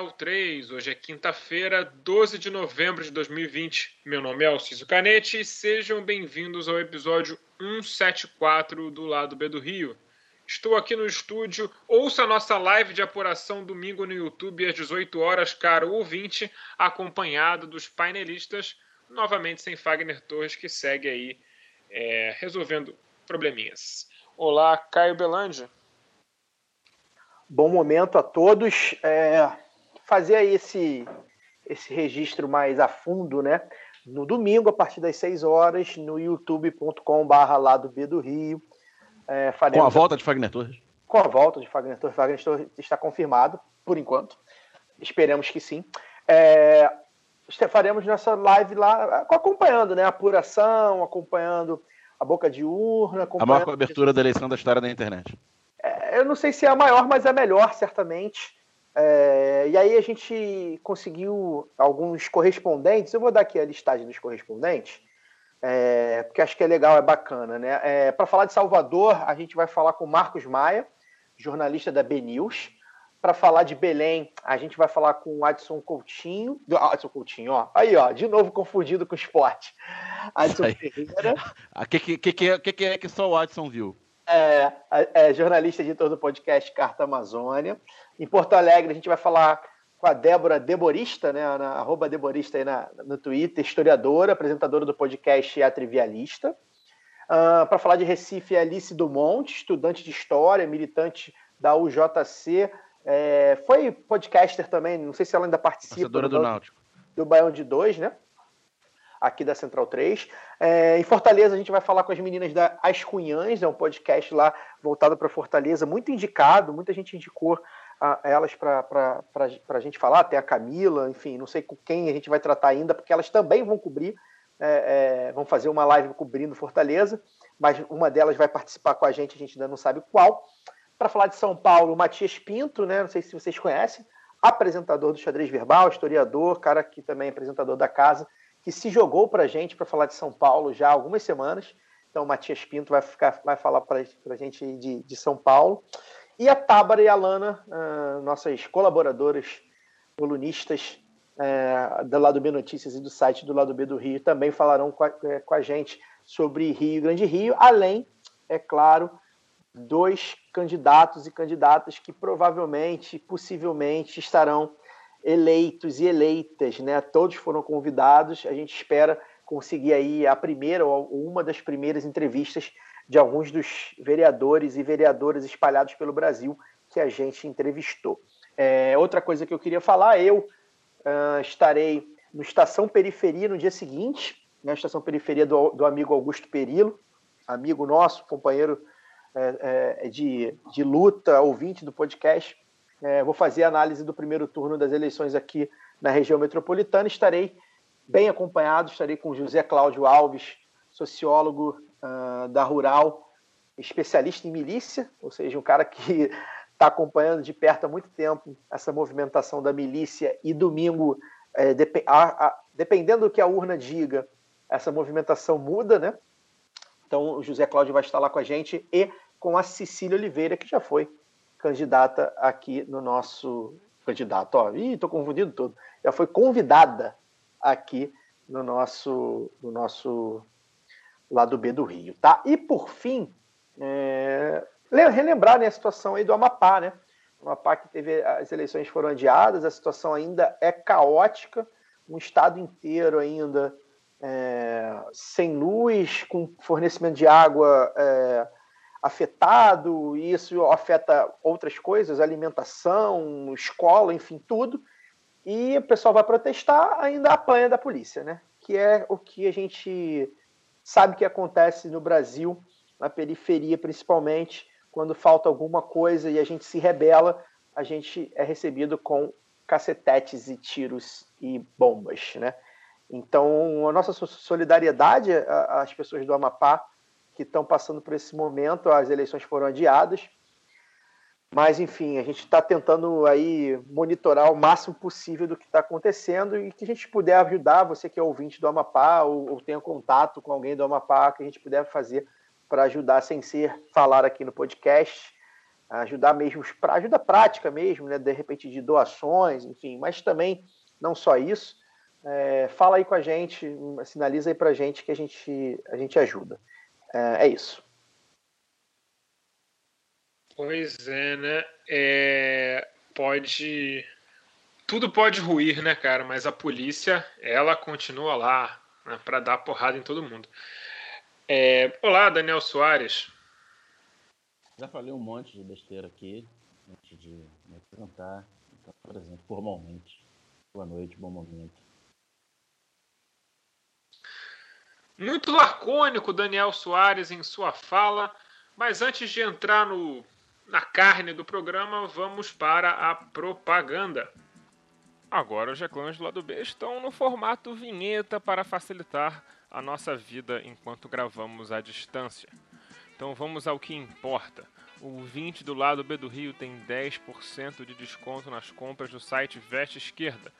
Central 3. Hoje é quinta-feira, 12 de novembro de 2020. Meu nome é Alciso Canete e sejam bem-vindos ao episódio 174 do Lado B do Rio. Estou aqui no estúdio. Ouça a nossa live de apuração domingo no YouTube às 18 horas, caro ouvinte, acompanhado dos painelistas, novamente sem Fagner Torres, que segue aí é, resolvendo probleminhas. Olá, Caio Belândia. Bom momento a todos. É, fazer aí esse, esse registro mais a fundo, né? No domingo, a partir das 6 horas, no youtube.com/barra lado B do Rio. É, Com faremos a volta de Fagner Torres. com a volta de Fagner Torres. Fagner Torres está confirmado, por enquanto. Esperamos que sim. É, faremos nossa live lá, acompanhando, né? A apuração, acompanhando a boca de urna. A maior cobertura da eleição da história da internet. É, eu não sei se é a maior, mas é a melhor, certamente. É, e aí a gente conseguiu alguns correspondentes. Eu vou dar aqui a listagem dos correspondentes, é, porque acho que é legal, é bacana. Né? Para falar de Salvador, a gente vai falar com Marcos Maia, jornalista da B-News. Para falar de Belém, a gente vai falar com o Adson Coutinho. Ah, Adson Coutinho, ó. Aí, ó, de novo confundido com esporte. Adson. Ferreira. O que, que, que, que, é- que, que é que só o Adson viu? É, é, jornalista editor do podcast Carta Amazônia. Em Porto Alegre, a gente vai falar com a Débora Deborista, né, na, arroba Deborista aí na, no Twitter, historiadora, apresentadora do podcast A Trivialista. Para falar de Recife, é Alice Dumont, estudante de História, militante da UJC. É, foi podcaster também, não sei se ela ainda participa Torcedora do Náutico. do Baião de 2, né? Aqui da Central 3. É, em Fortaleza, a gente vai falar com as meninas da As Cunhãs, é um podcast lá voltado para Fortaleza, muito indicado, muita gente indicou a, elas para a gente falar, até a Camila, enfim, não sei com quem a gente vai tratar ainda, porque elas também vão cobrir, é, é, vão fazer uma live cobrindo Fortaleza, mas uma delas vai participar com a gente, a gente ainda não sabe qual. Para falar de São Paulo, o Matias Pinto, né? Não sei se vocês conhecem, apresentador do xadrez verbal, historiador, cara que também é apresentador da casa, que se jogou para a gente para falar de São Paulo já há algumas semanas. Então, o Matias Pinto vai, ficar, vai falar para a gente de, de São Paulo. E a Tábara e a Lana, ah, nossas colaboradoras, colunistas eh, do Lado B Notícias e do site do Lado B do Rio, também falarão com a, eh, com a gente sobre Rio Grande Rio, além, é claro, dois candidatos e candidatas que provavelmente, possivelmente, estarão eleitos e eleitas, né? Todos foram convidados. A gente espera conseguir aí a primeira ou uma das primeiras entrevistas de alguns dos vereadores e vereadoras espalhados pelo Brasil que a gente entrevistou. É, outra coisa que eu queria falar, eu ah, estarei no Estação Periferia no dia seguinte, na Estação Periferia do, do amigo Augusto Perilo, amigo nosso, companheiro é, é, de, de luta, ouvinte do podcast. É, vou fazer a análise do primeiro turno das eleições aqui na região metropolitana. Estarei bem acompanhado, estarei com José Cláudio Alves, sociólogo ah, da Rural, especialista em milícia, ou seja, um cara que está acompanhando de perto há muito tempo essa movimentação da milícia e domingo, é, depe- a- a- dependendo do que a urna diga, essa movimentação muda, né? Então o José Cláudio vai estar lá com a gente e com a Cecília Oliveira, que já foi candidata aqui no nosso. Candidato, ó, ih, tô confundindo tudo. Já foi convidada aqui no nosso, no nosso lado B do Rio, tá? E por fim, é, le- relembrar né, a situação aí do Amapá, né? O Amapá que teve as eleições foram adiadas, a situação ainda é caótica um estado inteiro ainda é, sem luz, com fornecimento de água é, afetado, e isso afeta outras coisas, alimentação, escola, enfim, tudo. E o pessoal vai protestar, ainda apanha da polícia, né? Que é o que a gente sabe que acontece no Brasil, na periferia principalmente, quando falta alguma coisa e a gente se rebela, a gente é recebido com cacetetes e tiros e bombas, né? Então, a nossa solidariedade às pessoas do Amapá que estão passando por esse momento, as eleições foram adiadas, mas enfim, a gente está tentando aí monitorar o máximo possível do que está acontecendo e que a gente puder ajudar, você que é ouvinte do Amapá ou, ou tenha contato com alguém do Amapá, que a gente puder fazer para ajudar sem ser falar aqui no podcast, ajudar mesmo para ajuda prática mesmo, né? De repente de doações, enfim, mas também não só isso. É, fala aí com a gente, sinaliza aí para a gente que a gente a gente ajuda. É, é isso. Pois é, né? É, pode. Tudo pode ruir, né, cara? Mas a polícia, ela continua lá né, para dar porrada em todo mundo. É... Olá, Daniel Soares. Já falei um monte de besteira aqui antes de me apresentar. Então, por exemplo, formalmente. Boa noite, bom momento. Muito lacônico, Daniel Soares, em sua fala. Mas antes de entrar no, na carne do programa, vamos para a propaganda. Agora os reclames do lado B estão no formato vinheta para facilitar a nossa vida enquanto gravamos à distância. Então vamos ao que importa. O 20 do lado B do Rio tem 10% de desconto nas compras do site Veste Esquerda.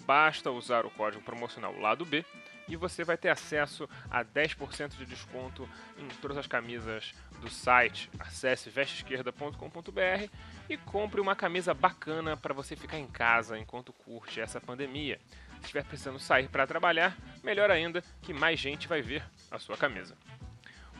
Basta usar o código promocional lado B e você vai ter acesso a 10% de desconto em todas as camisas do site. Acesse vesteesquerda.com.br e compre uma camisa bacana para você ficar em casa enquanto curte essa pandemia. Se estiver precisando sair para trabalhar, melhor ainda que mais gente vai ver a sua camisa.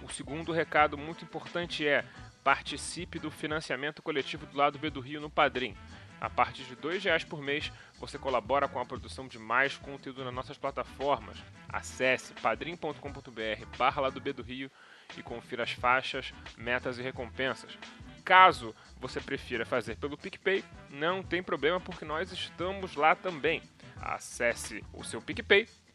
O segundo recado muito importante é participe do financiamento coletivo do lado B do Rio no Padrim. A partir de R$ reais por mês, você colabora com a produção de mais conteúdo nas nossas plataformas. Acesse padrim.com.br barra B do Rio e confira as faixas, metas e recompensas. Caso você prefira fazer pelo PicPay, não tem problema porque nós estamos lá também. Acesse o seu PicPay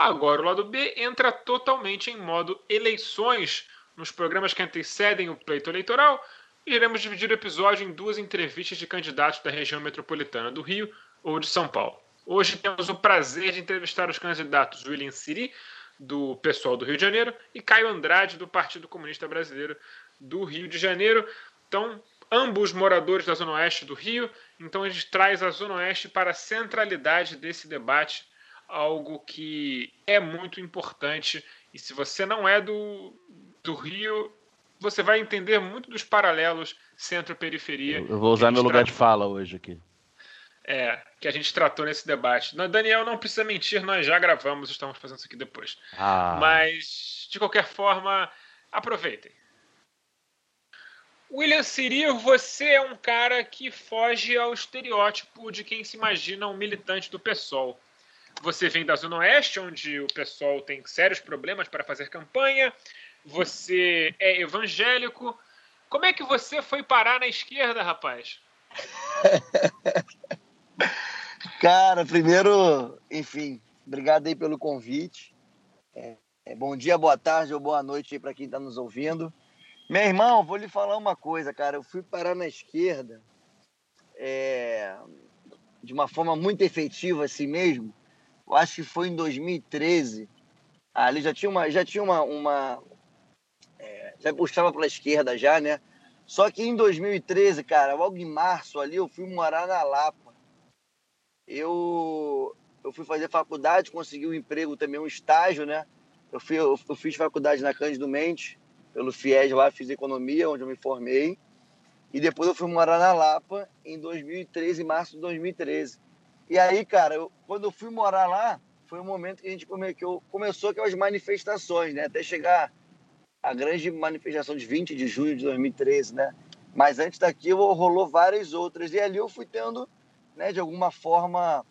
Agora o lado B entra totalmente em modo eleições nos programas que antecedem o pleito eleitoral e iremos dividir o episódio em duas entrevistas de candidatos da região metropolitana do Rio ou de São Paulo. Hoje temos o prazer de entrevistar os candidatos William Siri, do pessoal do Rio de Janeiro, e Caio Andrade, do Partido Comunista Brasileiro do Rio de Janeiro. Então, ambos moradores da Zona Oeste do Rio, então a gente traz a Zona Oeste para a centralidade desse debate algo que é muito importante. E se você não é do, do Rio, você vai entender muito dos paralelos centro-periferia. Eu vou usar meu lugar de fala hoje aqui. É, que a gente tratou nesse debate. Daniel, não precisa mentir, nós já gravamos, estamos fazendo isso aqui depois. Ah. Mas, de qualquer forma, aproveitem. William Sirio, você é um cara que foge ao estereótipo de quem se imagina um militante do PSOL. Você vem da Zona Oeste, onde o pessoal tem sérios problemas para fazer campanha. Você é evangélico. Como é que você foi parar na esquerda, rapaz? Cara, primeiro, enfim, obrigado aí pelo convite. É, é, bom dia, boa tarde ou boa noite aí para quem está nos ouvindo. Meu irmão, vou lhe falar uma coisa, cara. Eu fui parar na esquerda é, de uma forma muito efetiva assim mesmo, eu acho que foi em 2013. Ali já tinha uma, já tinha uma, uma é, já puxava para a esquerda já, né? Só que em 2013, cara, logo em março ali, eu fui morar na Lapa. Eu, eu fui fazer faculdade, consegui um emprego também, um estágio, né? Eu, fui, eu, eu fiz faculdade na Cândido Mendes, pelo FIES lá, fiz economia, onde eu me formei. E depois eu fui morar na Lapa em 2013, em março de 2013. E aí, cara, eu, quando eu fui morar lá, foi o momento que a gente come, que eu, começou aquelas manifestações, né? Até chegar a grande manifestação de 20 de junho de 2013, né? Mas antes daquilo rolou várias outras. E ali eu fui tendo, né, de alguma forma,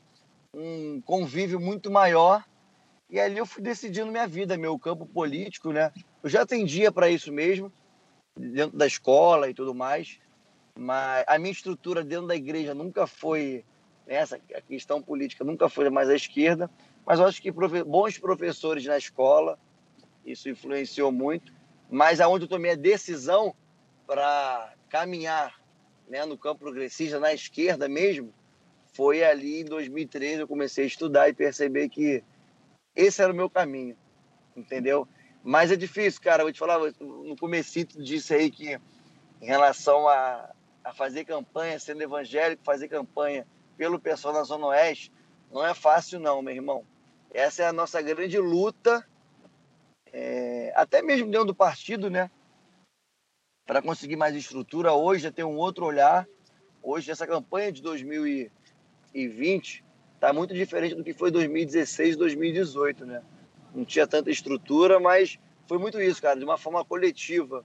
um convívio muito maior. E ali eu fui decidindo minha vida, meu campo político, né? Eu já atendia para isso mesmo, dentro da escola e tudo mais. Mas a minha estrutura dentro da igreja nunca foi essa, questão política nunca foi mais à esquerda. Mas eu acho que bons professores na escola, isso influenciou muito. Mas aonde eu tomei a decisão para caminhar né, no campo progressista, na esquerda mesmo, foi ali em 2013 eu comecei a estudar e perceber que esse era o meu caminho, entendeu? Mas é difícil, cara, eu vou te falar, no começo disse aí que em relação a, a fazer campanha, sendo evangélico, fazer campanha pelo pessoal na Zona Oeste, não é fácil não, meu irmão. Essa é a nossa grande luta, é, até mesmo dentro do partido, né? para conseguir mais estrutura. Hoje já tem um outro olhar. Hoje, essa campanha de 2020 está muito diferente do que foi 2016 2018, né? Não tinha tanta estrutura, mas foi muito isso, cara, de uma forma coletiva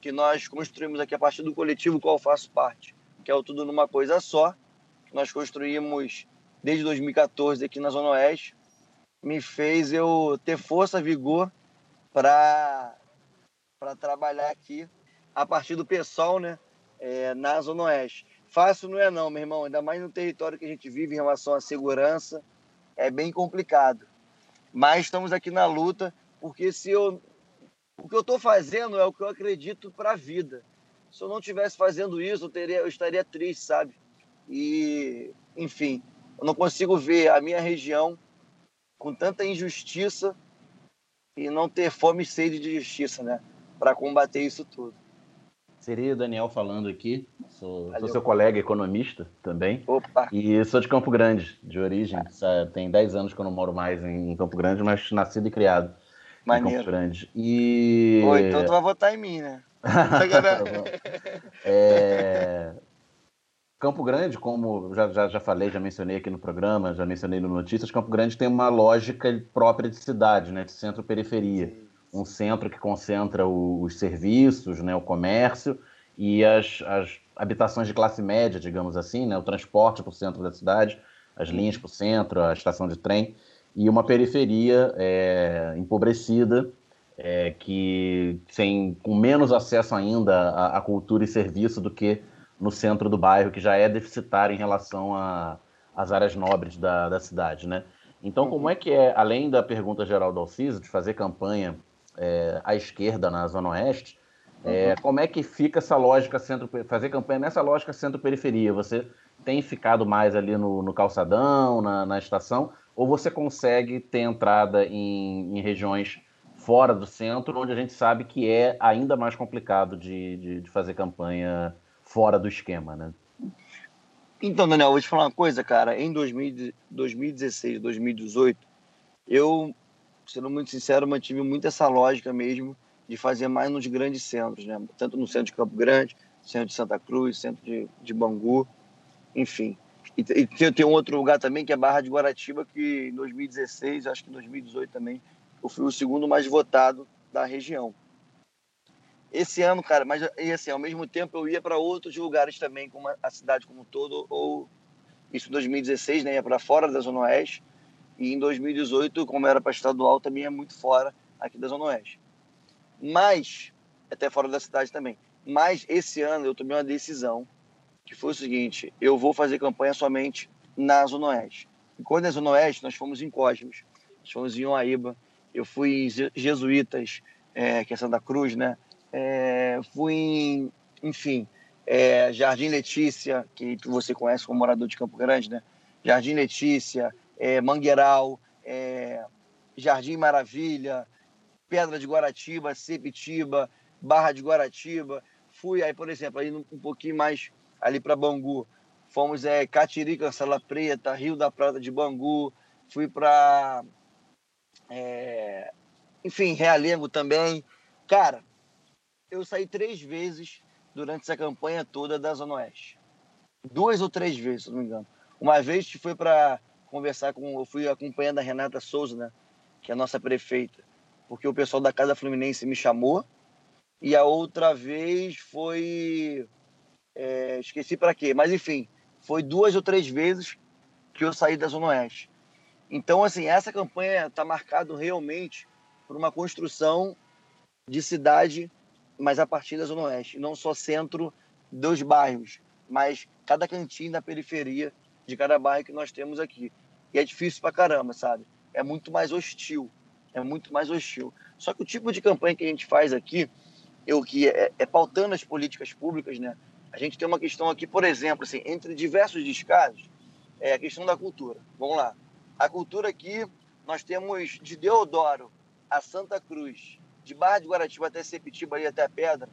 que nós construímos aqui a partir do coletivo qual eu faço parte, que é o Tudo Numa Coisa Só. Nós construímos desde 2014 aqui na Zona Oeste. Me fez eu ter força, vigor para trabalhar aqui a partir do pessoal, né, é, na Zona Oeste. Fácil não é não, meu irmão, ainda mais no território que a gente vive em relação à segurança, é bem complicado. Mas estamos aqui na luta, porque se eu o que eu estou fazendo é o que eu acredito para a vida. Se eu não estivesse fazendo isso, eu, teria, eu estaria triste, sabe? E, enfim, eu não consigo ver a minha região com tanta injustiça e não ter fome e sede de justiça, né? Para combater isso tudo. Seria Daniel falando aqui. Sou, sou, seu colega economista também. Opa! E sou de Campo Grande, de origem. Tem 10 anos que eu não moro mais em Campo Grande, mas nascido e criado Maneiro. em Campo Grande. E... Pô, então tu vai votar em mim, né? é... Campo Grande, como já, já, já falei, já mencionei aqui no programa, já mencionei no Notícias, Campo Grande tem uma lógica própria de cidade, né, de centro-periferia. Um centro que concentra os serviços, né, o comércio e as, as habitações de classe média, digamos assim, né, o transporte para o centro da cidade, as linhas para o centro, a estação de trem, e uma periferia é, empobrecida, é, que tem com menos acesso ainda à, à, cultura e serviço do que no centro do bairro, que já é deficitário em relação às áreas nobres da, da cidade, né? Então, como é que é, além da pergunta geral do Alciso, de fazer campanha é, à esquerda na Zona Oeste, é, uhum. como é que fica essa lógica centro fazer campanha nessa lógica centro-periferia? Você tem ficado mais ali no, no calçadão, na, na, estação, ou você consegue ter entrada em, em, regiões fora do centro, onde a gente sabe que é ainda mais complicado de, de, de fazer campanha fora do esquema, né? Então, Daniel, vou te falar uma coisa, cara. Em 2000, 2016, 2018, eu sendo muito sincero, mantive muito essa lógica mesmo de fazer mais nos grandes centros, né? Tanto no centro de Campo Grande, centro de Santa Cruz, centro de, de Bangu, enfim. E, e tem, tem um outro lugar também que é Barra de Guaratiba, que em 2016, acho que em 2018 também, eu fui o segundo mais votado da região. Esse ano, cara, mas e assim, ao mesmo tempo eu ia para outros lugares também, como a cidade como um todo, ou isso em 2016, né, ia para fora da Zona Oeste, e em 2018, como era para estadual, também é muito fora aqui da Zona Oeste. Mas, até fora da cidade também. Mas esse ano eu tomei uma decisão, que foi o seguinte: eu vou fazer campanha somente na Zona Oeste. E quando é Zona Oeste, nós fomos em Cosmos, nós fomos em Uaíba, eu fui em Jesuítas, é, que é Santa Cruz, né? É, fui em, enfim, é, Jardim Letícia, que você conhece como morador de Campo Grande, né? Jardim Letícia, é, Mangueiral, é, Jardim Maravilha, Pedra de Guaratiba, Sepitiba, Barra de Guaratiba. Fui aí, por exemplo, aí um pouquinho mais ali para Bangu. Fomos é, Catiri, Cancela Preta, Rio da Prata de Bangu, fui para. É, enfim, Realengo também. Cara, eu saí três vezes durante essa campanha toda da Zona Oeste. Duas ou três vezes, se não me engano. Uma vez foi para conversar com. Eu fui acompanhando a Renata Souza, né? Que é a nossa prefeita. Porque o pessoal da Casa Fluminense me chamou. E a outra vez foi. É, esqueci para quê, mas enfim, foi duas ou três vezes que eu saí da Zona Oeste. Então, assim, essa campanha está marcada realmente por uma construção de cidade, mas a partir da Zona Oeste, não só centro dos bairros, mas cada cantinho da periferia de cada bairro que nós temos aqui. E é difícil pra caramba, sabe? É muito mais hostil. É muito mais hostil. Só que o tipo de campanha que a gente faz aqui, eu que é, é pautando as políticas públicas, né? A gente tem uma questão aqui, por exemplo, assim, entre diversos descasos, é a questão da cultura. Vamos lá. A cultura aqui, nós temos de Deodoro a Santa Cruz, de Barra de Guaratiba até Sepitiba e até a Pedra,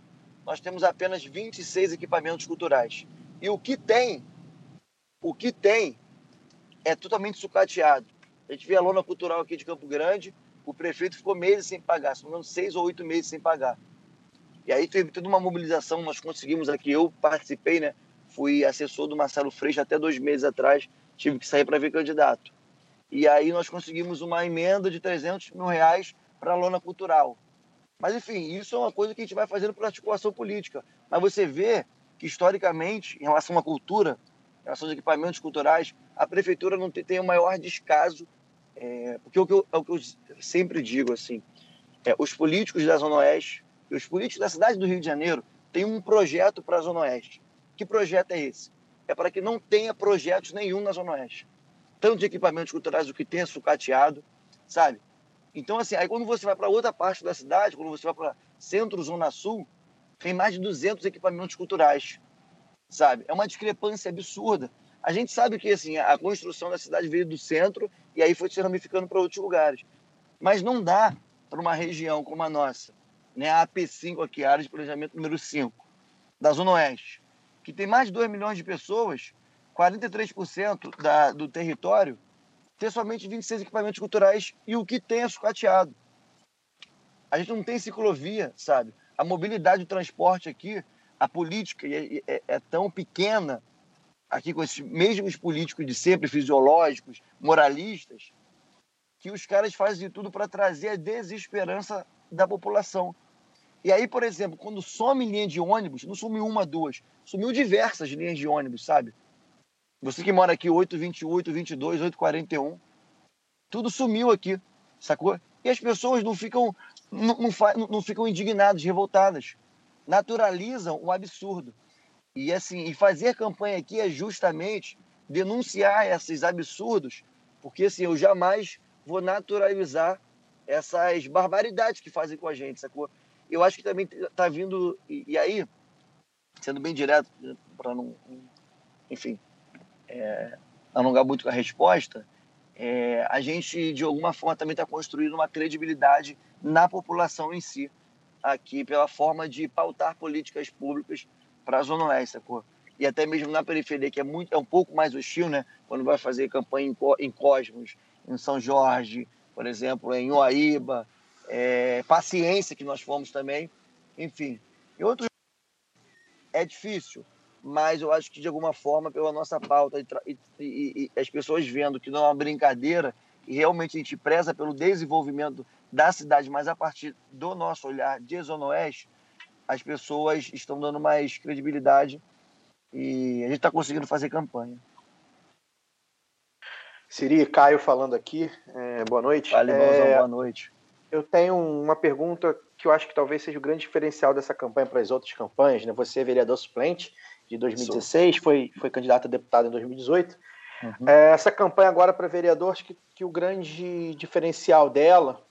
nós temos apenas 26 equipamentos culturais. E o que tem, o que tem é totalmente sucateado. A gente vê a lona cultural aqui de Campo Grande, o prefeito ficou meses sem pagar, se não seis ou oito meses sem pagar. E aí teve toda uma mobilização, nós conseguimos aqui, eu participei, né? Fui assessor do Marcelo Freixo até dois meses atrás, tive que sair para ver candidato. E aí nós conseguimos uma emenda de 300 mil reais para a lona cultural. Mas, enfim, isso é uma coisa que a gente vai fazendo por articulação política. Mas você vê que, historicamente, em relação à cultura, em relação aos equipamentos culturais, a prefeitura não tem, tem o maior descaso, é, porque é o, que eu, é o que eu sempre digo, assim, é, os políticos da Zona Oeste e os políticos da cidade do Rio de Janeiro têm um projeto para a Zona Oeste. Que projeto é esse? É para que não tenha projetos nenhum na Zona Oeste. Tanto de equipamentos culturais, o que tenha sucateado, sabe? Então, assim, aí quando você vai para outra parte da cidade, quando você vai para centro, zona sul, tem mais de 200 equipamentos culturais, sabe? É uma discrepância absurda. A gente sabe que, assim, a construção da cidade veio do centro e aí foi se ramificando para outros lugares. Mas não dá para uma região como a nossa, né? A AP5 aqui, a área de planejamento número 5, da Zona Oeste, que tem mais de 2 milhões de pessoas, 43% da, do território, ter somente 26 equipamentos culturais e o que tem é sucateado. A gente não tem ciclovia, sabe? A mobilidade do transporte aqui, a política é, é, é tão pequena aqui com esses mesmos políticos de sempre, fisiológicos, moralistas, que os caras fazem de tudo para trazer a desesperança da população. E aí, por exemplo, quando some linha de ônibus, não sumiu uma, duas, sumiu diversas linhas de ônibus, sabe? Você que mora aqui 828, 822, 841, tudo sumiu aqui, sacou? E as pessoas não ficam, não, não, não ficam indignadas, revoltadas. Naturalizam o absurdo. E assim, e fazer campanha aqui é justamente denunciar esses absurdos, porque assim, eu jamais vou naturalizar essas barbaridades que fazem com a gente, sacou? Eu acho que também tá vindo e, e aí, sendo bem direto para não, enfim, é, alongar muito a resposta, é, a gente, de alguma forma, também está construindo uma credibilidade na população em si, aqui, pela forma de pautar políticas públicas para a Zona Oeste, sacou? E até mesmo na periferia, que é, muito, é um pouco mais hostil, né? Quando vai fazer campanha em, em Cosmos, em São Jorge, por exemplo, em Uaíba, é, Paciência, que nós fomos também, enfim. E outros. É difícil, mas eu acho que de alguma forma, pela nossa pauta e, e, e, as pessoas vendo que não é uma brincadeira e realmente a gente preza pelo desenvolvimento da cidade, mas a partir do nosso olhar de Zona Oeste, as pessoas estão dando mais credibilidade e a gente está conseguindo fazer campanha. Siri, Caio falando aqui, é, boa noite. Vale, é, boa noite. Eu tenho uma pergunta que eu acho que talvez seja o grande diferencial dessa campanha para as outras campanhas. Né? Você é vereador suplente, de 2016, foi, foi candidato a deputado em 2018. Uhum. É, essa campanha agora para vereador, acho que, que, o grande diferencial dela,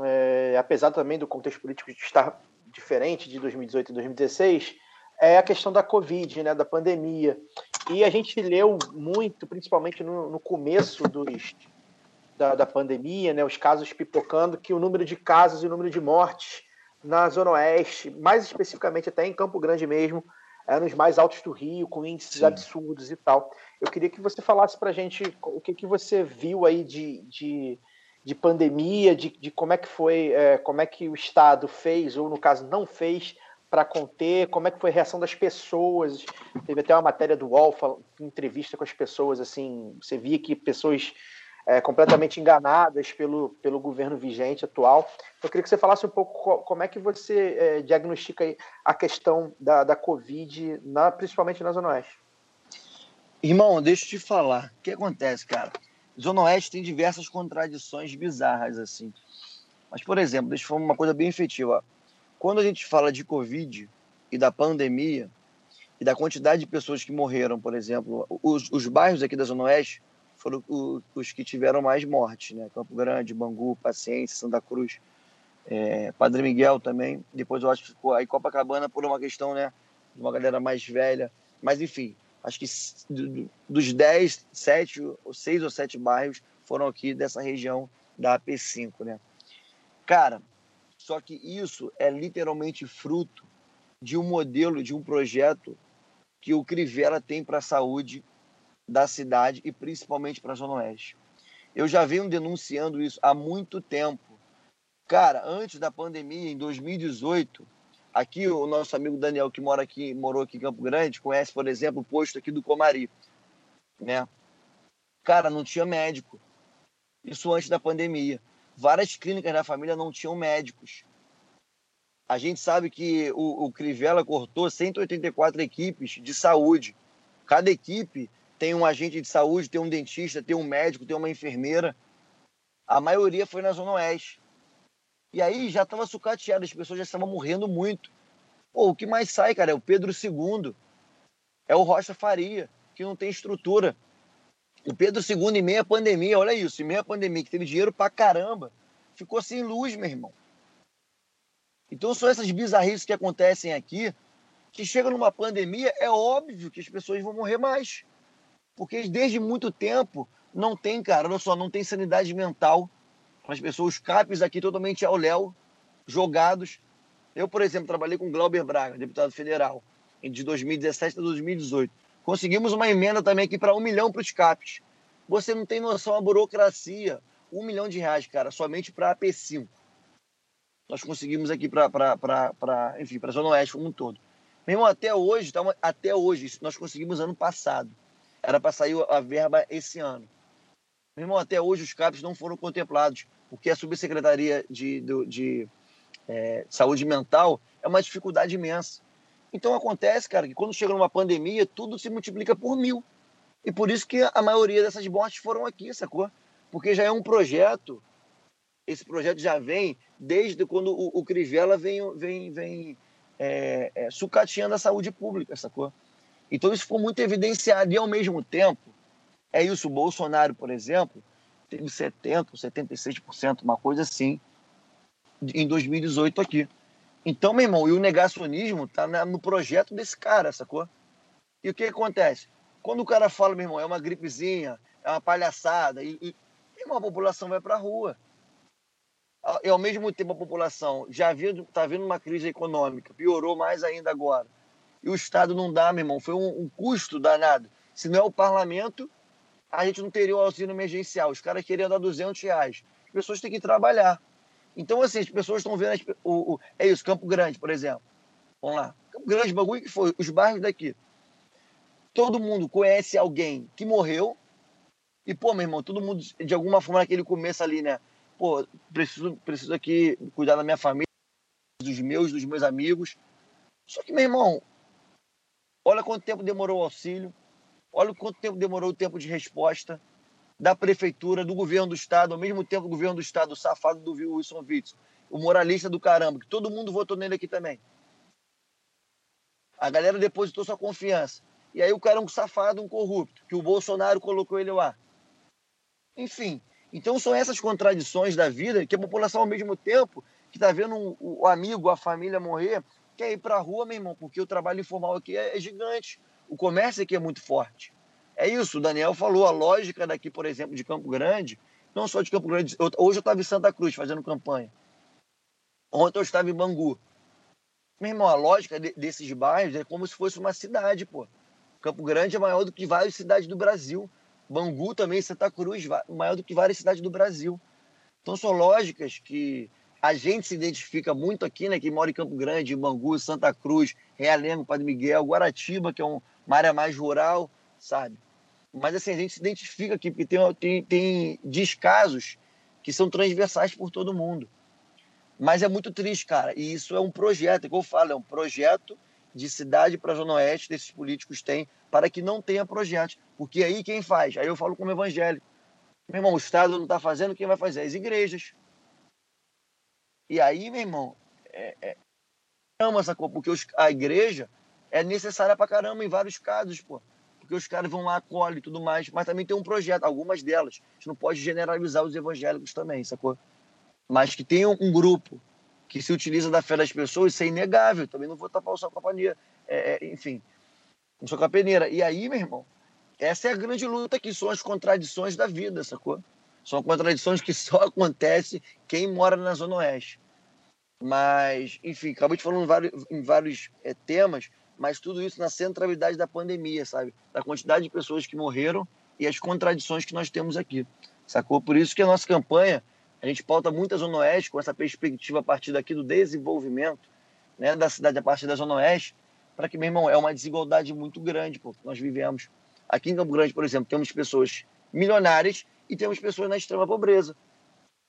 é, apesar também do contexto político estar diferente de 2018 e 2016, é a questão da Covid, né, da pandemia. E a gente leu muito, principalmente no, no começo dos, da, da pandemia, né, os casos pipocando, que o número de casos e o número de mortes na Zona Oeste, mais especificamente até em Campo Grande mesmo, é, nos mais altos do Rio, com índices Sim. absurdos e tal. Eu queria que você falasse para a gente o que, que você viu aí de, de, de pandemia, de, de como é que foi, é, como é que o Estado fez, ou no caso não fez, para conter, como é que foi a reação das pessoas. Teve até uma matéria do UOL, entrevista com as pessoas, assim, você via que pessoas é, completamente enganadas pelo, pelo governo vigente atual. Eu queria que você falasse um pouco co- como é que você é, diagnostica a questão da, da Covid, na- principalmente na Zona Oeste. Irmão, deixa eu te falar. O que acontece, cara? Zona Oeste tem diversas contradições bizarras, assim. Mas, por exemplo, deixa eu falar uma coisa bem efetiva. Quando a gente fala de Covid e da pandemia e da quantidade de pessoas que morreram, por exemplo, os, os bairros aqui da Zona Oeste foram os que tiveram mais mortes, né? Campo Grande, Bangu, Paciência, Santa Cruz, é, Padre Miguel também. Depois eu acho que ficou aí Copacabana por uma questão, né? De uma galera mais velha. Mas, enfim, acho que dos 10, 7, ou 6 ou 7 bairros foram aqui dessa região da AP5, né? Cara, só que isso é literalmente fruto de um modelo, de um projeto que o Crivella tem para a saúde da cidade e principalmente para a Zona Oeste. Eu já venho denunciando isso há muito tempo. Cara, antes da pandemia, em 2018, aqui o nosso amigo Daniel, que mora aqui, morou aqui em Campo Grande, conhece, por exemplo, o posto aqui do Comari, né? Cara, não tinha médico. Isso antes da pandemia. Várias clínicas da família não tinham médicos. A gente sabe que o, o Crivella cortou 184 equipes de saúde. Cada equipe tem um agente de saúde, tem um dentista, tem um médico, tem uma enfermeira. A maioria foi na Zona Oeste. E aí já estava sucateado, as pessoas já estavam morrendo muito. Pô, o que mais sai, cara, é o Pedro II. É o Rocha Faria, que não tem estrutura. O Pedro II, em meia pandemia, olha isso, em meia pandemia, que teve dinheiro pra caramba, ficou sem luz, meu irmão. Então são essas bizarrices que acontecem aqui, que chega numa pandemia, é óbvio que as pessoas vão morrer mais. Porque desde muito tempo não tem, cara, olha só, não tem sanidade mental. As pessoas, os CAPs aqui totalmente ao léu, jogados. Eu, por exemplo, trabalhei com Glauber Braga, deputado federal, de 2017 a 2018. Conseguimos uma emenda também aqui para um milhão para os CAPs. Você não tem noção da burocracia. Um milhão de reais, cara, somente para a AP5. Nós conseguimos aqui para, enfim, para a Zona Oeste como um todo. Meu irmão, até hoje, tá uma- até hoje, nós conseguimos ano passado. Era para sair a verba esse ano. Meu irmão, até hoje os CAPs não foram contemplados, porque a Subsecretaria de, de, eh, Saúde Mental é uma dificuldade imensa. Então acontece, cara, que quando chega numa pandemia, tudo se multiplica por mil. E por isso que a maioria dessas mortes foram aqui, sacou? Porque já é um projeto, esse projeto já vem desde quando o, o Crivella vem, vem, vem é, é, sucateando a saúde pública, sacou? Então isso ficou muito evidenciado. E ao mesmo tempo, é isso, o Bolsonaro, por exemplo, teve 70%, 76%, uma coisa assim, em 2018 aqui. Então, meu irmão, e o negacionismo tá no projeto desse cara, sacou? E o que acontece? Quando o cara fala, meu irmão, é uma gripezinha, é uma palhaçada, e, e população vai pra rua. E ao mesmo tempo a população já vindo, tá vendo uma crise econômica, piorou mais ainda agora. E o Estado não dá, meu irmão, foi um, um custo danado. Se não é o parlamento, a gente não teria o auxílio emergencial. Os caras queriam dar 200 reais. As pessoas têm que trabalhar. Então, assim, as pessoas estão vendo. as o, o- é isso, Campo Grande, por exemplo. Vamos lá. Campo Grande, bagulho que foi? Os bairros daqui. Todo mundo conhece alguém que morreu. E, pô, meu irmão, todo mundo, de alguma forma, naquele começo ali, né? Pô, preciso, preciso aqui cuidar da minha família, dos meus, dos meus amigos. Só que, meu irmão, olha quanto tempo demorou o auxílio. Olha quanto tempo demorou o tempo de resposta da prefeitura, do governo do estado, ao mesmo tempo o governo do estado, o safado do Wilson Witzel, o moralista do caramba, que todo mundo votou nele aqui também. A galera depositou sua confiança. E aí o cara é um safado, um corrupto, que o Bolsonaro colocou ele lá. Enfim, então são essas contradições da vida que a população, ao mesmo tempo que está vendo um- o amigo, a família morrer, quer ir para a rua, meu irmão, porque o trabalho informal aqui é, é gigante. O comércio aqui é muito forte. É isso, o Daniel falou, a lógica daqui, por exemplo, de Campo Grande, não só de Campo Grande, eu- hoje eu estava em Santa Cruz fazendo campanha. Ontem eu estava em Bangu. Meu irmão, a lógica de, desses bairros é como se fosse uma cidade, pô. Campo Grande é maior do que várias cidades do Brasil. Bangu também, Santa Cruz, maior do que várias cidades do Brasil. Então são lógicas que a gente se identifica muito aqui, né? Que mora em Campo Grande, Bangu, Santa Cruz, Realengo, Padre Miguel, Guaratiba, que é uma área mais rural, sabe? Mas assim, a gente se identifica aqui, porque tem, tem, tem descasos que são transversais por todo mundo. Mas é muito triste, cara. E isso é um projeto, é que eu falo, é um projeto de cidade para a Zona Oeste, desses políticos têm, para que não tenha projetos. Porque aí quem faz? Aí eu falo como evangélico. Meu irmão, o Estado não está fazendo, quem vai fazer? As igrejas. E aí, meu irmão, é, é, ama essa coisa, porque os, a igreja é necessária para caramba em vários casos, pô. Porque os caras vão lá, acolhem e tudo mais, mas também tem um projeto, algumas delas. A gente não pode generalizar os evangélicos também, sacou? mas que tem um, grupo que se utiliza da fé das pessoas, isso é inegável. Também não vou tapar o sol com a paneira. É, é, enfim, não sou com a peneira. E aí, meu irmão, essa é a grande luta que são as contradições da vida, sacou? São contradições que só acontece quem mora na Zona Oeste. Mas, enfim, acabei te falando em vários, em vários é, temas, mas tudo isso na centralidade da pandemia, sabe? Da quantidade de pessoas que morreram e as contradições que nós temos aqui, sacou? Por isso que a nossa campanha a gente pauta muito a Zona Oeste com essa perspectiva a partir daqui do desenvolvimento né, da cidade a partir da Zona Oeste, para que, meu irmão, é uma desigualdade muito grande pô, que nós vivemos. Aqui em Campo Grande, por exemplo, temos pessoas milionárias e temos pessoas na extrema pobreza.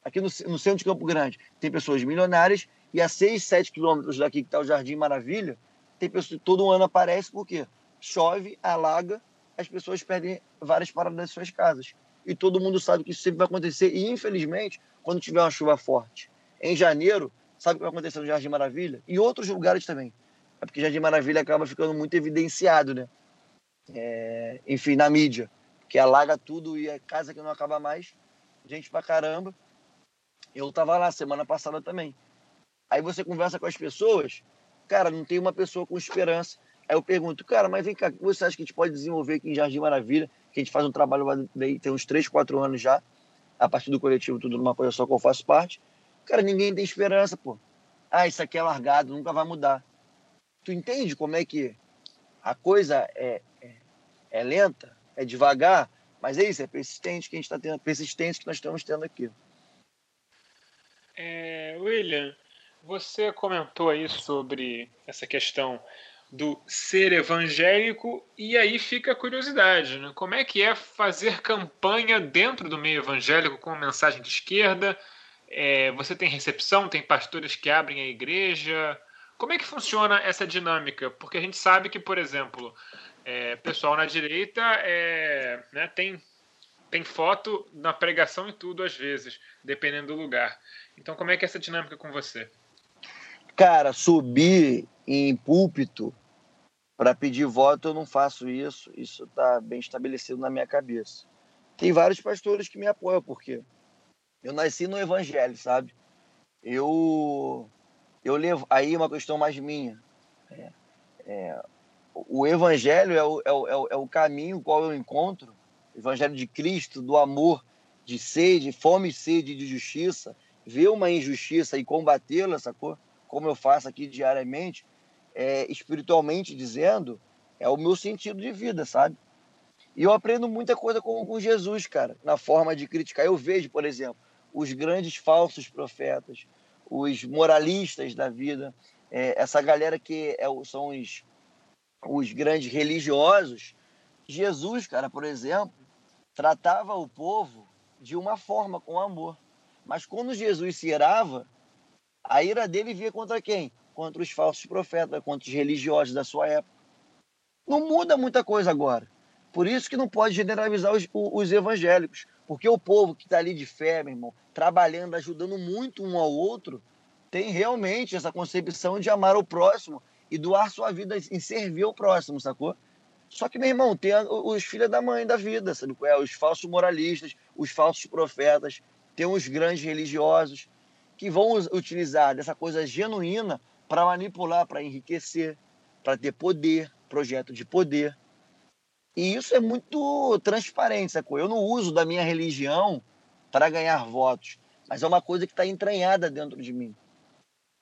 Aqui no, no centro de Campo Grande tem pessoas milionárias e a 6, 7 quilômetros daqui que está o Jardim Maravilha, tem pessoas todo ano aparece porque chove, alaga, as pessoas perdem várias paradas das suas casas. E todo mundo sabe que isso sempre vai acontecer. E, infelizmente, quando tiver uma chuva forte. Em janeiro, sabe o que vai acontecer no Jardim Maravilha? E outros lugares também. É porque Jardim Maravilha acaba ficando muito evidenciado, né? É, enfim, na mídia. Que alaga tudo e é casa que não acaba mais. Gente pra caramba. Eu tava lá semana passada também. Aí você conversa com as pessoas, cara, não tem uma pessoa com esperança. Aí eu pergunto, cara, mas vem cá, o que você acha que a gente pode desenvolver aqui em Jardim Maravilha? Que a gente faz um trabalho lá, tem uns 3, 4 anos já a partir do coletivo Tudo numa Coisa Só que eu faço parte. Cara, ninguém tem esperança, pô. Ah, isso aqui é largado, nunca vai mudar. Tu entende como é que a coisa é, é, é lenta, é devagar, mas é isso, é persistente que a gente está tendo, persistente que nós estamos tendo aqui. É, William, você comentou aí sobre essa questão do ser evangélico, e aí fica a curiosidade, né? Como é que é fazer campanha dentro do meio evangélico com mensagem de esquerda? É, você tem recepção, tem pastores que abrem a igreja. Como é que funciona essa dinâmica? Porque a gente sabe que, por exemplo, é, pessoal na direita é, né, tem, tem foto na pregação e tudo às vezes, dependendo do lugar. Então, como é que é essa dinâmica com você? Cara, subir em púlpito para pedir voto, eu não faço isso. Isso está bem estabelecido na minha cabeça. Tem vários pastores que me apoiam, porque eu nasci no evangelho, sabe? Eu, eu levo. Aí uma questão mais minha. É, é, o evangelho é o, é, o, é o caminho qual eu encontro, o evangelho de Cristo, do amor, de sede, fome e sede de justiça, ver uma injustiça e combatê-la, sacou? como eu faço aqui diariamente, é, espiritualmente dizendo, é o meu sentido de vida, sabe? E eu aprendo muita coisa com, com Jesus, cara, na forma de criticar. Eu vejo, por exemplo, os grandes falsos profetas, os moralistas da vida, é, essa galera que é, são os, os grandes religiosos. Jesus, cara, por exemplo, tratava o povo de uma forma, com amor. Mas quando Jesus se irava, a ira dele via contra quem? Contra os falsos profetas, contra os religiosos da sua época. Não muda muita coisa agora. Por isso que não pode generalizar os, os evangélicos. Porque o povo que está ali de fé, meu irmão, trabalhando, ajudando muito um ao outro, tem realmente essa concepção de amar o próximo e doar sua vida em servir o próximo, sacou? Só que, meu irmão, tem os filhos da mãe da vida, sabe? É? Os falsos moralistas, os falsos profetas, tem os grandes religiosos que vão utilizar dessa coisa genuína para manipular, para enriquecer, para ter poder, projeto de poder. E isso é muito transparente, sacou? Eu não uso da minha religião para ganhar votos, mas é uma coisa que está entranhada dentro de mim,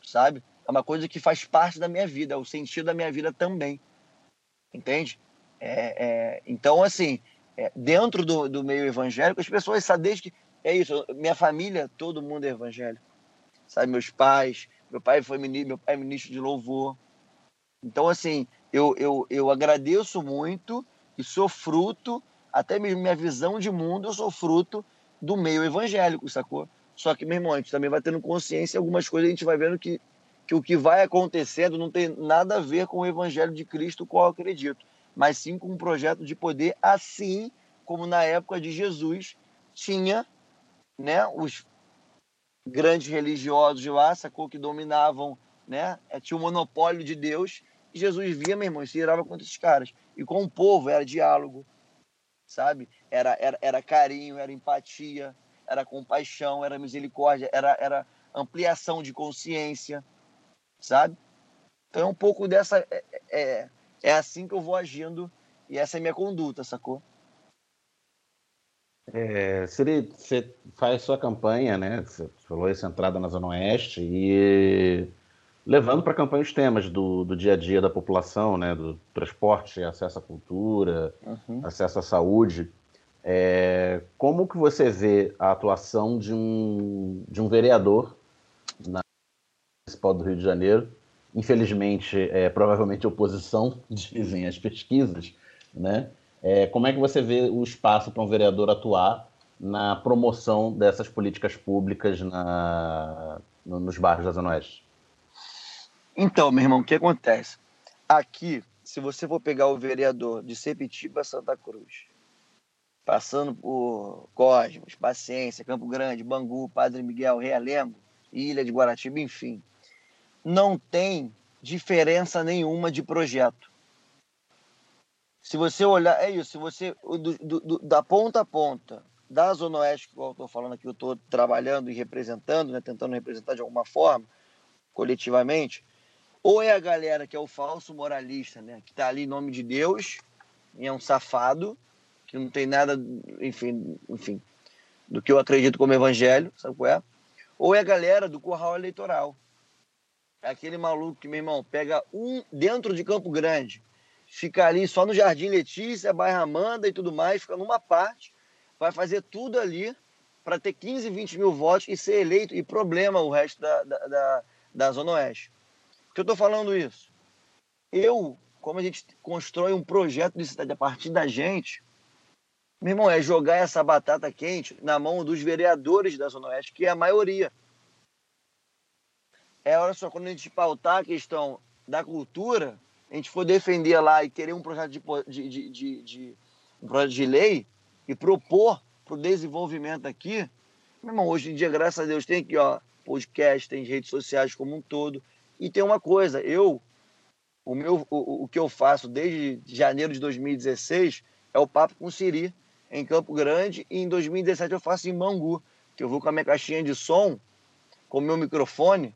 sabe? É uma coisa que faz parte da minha vida, é o sentido da minha vida também. Entende? É, é, então, assim, é, dentro do, do meio evangélico, as pessoas sabem desde que. É isso, minha família, todo mundo é evangélico. Sabe, meus pais, meu pai foi ministro, meu pai é ministro de louvor. Então, assim, eu, eu, eu agradeço muito e sou fruto, até mesmo minha visão de mundo, eu sou fruto do meio evangélico, sacou? Só que, meu irmão, a gente também vai tendo consciência, algumas coisas a gente vai vendo que, que o que vai acontecendo não tem nada a ver com o evangelho de Cristo, qual eu acredito, mas sim com um projeto de poder, assim como na época de Jesus tinha né, os grandes religiosos lá, sacou, que dominavam, né, é, tinha o monopólio de Deus, e Jesus via, meu irmão, e se irava contra esses caras. E com o povo era diálogo, sabe? Era, era, era carinho, era empatia, era compaixão, era misericórdia, era, era ampliação de consciência, sabe? Então é um pouco dessa. É, é, é assim que eu vou agindo e essa é a minha conduta, sacou? É, Siri, você faz sua campanha, né? Você falou essa entrada na Zona Oeste e levando para a campanha os temas do, do dia a dia da população, né? Do transporte, acesso à cultura, uhum. acesso à saúde. É, como que você vê a atuação de um, de um vereador municipal do Rio de Janeiro? Infelizmente, é, provavelmente oposição, dizem as pesquisas, né? É, como é que você vê o espaço para um vereador atuar na promoção dessas políticas públicas na, no, nos bairros da Zona Oeste? Então, meu irmão, o que acontece? Aqui, se você for pegar o vereador de Sepitiba Santa Cruz, passando por Cosmos, Paciência, Campo Grande, Bangu, Padre Miguel, Realengo, Ilha de Guaratiba, enfim, não tem diferença nenhuma de projeto. Se você olhar, é isso, se você, do, do, da ponta a ponta, da Zona Oeste, que eu estou falando aqui, eu estou trabalhando e representando, né, tentando representar de alguma forma, coletivamente, ou é a galera que é o falso moralista, né, que está ali em nome de Deus, e é um safado, que não tem nada, enfim, enfim, do que eu acredito como evangelho, sabe qual é? Ou é a galera do curral eleitoral. É aquele maluco que, meu irmão, pega um dentro de Campo Grande, fica ali só no Jardim Letícia, Bairro Amanda e tudo mais, fica numa parte, vai fazer tudo ali para ter 15, 20 mil votos e ser eleito, e problema o resto da, da, da, da Zona Oeste. Por que eu estou falando isso? Eu, como a gente constrói um projeto de cidade a partir da gente, meu irmão, é jogar essa batata quente na mão dos vereadores da Zona Oeste, que é a maioria. É, olha só, quando a gente pautar a questão da cultura, a gente for defender lá e querer um projeto de, de, de, de um projeto de lei e propor para o desenvolvimento aqui, meu irmão, hoje em dia, graças a Deus, tem aqui, ó, podcast, tem redes sociais como um todo. E tem uma coisa, eu, o, meu, o, o que eu faço desde janeiro de 2016 é o Papo com Siri, em Campo Grande, e em 2017 eu faço em Mangu, que eu vou com a minha caixinha de som, com o meu microfone,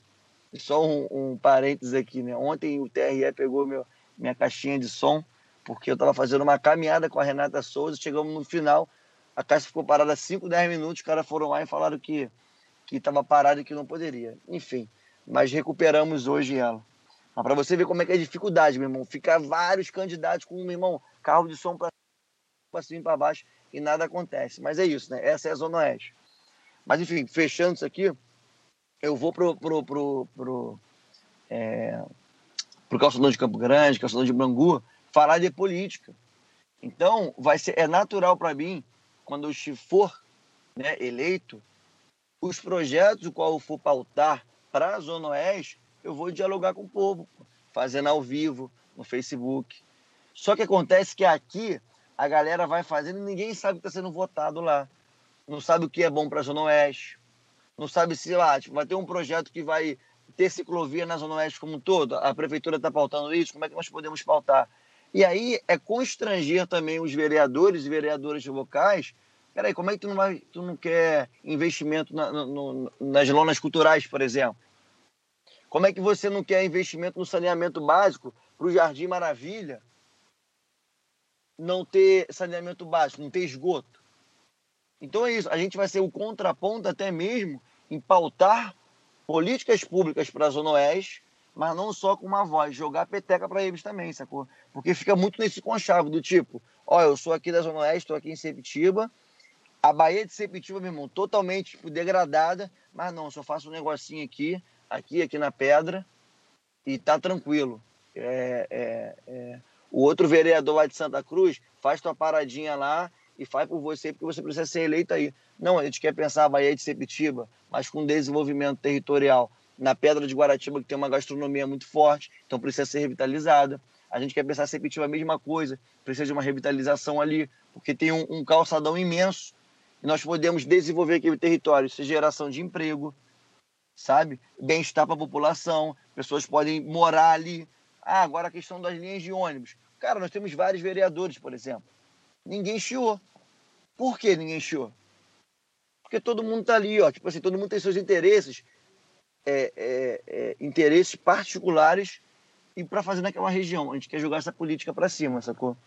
só um, um parênteses aqui, né? Ontem o TRE pegou meu, minha caixinha de som, porque eu estava fazendo uma caminhada com a Renata Souza, chegamos no final, a caixa ficou parada 5, 10 minutos, os caras foram lá e falaram que que estava parada e que não poderia. Enfim, mas recuperamos hoje ela. Mas para você ver como é que é a dificuldade, meu irmão, ficar vários candidatos com, meu irmão, carro de som para cima e para baixo e nada acontece. Mas é isso, né? Essa é a Zona Oeste. Mas enfim, fechando isso aqui, eu vou pro, pro, pro, pro, é, pro calçadão de Campo Grande, calçadão de Bangu, falar de política. Então, vai ser, é natural para mim, quando eu for né, eleito, os projetos o qual eu for pautar para a Zona Oeste, eu vou dialogar com o povo, fazendo ao vivo, no Facebook. Só que acontece que aqui a galera vai fazendo e ninguém sabe que está sendo votado lá. Não sabe o que é bom para a Zona Oeste, não sabe se lá tipo, vai ter um projeto que vai ter ciclovia na Zona Oeste como um todo, a prefeitura está pautando isso, como é que nós podemos pautar? E aí é constranger também os vereadores e vereadoras locais. Peraí, como é que tu não, vai, tu não quer investimento na, no, nas lonas culturais, por exemplo? Como é que você não quer investimento no saneamento básico para o Jardim Maravilha não ter saneamento básico, não ter esgoto? Então é isso, a gente vai ser o contraponto até mesmo em pautar políticas públicas para a Zona Oeste mas não só com uma voz, jogar peteca para eles também, sacou? Porque fica muito nesse conchavo do tipo, ó, eu sou aqui da Zona Oeste, estou aqui em Sepitiba, a Bahia de Sepitiba, meu irmão, totalmente tipo, degradada, mas não, só faço um negocinho aqui, aqui, aqui na pedra, e tá tranquilo. É, é, é. O outro vereador lá de Santa Cruz faz tua paradinha lá e faz por você, porque você precisa ser eleito aí. Não, a gente quer pensar a Bahia de Sepitiba, mas com desenvolvimento territorial. Na Pedra de Guaratiba, que tem uma gastronomia muito forte, então precisa ser revitalizada. A gente quer pensar Sepitiba a mesma coisa, precisa de uma revitalização ali, porque tem um, um calçadão imenso e nós podemos desenvolver aquele território, isso é geração de emprego, sabe? Bem-estar para a população, pessoas podem morar ali. Ah, agora a questão das linhas de ônibus. Cara, nós temos vários vereadores, por exemplo. Ninguém chiou. Por que ninguém chiou? Porque todo mundo está ali, ó. Tipo assim, todo mundo tem seus interesses, é, é, é, interesses particulares e para fazer naquela região. A gente quer jogar essa política para cima, sacou?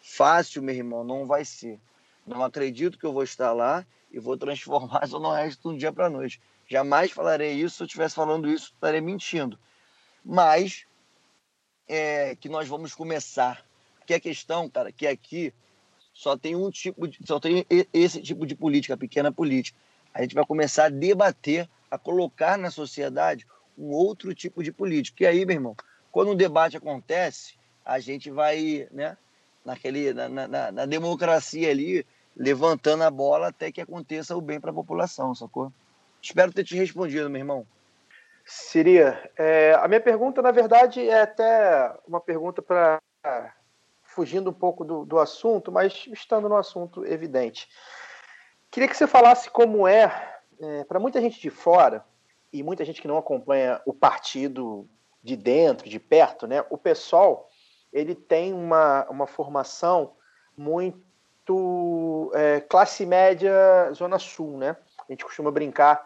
Fácil, meu irmão, não vai ser. Não acredito que eu vou estar lá e vou transformar a Zona Oeste de um dia para noite. Jamais falarei isso. Se eu estivesse falando isso, estaria mentindo. Mas é, que nós vamos começar. Que a questão, cara, que aqui só tem um tipo de, só tem esse tipo de política, pequena política. A gente vai começar a debater, a colocar na sociedade um outro tipo de política. E aí, meu irmão, quando um debate acontece, a gente vai, né, naquele, na, na, na democracia ali, levantando a bola até que aconteça o bem para a população, sacou? Espero ter te respondido, meu irmão. Siria, é, a minha pergunta, na verdade, é até uma pergunta para fugindo um pouco do, do assunto, mas estando no assunto evidente. Queria que você falasse como é, é para muita gente de fora e muita gente que não acompanha o partido de dentro, de perto, né? O pessoal ele tem uma, uma formação muito é, classe média zona sul, né? A gente costuma brincar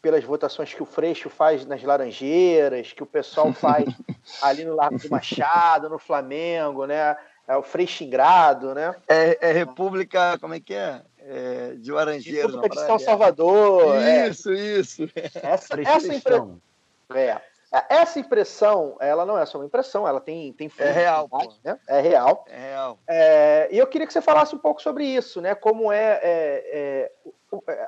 pelas votações que o Freixo faz nas Laranjeiras, que o pessoal faz ali no Largo do Machado, no Flamengo, né? É o Freixo Ingrado, né? É, é República, como é que é? é de Laranjeiras. República de São Salvador. Isso, é. isso. Essa, essa impressão. É. Essa impressão, ela não é só uma impressão, ela tem, tem É real, né? É real. É real. É, e eu queria que você falasse um pouco sobre isso, né? Como é, é, é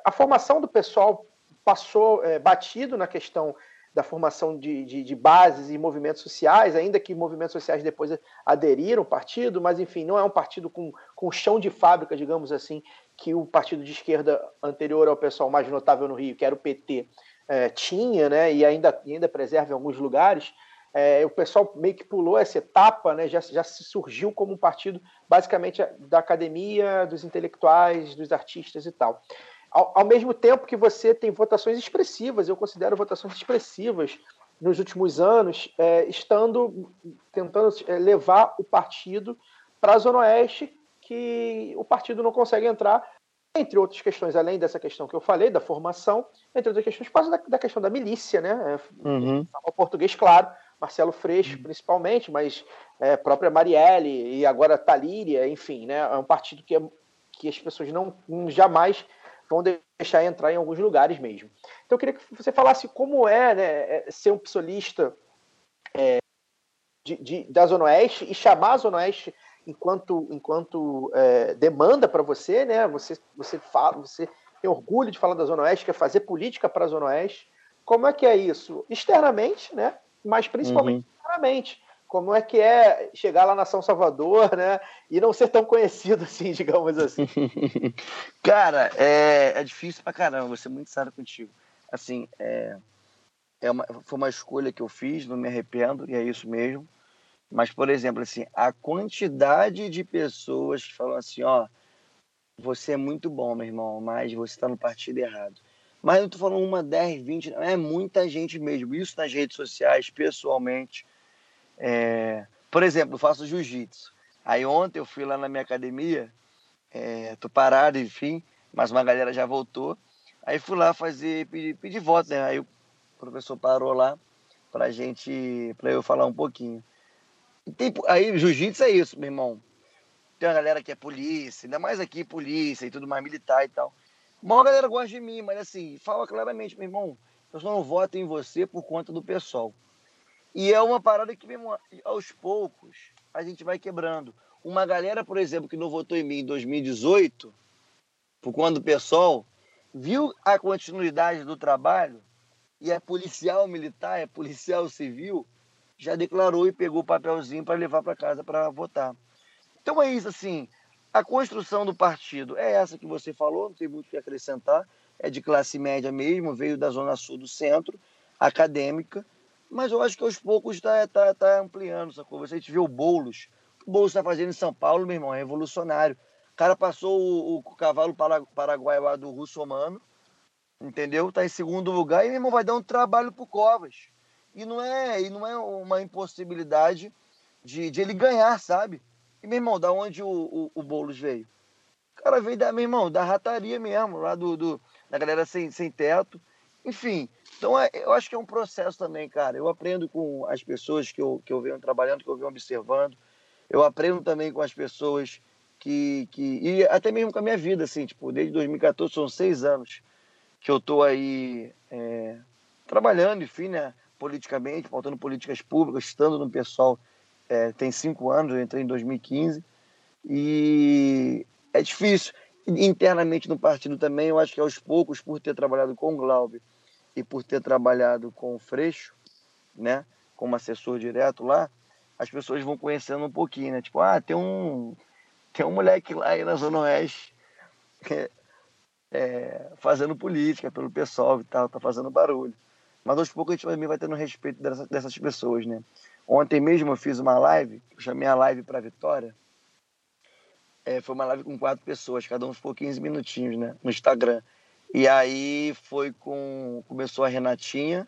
a formação do pessoal passou é, batido na questão da formação de, de, de, bases e movimentos sociais, ainda que movimentos sociais depois aderiram ao partido, mas enfim, não é um partido com, com chão de fábrica, digamos assim, que o partido de esquerda anterior ao pessoal mais notável no Rio, que era o PT, é, tinha, né, e ainda, ainda preserva em alguns lugares. É, o pessoal meio que pulou essa etapa, né, já, já se surgiu como um partido basicamente da academia, dos intelectuais, dos artistas e tal ao, ao, mesmo tempo que você tem votações expressivas, eu considero votações expressivas nos últimos anos, é, estando tentando é, levar o partido para a Zona Oeste, que o partido não consegue entrar, entre outras questões, além dessa questão que eu falei, da formação, entre outras questões, causa da, da questão da milícia, né? É, uhum. O português, claro, Marcelo Freixo, uhum. principalmente, mas é, própria Marielle e agora Talíria, enfim, né? É um partido que, é, que as pessoas não jamais vão deixar entrar em alguns lugares mesmo. Então eu queria que você falasse como é, né, é, ser um psolista é, de, de, da Zona Oeste e chamar a Zona Oeste enquanto, enquanto é, demanda para você, né? Você, você, fala, você tem orgulho de falar da Zona Oeste, quer fazer política para a Zona Oeste. Como é que é isso? Externamente, né? Mas principalmente uhum. internamente como é que é chegar lá na São Salvador, né? E não ser tão conhecido assim, digamos assim. Cara, é, é difícil pra caramba, vou ser muito sério contigo. Assim, é, é uma, foi uma escolha que eu fiz, não me arrependo, e é isso mesmo. Mas, por exemplo, assim, a quantidade de pessoas que falam assim, ó, você é muito bom, meu irmão, mas você está no partido errado. Mas eu tô falando uma, 10, 20, é muita gente mesmo. Isso nas redes sociais, pessoalmente é, por exemplo, eu faço jiu-jitsu. Aí ontem eu fui lá na minha academia, é, tô parado, enfim, mas uma galera já voltou. Aí fui lá fazer, pedir, pedir votos, né? Aí o professor parou lá pra gente, pra eu falar um pouquinho. Tem, aí jiu-jitsu é isso, meu irmão. Tem uma galera que é polícia, ainda mais aqui polícia e tudo mais, militar e tal. Uma galera gosta de mim, mas assim, fala claramente, meu irmão, eu só não voto em você por conta do pessoal. E é uma parada que, mesmo aos poucos, a gente vai quebrando. Uma galera, por exemplo, que não votou em mim em 2018, por quando o pessoal viu a continuidade do trabalho e é policial militar, é policial civil, já declarou e pegou o papelzinho para levar para casa para votar. Então é isso, assim, a construção do partido é essa que você falou, não tem muito o que acrescentar, é de classe média mesmo, veio da zona sul do centro, acadêmica, mas eu acho que aos poucos está tá, tá ampliando, sacou? Você vê o Boulos, o Boulos está fazendo em São Paulo, meu irmão, é revolucionário. O cara passou o, o cavalo paraguaio lá do russo-humano, entendeu? Está em segundo lugar e, meu irmão, vai dar um trabalho pro Covas. E não é, e não é uma impossibilidade de, de ele ganhar, sabe? E, meu irmão, da onde o, o, o Boulos veio? O cara veio da, meu irmão, da rataria mesmo, lá do, do da galera sem, sem teto. Enfim, então é, eu acho que é um processo também, cara. Eu aprendo com as pessoas que eu, que eu venho trabalhando, que eu venho observando. Eu aprendo também com as pessoas que, que. E até mesmo com a minha vida, assim, tipo, desde 2014, são seis anos que eu tô aí é, trabalhando, enfim, né, politicamente, faltando políticas públicas, estando no pessoal é, tem cinco anos, eu entrei em 2015, e é difícil. Internamente no partido também, eu acho que aos poucos, por ter trabalhado com o Glaube e por ter trabalhado com o Freixo, né, como assessor direto lá, as pessoas vão conhecendo um pouquinho, né? Tipo, ah, tem um, tem um moleque lá aí na Zona Oeste é, é, fazendo política pelo pessoal e tal, tá fazendo barulho. Mas aos poucos a gente também vai tendo respeito dessas, dessas pessoas, né? Ontem mesmo eu fiz uma live, chamei a live para Vitória. É, foi uma live com quatro pessoas, cada um ficou 15 minutinhos, né? No Instagram. E aí foi com. Começou a Renatinha,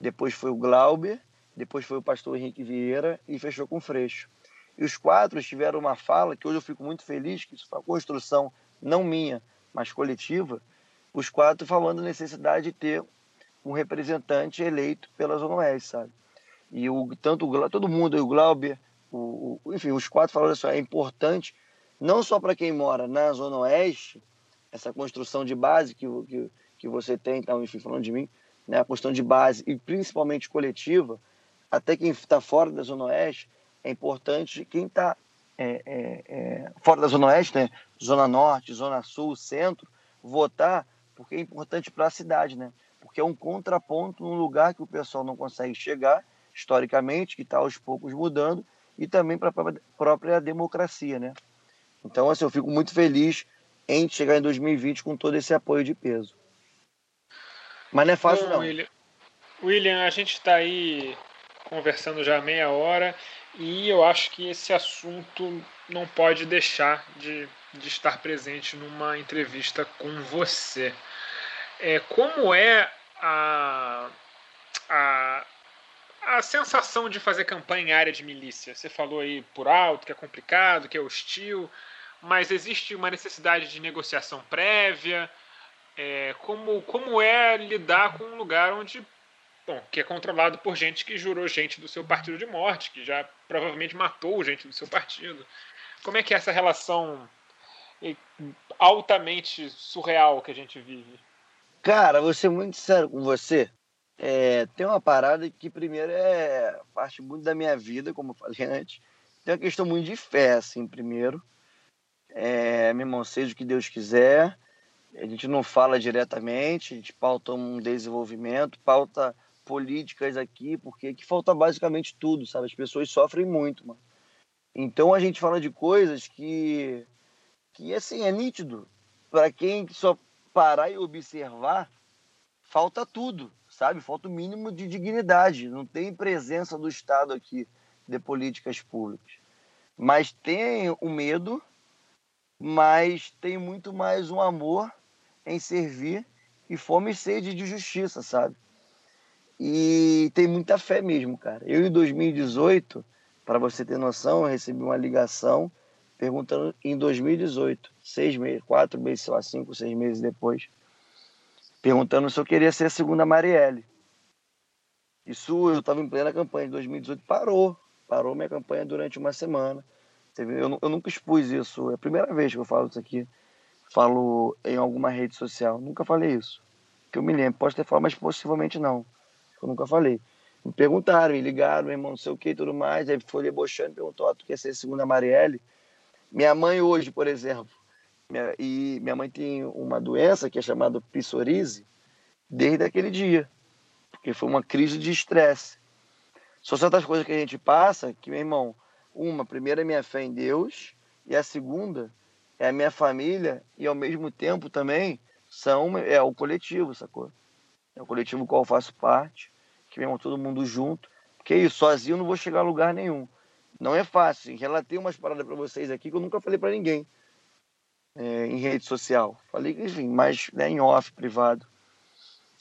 depois foi o Glauber, depois foi o pastor Henrique Vieira e fechou com o Freixo. E os quatro tiveram uma fala que hoje eu fico muito feliz, que isso foi uma construção não minha, mas coletiva. Os quatro falando da necessidade de ter um representante eleito pela Zona Oeste, sabe? E o, tanto o, todo mundo, o Glauber, o, o, enfim, os quatro falaram assim, é importante, não só para quem mora na Zona Oeste, essa construção de base que, que, que você tem, então, enfim, falando de mim, né, a construção de base e principalmente coletiva, até quem está fora da Zona Oeste, é importante quem está é, é, é, fora da Zona Oeste, né, Zona Norte, Zona Sul, Centro, votar, porque é importante para a cidade, né? porque é um contraponto num lugar que o pessoal não consegue chegar, historicamente, que está aos poucos mudando, e também para a própria democracia. Né? Então, assim, eu fico muito feliz em chegar em 2020 com todo esse apoio de peso. Mas não é fácil, Bom, não. William, William a gente está aí conversando já meia hora e eu acho que esse assunto não pode deixar de, de estar presente numa entrevista com você. É, como é a, a, a sensação de fazer campanha em área de milícia? Você falou aí por alto que é complicado, que é hostil, mas existe uma necessidade de negociação prévia? É, como, como é lidar com um lugar onde bom, que é controlado por gente que jurou gente do seu partido de morte, que já provavelmente matou gente do seu partido. Como é que é essa relação altamente surreal que a gente vive? Cara, vou ser muito sincero com você. É, tem uma parada que, primeiro, é parte muito da minha vida, como eu falei antes. Tem uma questão muito de fé, assim, primeiro. É, meu irmão, seja o que Deus quiser. A gente não fala diretamente, a gente pauta um desenvolvimento, pauta políticas aqui, porque aqui falta basicamente tudo, sabe? As pessoas sofrem muito, mano. Então a gente fala de coisas que, que assim, é nítido. Para quem só parar e observar, falta tudo, sabe? Falta o mínimo de dignidade. Não tem presença do Estado aqui de políticas públicas. Mas tem o medo, mas tem muito mais um amor em servir e fome e sede de justiça, sabe? E tem muita fé mesmo, cara. Eu, em 2018, para você ter noção, eu recebi uma ligação perguntando em 2018, seis meses, quatro meses, sei lá, cinco, seis meses depois, perguntando se eu queria ser a segunda Marielle. Isso eu estava em plena campanha de 2018, parou, parou minha campanha durante uma semana. Eu, eu nunca expus isso, é a primeira vez que eu falo isso aqui, falo em alguma rede social, nunca falei isso. Que eu me lembro, posso ter falado, mas possivelmente não. Eu nunca falei. Me perguntaram, me ligaram, meu irmão, não sei o que e tudo mais. Aí foi debochando, perguntou, ó, tu quer ser segunda Marielle? Minha mãe hoje, por exemplo, minha- e minha mãe tem uma doença que é chamada psoríase desde aquele dia, porque foi uma crise de estresse. São certas coisas que a gente passa que, meu irmão, uma, primeira é minha fé em Deus, e a segunda é a minha família, e ao mesmo tempo também são é o coletivo, sacou? É o coletivo qual eu faço parte, que irmão, todo mundo junto, porque isso, sozinho não vou chegar a lugar nenhum. Não é fácil. Relatei umas paradas para vocês aqui que eu nunca falei para ninguém é, em rede social. Falei, enfim, mas né, em off, privado.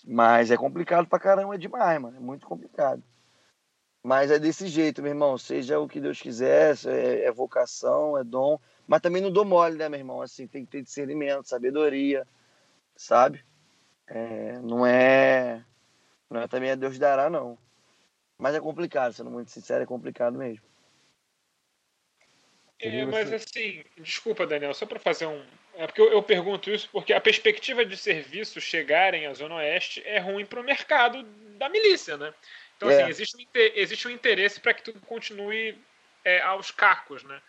Mas é complicado pra caramba demais, mano. É muito complicado. Mas é desse jeito, meu irmão. Seja o que Deus quiser, é, é vocação, é dom. Mas também não dou mole, né, meu irmão? Assim, tem que ter discernimento, sabedoria, sabe? É, não é. Não é também a Deus dará, não. Mas é complicado, sendo muito sincero, é complicado mesmo. É, mas assim, desculpa, Daniel, só para fazer um. É porque eu, eu pergunto isso porque a perspectiva de serviços chegarem à Zona Oeste é ruim para o mercado da milícia, né? Então, É. assim, existe um, existe um interesse para que tudo continue é, aos cacos, né?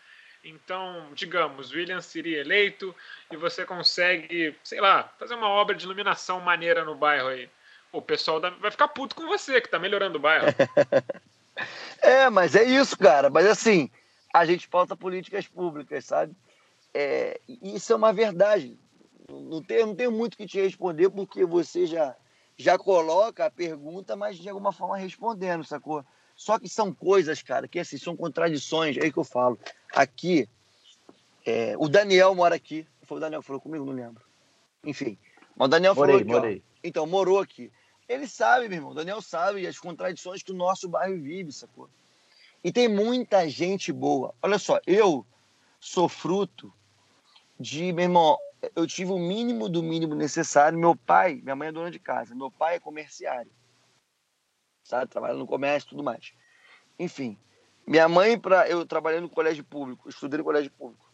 Então, digamos, William seria eleito e você consegue, sei lá, fazer uma obra de iluminação maneira no bairro aí. O pessoal da- vai ficar puto com você, que tá melhorando o bairro. É, mas é isso, cara. Mas assim, a gente pauta políticas públicas, sabe? É, isso é uma verdade. Não tenho, não tenho muito o que te responder, porque você já, já coloca a pergunta, mas de alguma forma respondendo, sacou? Só que são coisas, cara, que assim, são contradições, é aí que eu falo. Aqui, é, o Daniel mora aqui. Foi o Daniel que falou comigo, não lembro. Enfim. Mas o Daniel falou Morei, aqui, ó. morei. Então, morou aqui. Ele sabe, meu irmão. O Daniel sabe as contradições que o nosso bairro vive, sacou? E tem muita gente boa. Olha só, eu sou fruto de, meu irmão, eu tive o mínimo do mínimo necessário. Meu pai, minha mãe é dona de casa, meu pai é comerciário. Sabe? Trabalha no comércio e tudo mais. Enfim, minha mãe, pra, eu trabalhei no colégio público, estudei no colégio público,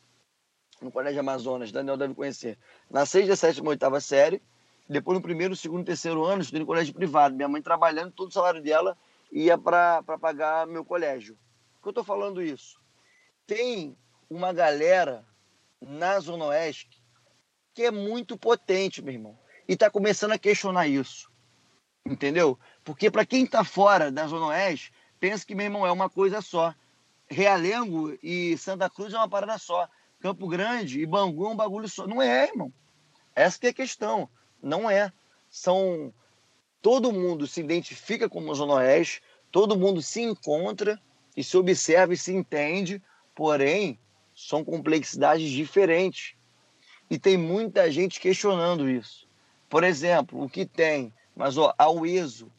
no colégio Amazonas, Daniel deve conhecer. Na sexta, sétima, oitava série, depois no primeiro, segundo, terceiro ano, estudei no colégio privado. Minha mãe trabalhando, todo o salário dela ia para pagar meu colégio. Por que eu estou falando isso? Tem uma galera na Zona Oeste é muito potente, meu irmão. E está começando a questionar isso. Entendeu? Porque para quem está fora da Zona Oeste, pensa que, meu irmão, é uma coisa só. Realengo e Santa Cruz é uma parada só. Campo Grande e Bangu é um bagulho só. Não é, irmão. Essa que é a questão. Não é. São. Todo mundo se identifica como Zona Oeste, todo mundo se encontra e se observa e se entende, porém, são complexidades diferentes. E tem muita gente questionando isso. Por exemplo, o que tem, mas ó, a UESO,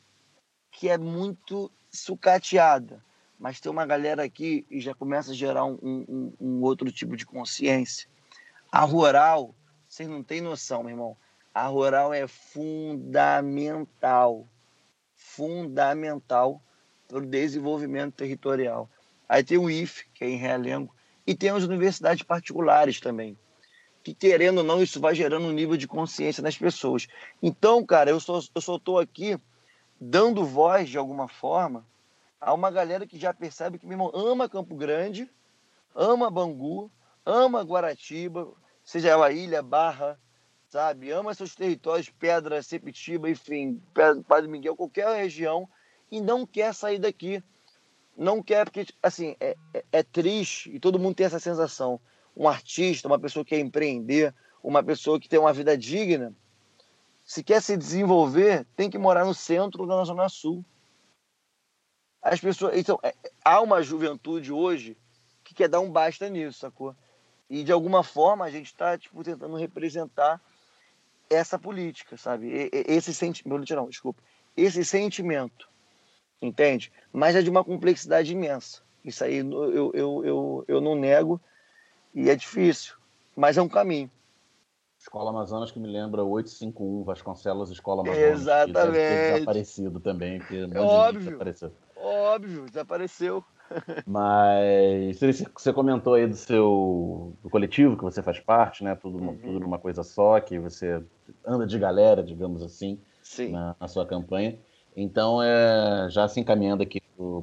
que é muito sucateada, mas tem uma galera aqui e já começa a gerar um, um- um outro tipo de consciência. A rural, vocês não têm noção, meu irmão. A rural é fundamental. Fundamental para o desenvolvimento territorial. Aí tem o IFE, que é em Realengo, e tem as universidades particulares também. Que querendo ou não, isso vai gerando um nível de consciência nas pessoas. Então, cara, eu só, eu só estou aqui dando voz de alguma forma a uma galera que já percebe que, meu irmão, ama Campo Grande, ama Bangu, ama Guaratiba, seja ela ilha, barra, sabe? Ama seus territórios, Pedra, Sepitiba, enfim, Padre Miguel, qualquer região, e não quer sair daqui. Não quer, porque, assim, é, é- é triste, e todo mundo tem essa sensação. Um artista, uma pessoa que quer empreender, uma pessoa que tem uma vida digna, se quer se desenvolver, tem que morar no centro na Zona Sul. As pessoas. Então, é- há uma juventude hoje que quer dar um basta nisso, sacou? E de alguma forma a gente está tipo, tentando representar essa política, sabe? Esse sentimento. Não, desculpa. Esse sentimento. Entende? Mas é de uma complexidade imensa. Isso aí eu, eu, eu, eu não nego. E é difícil. Mas é um caminho. Escola Amazonas que me lembra 851, Vasconcelos Escola Amazonas. Que Exatamente. desaparecido também, porque um monte de óbvio. desapareceu. Óbvio, desapareceu. Mas você comentou aí do seu do coletivo que você faz parte, né? Tudo, Uhum. tudo numa coisa só, que você anda de galera, digamos assim, Sim. na, na sua campanha. Então, é, já se encaminhando aqui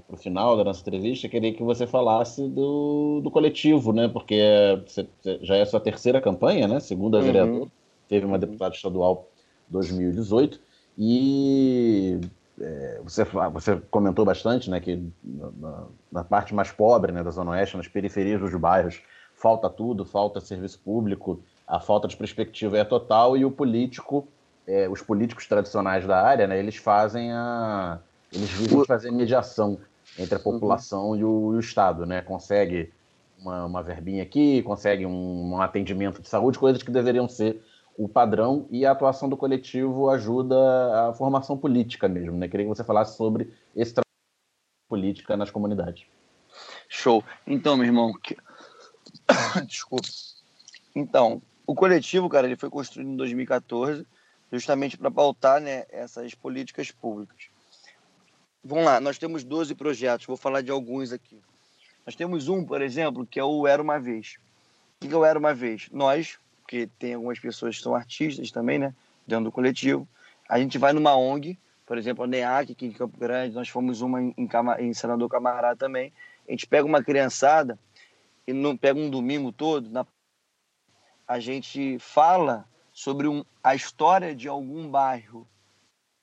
para o final da nossa entrevista, queria que você falasse do, do coletivo, né? Porque é, você, já é a sua terceira campanha, né? Segunda uhum. vereador, teve uma deputada estadual 2018 e é, você, você comentou bastante, né? Que na, na, parte mais pobre, né, da Zona Oeste, nas periferias dos bairros, falta tudo, falta serviço público, a falta de perspectiva é total e o político é, os políticos tradicionais da área, né, eles fazem a. Eles visam fazer mediação entre a população uhum. e, o, e, o, Estado, né? Consegue uma, uma verbinha aqui, consegue um, um, atendimento de saúde, coisas que deveriam ser o padrão, e a atuação do coletivo ajuda a formação política mesmo, né? Queria que você falasse sobre esse trabalho política nas comunidades. Show. Então, meu irmão, que... desculpa. Então, o coletivo, cara, ele foi construído em 2014 justamente para pautar né, essas políticas públicas. Vamos lá, nós temos 12 projetos, vou falar de alguns aqui. Nós temos um, por exemplo, que é o Era Uma Vez. O que é o Era Uma Vez? Nós, que tem algumas pessoas que são artistas também, né, dentro do coletivo, a gente vai numa ONG, por exemplo, a NEAC aqui em Campo Grande, nós fomos uma em, em Senador Camará também. A gente pega uma criançada e não pega um domingo todo, na... a gente fala sobre um, a história de algum bairro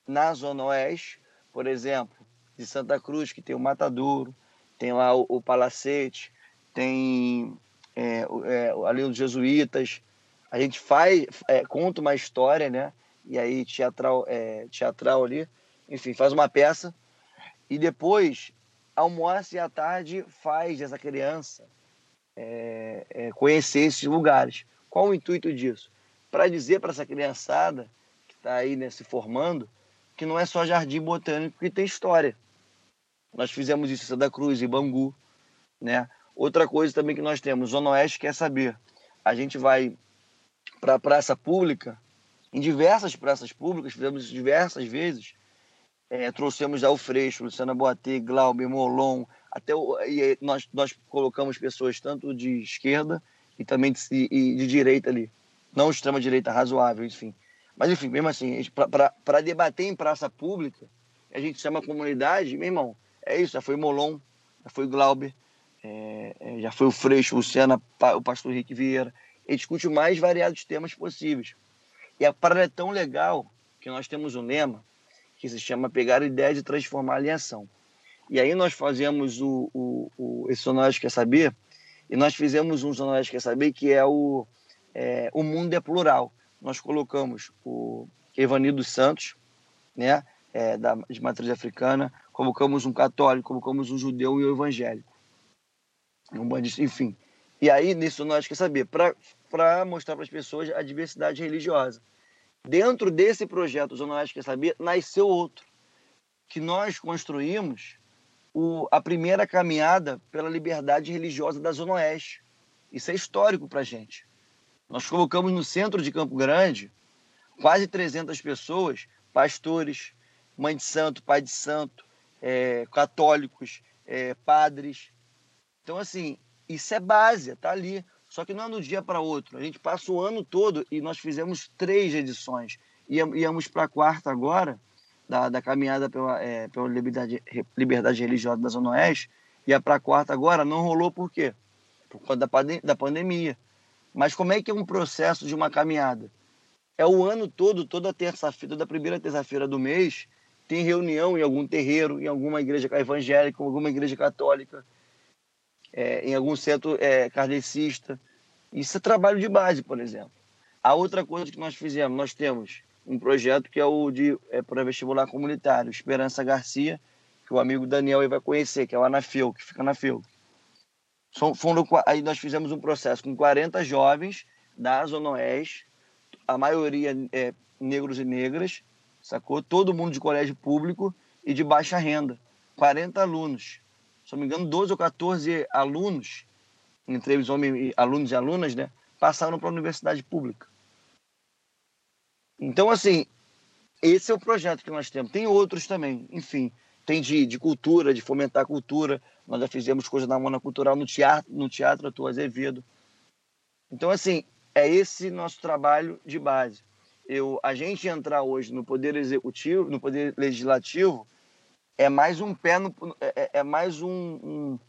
na Zona Oeste, por exemplo, de Santa Cruz, que tem o Matadouro, tem lá o, o Palacete, tem é, é, ali os Jesuítas. A gente faz, é, conta uma história, né? E aí teatral, é, teatral ali, enfim, faz uma peça e depois almoça e à tarde faz essa criança é, é, conhecer esses lugares. Qual o intuito disso? para dizer para essa criançada que está aí né, se formando que não é só jardim botânico que tem história. Nós fizemos isso em Santa Cruz, em Bangu. Né? Outra coisa também que nós temos, Zona Oeste quer saber. A gente vai para a praça pública, em diversas praças públicas, fizemos isso diversas vezes. É, trouxemos já o Freixo, Luciana Boatê, Glauber, Molon, até o, e nós, nós colocamos pessoas tanto de esquerda e também de, e de direita ali não extrema-direita razoável, enfim. Mas, enfim, mesmo assim, para debater em praça pública, a gente chama a comunidade, meu irmão, é isso, já foi Molon, já foi Glauber, é, é, já foi o Freixo, o Luciana, o pastor Henrique Vieira. Ele discute os mais variados temas possíveis. E a parada é tão legal que nós temos um lema que se chama Pegar a Ideia de Transformar em Ação. E aí nós fazemos o, o, o esse Quer Saber, e nós fizemos um Sonolés Quer Saber que é o é, o mundo é plural. Nós colocamos o Evanildo Santos, né, é, da, de matriz africana, colocamos um católico, colocamos um judeu e um evangélico. Um enfim. E aí, nisso, nós quer saber, para mostrar para as pessoas a diversidade religiosa. Dentro desse projeto Zona Oeste Quer Saber, nasceu outro, que nós construímos o, a primeira caminhada pela liberdade religiosa da Zona Oeste. Isso é histórico para a gente. Nós colocamos no centro de Campo Grande quase 300 pessoas, pastores, mãe de santo, pai de santo, é, católicos, é, padres. Então, assim, isso é base, tá ali. Só que não é do dia para outro. A gente passa o ano todo e nós fizemos três edições. Íamos para a quarta agora, da, da caminhada pela, é, pela liberdade, liberdade religiosa da Zona Oeste. Ia para a quarta agora, não rolou por quê? Por conta da, da pandemia. Mas como é que é um processo de uma caminhada? É o ano todo, toda terça-feira, toda primeira terça-feira do mês, tem reunião em algum terreiro, em alguma igreja evangélica, em alguma igreja católica, é, em algum centro é, kardecista. Isso é trabalho de base, por exemplo. A outra coisa que nós fizemos, nós temos um projeto que é o de é, para vestibular comunitário, Esperança Garcia, que o amigo Daniel vai conhecer, que é o Anafeu, que fica na FEU. Foram, aí nós fizemos um processo com 40 jovens da Zona Oeste, a maioria é, negros e negras, sacou? Todo mundo de colégio público e de baixa renda. 40 alunos. Se não me engano, 12 ou 14 alunos, entre eles homens, alunos e alunas, né, passaram para a universidade pública. Então, assim, esse é o projeto que nós temos. Tem outros também, enfim tem de, de cultura, de fomentar a cultura. Nós já fizemos coisa na Mona Cultural no teatro, no Teatro Ator Azevedo. Então, assim, é esse nosso trabalho de base. Eu, a gente entrar hoje no poder executivo, no poder legislativo, é mais um pé no, é, é, é mais um, um,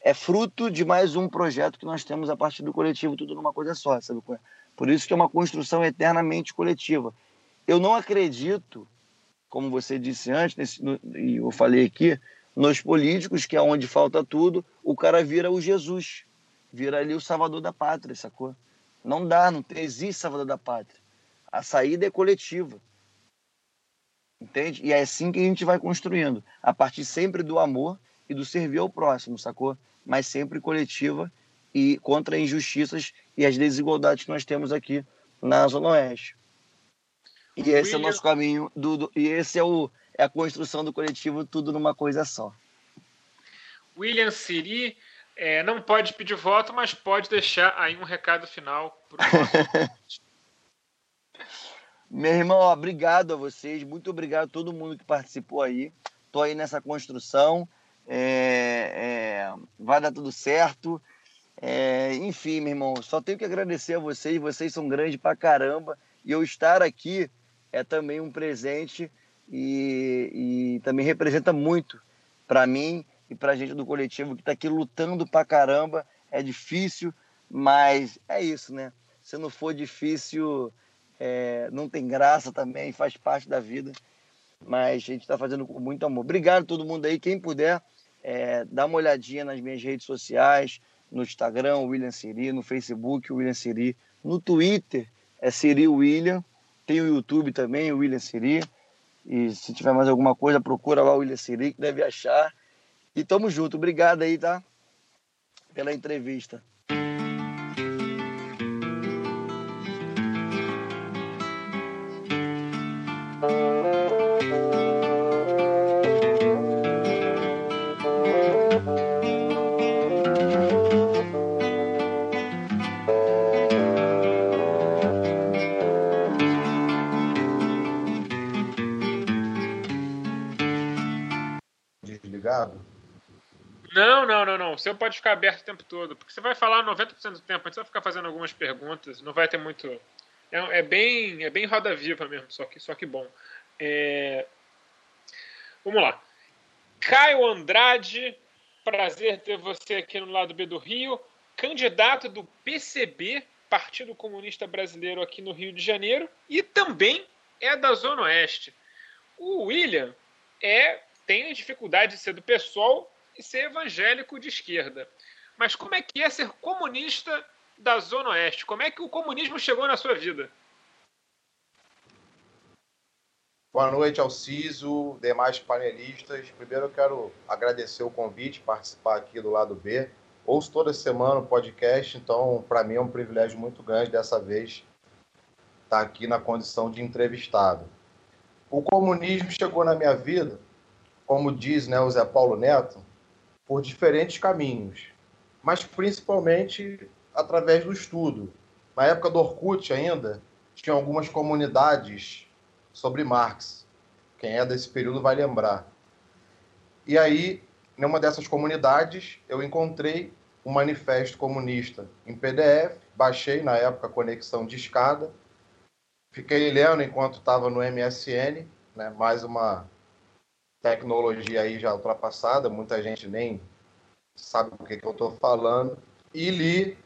é fruto de mais um projeto que nós temos a partir do coletivo tudo numa coisa só, sabe? Por isso que é uma construção eternamente coletiva. Eu não acredito, como você disse antes, nesse, no, e eu falei aqui, nos políticos, que é onde falta tudo, o cara vira o Jesus, vira ali o salvador da pátria, sacou? Não dá, não tem, existe salvador da pátria. A saída é coletiva. Entende? E é assim que a gente vai construindo, a partir sempre do amor e do servir ao próximo, sacou? Mas sempre coletiva e contra injustiças e as desigualdades que nós temos aqui na Zona Oeste. E esse William... é o nosso caminho, do, do, e esse é, o, é a construção do coletivo, tudo numa coisa só. William Siri é, não pode pedir voto, mas pode deixar aí um recado final para Meu irmão, obrigado a vocês, muito obrigado a todo mundo que participou aí. Tô aí nessa construção, é, é, vai dar tudo certo. É, enfim, meu irmão, só tenho que agradecer a vocês, vocês são grandes pra caramba. E eu estar aqui é também um presente e, e também representa muito para mim e para a gente do coletivo que está aqui lutando pra caramba. É difícil, mas é isso, né? Se não for difícil, é, não tem graça também, faz parte da vida. Mas a gente está fazendo com muito amor. Obrigado a todo mundo aí. Quem puder, é, dá uma olhadinha nas minhas redes sociais, no Instagram, William Siri, no Facebook, William Siri, no Twitter, é Siri William. Tem o YouTube também, William Siri. E se tiver mais alguma coisa, procura lá o William Siri, que deve achar. E tamo junto. Obrigado aí, tá? Pela entrevista. O seu pode ficar aberto o tempo todo, porque você vai falar 90% do tempo, a gente vai ficar fazendo algumas perguntas, não vai ter muito. É, é bem, é bem roda viva mesmo, só que, só que bom. É... Vamos lá. Caio Andrade, prazer ter você aqui no lado B do Rio, candidato do PCB, Partido Comunista Brasileiro aqui no Rio de Janeiro, e também é da Zona Oeste. O William é tem dificuldade de ser do PSOL e ser evangélico de esquerda. Mas como é que é ser comunista da Zona Oeste? Como é que o comunismo chegou na sua vida? Boa noite, Alciso, demais panelistas. Primeiro eu quero agradecer o convite, participar aqui do lado B. Ouço toda semana o podcast, então para mim é um privilégio muito grande dessa vez estar aqui na condição de entrevistado. O comunismo chegou na minha vida, como diz né, o Zé Paulo Neto, por diferentes caminhos, mas principalmente através do estudo. Na época do Orkut ainda, tinha algumas comunidades sobre Marx. Quem é desse período vai lembrar. E aí, numa dessas comunidades, eu encontrei um manifesto comunista em PDF, baixei na época conexão de escada, fiquei lendo enquanto estava no MSN, né, mais uma tecnologia aí já ultrapassada, muita gente nem sabe o que, que eu estou falando, e li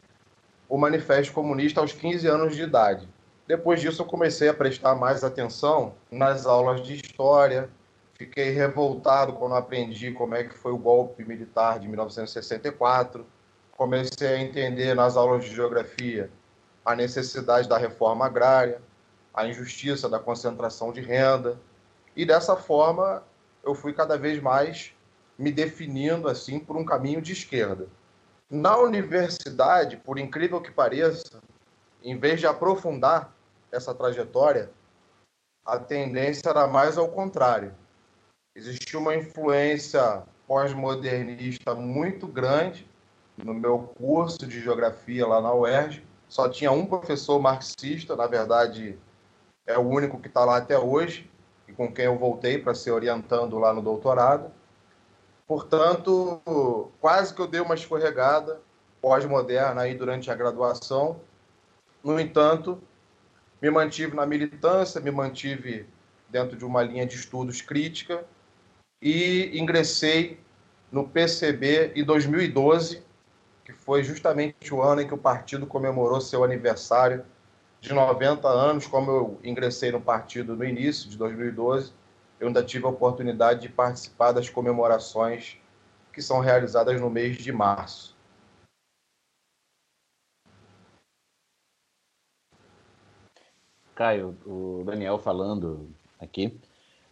o Manifesto Comunista aos 15 anos de idade. Depois disso, eu comecei a prestar mais atenção nas aulas de história. Fiquei revoltado quando aprendi como é que foi o golpe militar de 1964. Comecei a entender nas aulas de geografia a necessidade da reforma agrária, a injustiça da concentração de renda. E dessa forma, eu fui cada vez mais me definindo assim por um caminho de esquerda. Na universidade, por incrível que pareça, em vez de aprofundar essa trajetória, a tendência era mais ao contrário. Existia uma influência pós-modernista muito grande no meu curso de geografia lá na UERJ. Só tinha um professor marxista, na verdade, é o único que está lá até hoje, e com quem eu voltei para ser orientando lá no doutorado. Portanto, quase que eu dei uma escorregada pós-moderna aí durante a graduação. No entanto, me mantive na militância, me mantive dentro de uma linha de estudos crítica e ingressei no PCB em 2012, que foi justamente o ano em que o partido comemorou seu aniversário de 90 anos. Como eu ingressei no partido no início de 2012, eu ainda tive a oportunidade de participar das comemorações que são realizadas no mês de março. Caio, o Daniel falando aqui.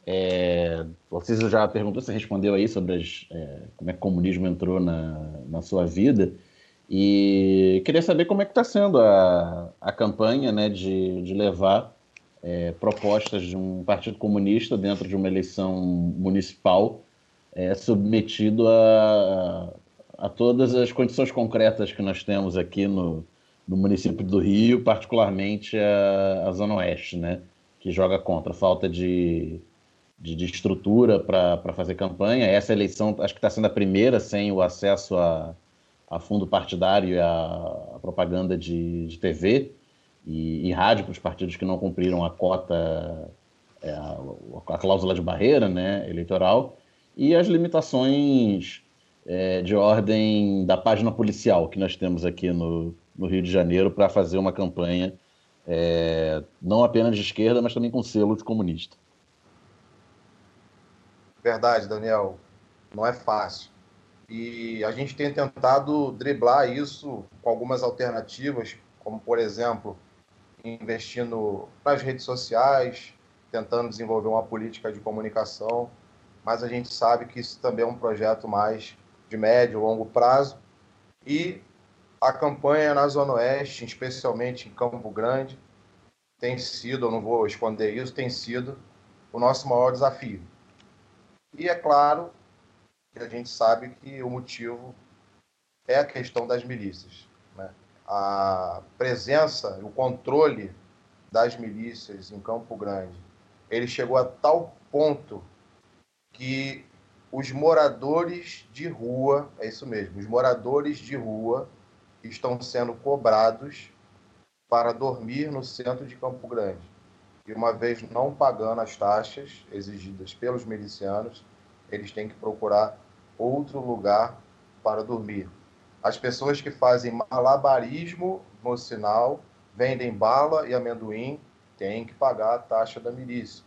É, você já perguntou, você respondeu aí sobre as, é, como é que o comunismo entrou na, na sua vida. E queria saber como é que está sendo a, a campanha né, de, de levar é, propostas de um partido comunista dentro de uma eleição municipal é, submetido a, a todas as condições concretas que nós temos aqui no, no município do Rio, particularmente a, a Zona Oeste, né, que joga contra falta de, de, de estrutura para fazer campanha. Essa eleição acho que está sendo a primeira sem o acesso a, a fundo partidário e a, propaganda de, de TV e, e rádio para os partidos que não cumpriram a cota, é, a, a, cláusula de barreira né, eleitoral, e as limitações é, de ordem da página policial que nós temos aqui no, no Rio de Janeiro para fazer uma campanha é, não apenas de esquerda, mas também com selo de comunista. Verdade, Daniel. Não é fácil. E a gente tem tentado driblar isso com algumas alternativas, como, por exemplo, investindo nas redes sociais, tentando desenvolver uma política de comunicação, mas a gente sabe que isso também é um projeto mais de médio longo prazo. E a campanha na Zona Oeste, especialmente em Campo Grande, tem sido, eu não vou esconder isso, tem sido o nosso maior desafio. E é claro que a gente sabe que o motivo é a questão das milícias a presença, o controle das milícias em Campo Grande, ele chegou a tal ponto que os moradores de rua, é isso mesmo, os moradores de rua estão sendo cobrados para dormir no centro de Campo Grande. E uma vez não pagando as taxas exigidas pelos milicianos, eles têm que procurar outro lugar para dormir. As pessoas que fazem malabarismo no sinal, vendem bala e amendoim, têm que pagar a taxa da milícia.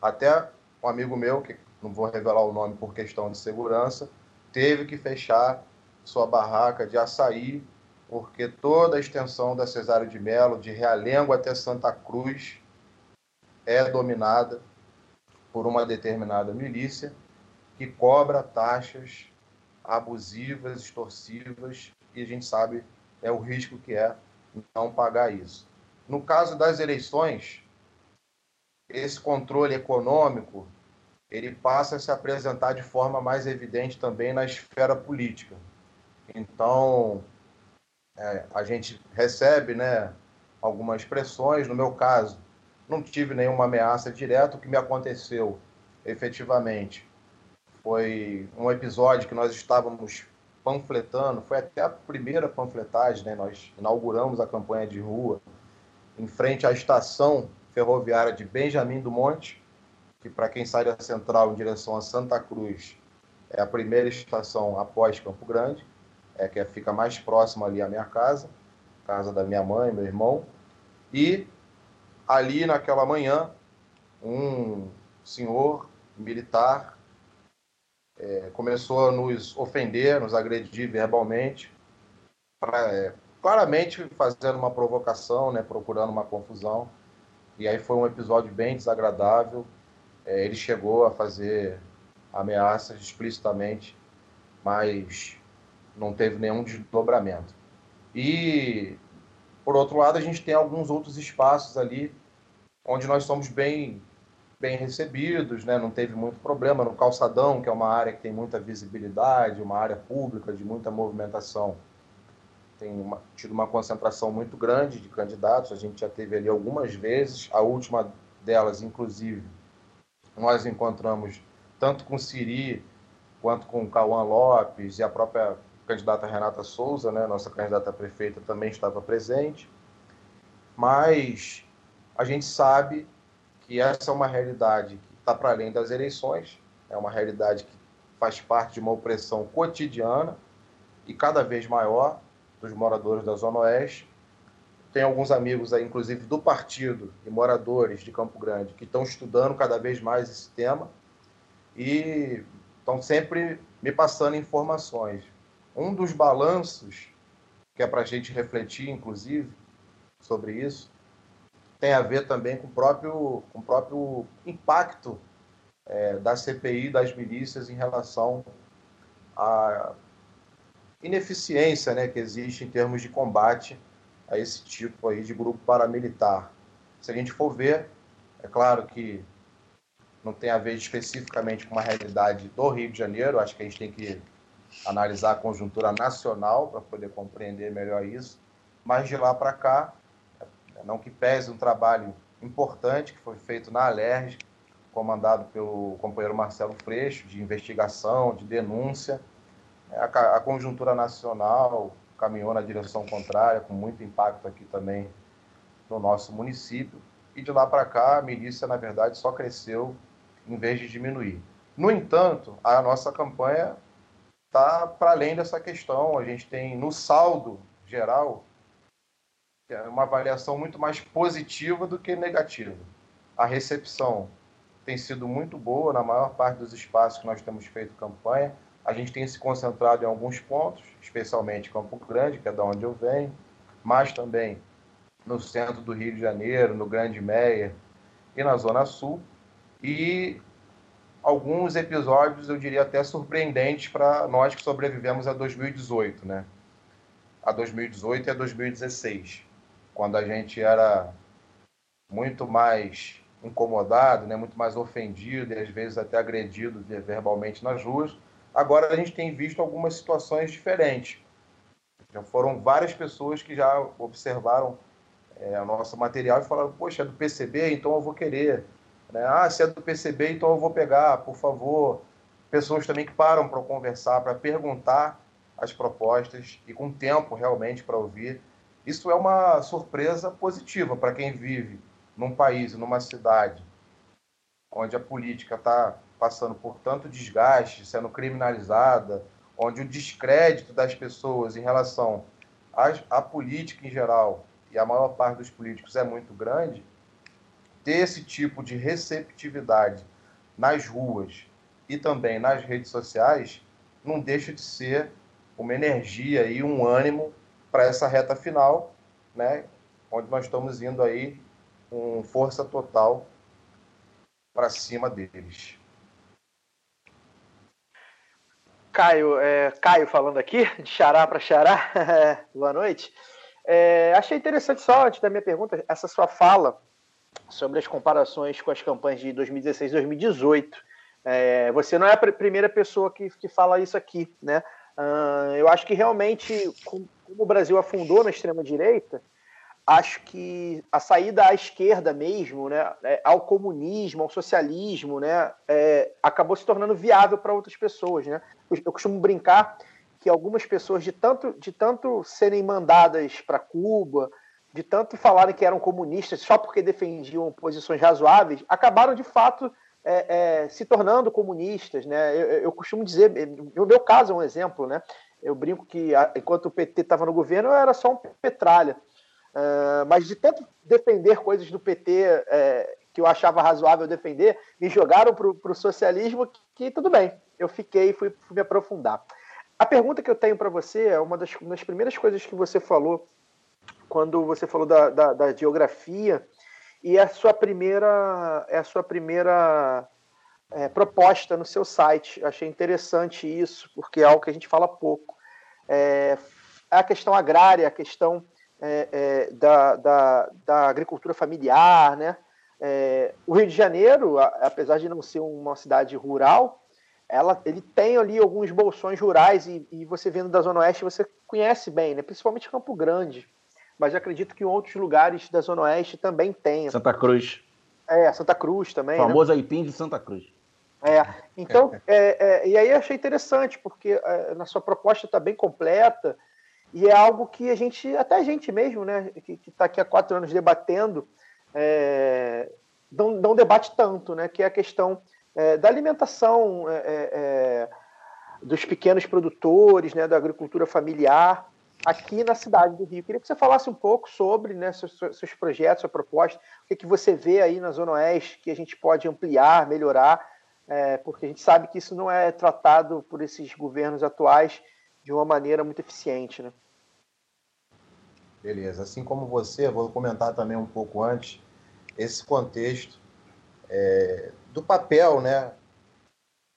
Até um amigo meu, que não vou revelar o nome por questão de segurança, teve que fechar sua barraca de açaí, porque toda a extensão da Cesário de Melo, de Realengo até Santa Cruz, é dominada por uma determinada milícia que cobra taxas abusivas, extorsivas, e a gente sabe é o risco que é não pagar isso. No caso das eleições, esse controle econômico ele passa a se apresentar de forma mais evidente também na esfera política. Então, é, a gente recebe né, algumas pressões. No meu caso, não tive nenhuma ameaça direta. O que me aconteceu efetivamente foi um episódio que nós estávamos panfletando, foi até a primeira panfletagem, né? Nós inauguramos a campanha de rua em frente à estação ferroviária de Benjamin do Monte, que para quem sai da central em direção a Santa Cruz é a primeira estação após Campo Grande, é que fica mais próxima ali à minha casa, casa da minha mãe, meu irmão, e ali naquela manhã um senhor militar é, começou a nos ofender, nos agredir verbalmente, pra, é, claramente fazendo uma provocação, né, procurando uma confusão. E aí foi um episódio bem desagradável. É, ele chegou a fazer ameaças explicitamente, mas não teve nenhum desdobramento. E, por outro lado, a gente tem alguns outros espaços ali onde nós somos bem bem recebidos, né? não teve muito problema. No Calçadão, que é uma área que tem muita visibilidade, uma área pública de muita movimentação, tem uma, tido uma concentração muito grande de candidatos. A gente já teve ali algumas vezes, a última delas, inclusive, nós encontramos tanto com Siri quanto com Cauã Lopes e a própria candidata Renata Souza, né? nossa candidata prefeita, também estava presente. mas a gente sabe que essa é uma realidade que está para além das eleições, é uma realidade que faz parte de uma opressão cotidiana e cada vez maior dos moradores da Zona Oeste. Tem alguns amigos aí, inclusive do partido e moradores de Campo Grande, que estão estudando cada vez mais esse tema e estão sempre me passando informações. Um dos balanços, que é para a gente refletir, inclusive, sobre isso, tem a ver também com o próprio, com o próprio impacto é, da CPI das milícias em relação à ineficiência né, que existe em termos de combate a esse tipo aí de grupo paramilitar. Se a gente for ver, é claro que não tem a ver especificamente com uma realidade do Rio de Janeiro, acho que a gente tem que analisar a conjuntura nacional para poder compreender melhor isso, mas de lá para cá, não que pese um trabalho importante que foi feito na Alerj, comandado pelo companheiro Marcelo Freixo, de investigação, de denúncia, a, a conjuntura nacional caminhou na direção contrária, com muito impacto aqui também no nosso município, e de lá para cá a milícia, na verdade, só cresceu em vez de diminuir. No entanto, a nossa campanha está para além dessa questão. A gente tem, no saldo geral, é uma avaliação muito mais positiva do que negativa. A recepção tem sido muito boa na maior parte dos espaços que nós temos feito campanha. A gente tem se concentrado em alguns pontos, especialmente Campo Grande, que é da onde eu venho, mas também no centro do Rio de Janeiro, no Grande Meia e na Zona Sul e alguns episódios, eu diria até surpreendentes para nós que sobrevivemos a 2018, né? A 2018 e a 2016, quando a gente era muito mais incomodado, né, muito mais ofendido e às vezes até agredido verbalmente nas ruas. Agora a gente tem visto algumas situações diferentes. Já foram várias pessoas que já observaram é, o nosso material e falaram: Poxa, é do PCB, então eu vou querer. Né? Ah, se é do PCB, então eu vou pegar, por favor. Pessoas também que param para conversar, para perguntar as propostas e com tempo realmente para ouvir. Isso é uma surpresa positiva para quem vive num país, numa cidade, onde a política está passando por tanto desgaste, sendo criminalizada, onde o descrédito das pessoas em relação à, política em geral e a maior parte dos políticos é muito grande, ter esse tipo de receptividade nas ruas e também nas redes sociais não deixa de ser uma energia e um ânimo para essa reta final, né, onde nós estamos indo aí com força total para cima deles. Caio, é, Caio falando aqui, de xará para xará, boa noite. É, achei interessante só, antes da minha pergunta, essa sua fala sobre as comparações com as campanhas de 2016 e 2018. É, você não é a primeira pessoa que, que fala isso aqui, né? Uh, eu acho que realmente, como, como o Brasil afundou na extrema-direita, acho que a saída à esquerda mesmo, né, é, ao comunismo, ao socialismo, né, é, acabou se tornando viável para outras pessoas. Né? Eu costumo brincar que algumas pessoas, de tanto, de tanto serem mandadas para Cuba, de tanto falarem que eram comunistas só porque defendiam posições razoáveis, acabaram de fato é, é, se tornando comunistas. Né? Eu, eu, costumo dizer, no meu caso é um exemplo, né? Eu brinco que enquanto o PT estava no governo eu era só um petralha. Uh, mas de tanto defender coisas do PT é, que eu achava razoável defender, me jogaram para o socialismo que, que, tudo bem, eu fiquei e fui, fui, me aprofundar. A pergunta que eu tenho para você é uma das, uma das primeiras coisas que você falou quando você falou da, da, da geografia e é a sua primeira é a sua primeira é, proposta no seu site. Achei interessante isso porque é algo que a gente fala pouco. É, a questão agrária, a questão é, é, da, da, da, agricultura familiar, né? É, o Rio de Janeiro, apesar de não ser uma cidade rural, ela, ele tem ali alguns bolsões rurais e, e, você vendo da Zona Oeste você conhece bem, né? principalmente Campo Grande mas acredito que em outros lugares da Zona Oeste também tem. Santa Cruz. É, Santa Cruz também. O famoso né? Aipim de Santa Cruz. É, então, é, é, e aí achei interessante, porque é, na sua proposta está bem completa, E é algo que a gente, até a gente mesmo, né, que está aqui há quatro anos debatendo, é, não, não debate tanto, né, que é a questão é, da alimentação dos pequenos produtores, né, da agricultura familiar aqui na cidade do Rio. Queria que você falasse um pouco sobre né, seus, seus projetos, sua proposta, o que, que você vê aí na Zona Oeste que a gente pode ampliar, melhorar, é, porque a gente sabe que isso não é tratado por esses governos atuais de uma maneira muito eficiente. Né? Beleza. Assim como você, vou comentar também um pouco antes esse contexto é, do papel, né,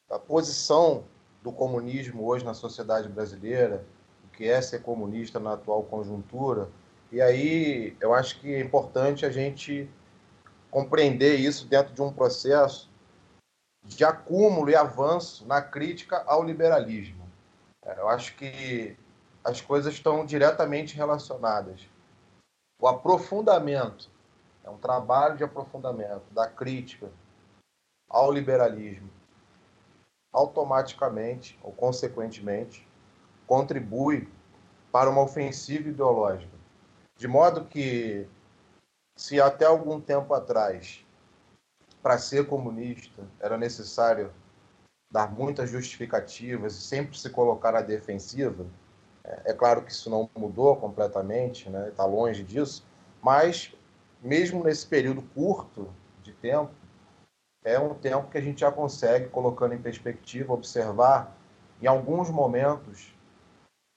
da posição do comunismo hoje na sociedade brasileira, que é ser comunista na atual conjuntura. E aí eu acho que é importante a gente compreender isso dentro de um processo de acúmulo e avanço na crítica ao liberalismo. É, eu acho que as coisas estão diretamente relacionadas. O aprofundamento é um trabalho de aprofundamento da crítica ao liberalismo, automaticamente ou consequentemente contribui para uma ofensiva ideológica. De modo que, se até algum tempo atrás, para ser comunista, era necessário dar muitas justificativas e sempre se colocar à defensiva, é, é claro que isso não mudou completamente, está né? Tá longe disso, mas mesmo nesse período curto de tempo, é um tempo que a gente já consegue, colocando em perspectiva, observar em alguns momentos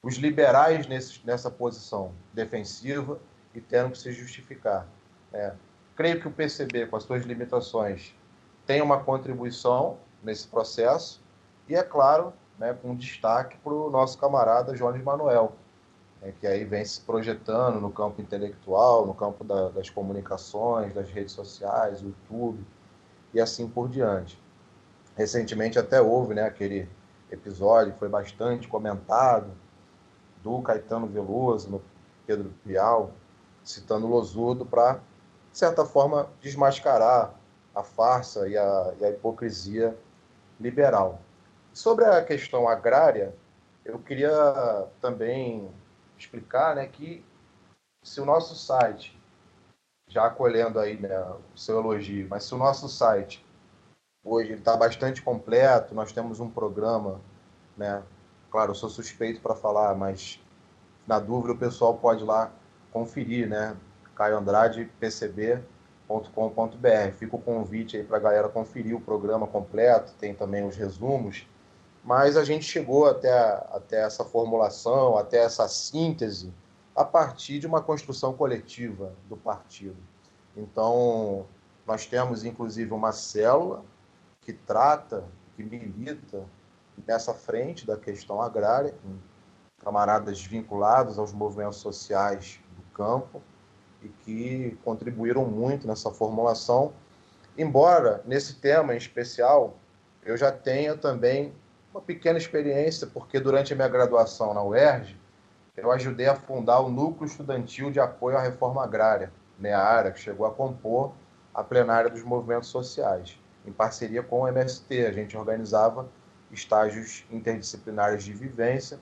os liberais nesse, nessa posição defensiva e tendo que se justificar. É, creio que o PCB, com as suas limitações, tem uma contribuição nesse processo e, é claro, né, com destaque para o nosso camarada Jones Manuel, né, que aí vem se projetando no campo intelectual, no campo da, das comunicações, das redes sociais, YouTube e assim por diante. Recentemente até houve né, aquele episódio, foi bastante comentado, do Caetano Veloso, no Pedro Pial, citando Losudo para, de certa forma, desmascarar a farsa e a, e a hipocrisia liberal. Sobre a questão agrária, eu queria também explicar né, que se o nosso site, já acolhendo aí né, o seu elogio, mas se o nosso site hoje está bastante completo, nós temos um programa né, Claro, eu sou suspeito para falar, mas na dúvida o pessoal pode ir lá conferir, né? Caio Andrade, pcb.com.br. Fica o convite aí para a galera conferir o programa completo, tem também os resumos. Mas a gente chegou até, até essa formulação, até essa síntese, a partir de uma construção coletiva do partido. Então, nós temos inclusive uma célula que trata, que milita nessa frente da questão agrária, com camaradas vinculados aos movimentos sociais do campo e que contribuíram muito nessa formulação. Embora nesse tema em especial eu já tenha também uma pequena experiência, porque durante a minha graduação na UERJ, eu ajudei a fundar o Núcleo Estudantil de Apoio à Reforma Agrária, NEARA, que chegou a compor a plenária dos movimentos sociais, em parceria com o MST. A gente organizava estágios interdisciplinares de vivência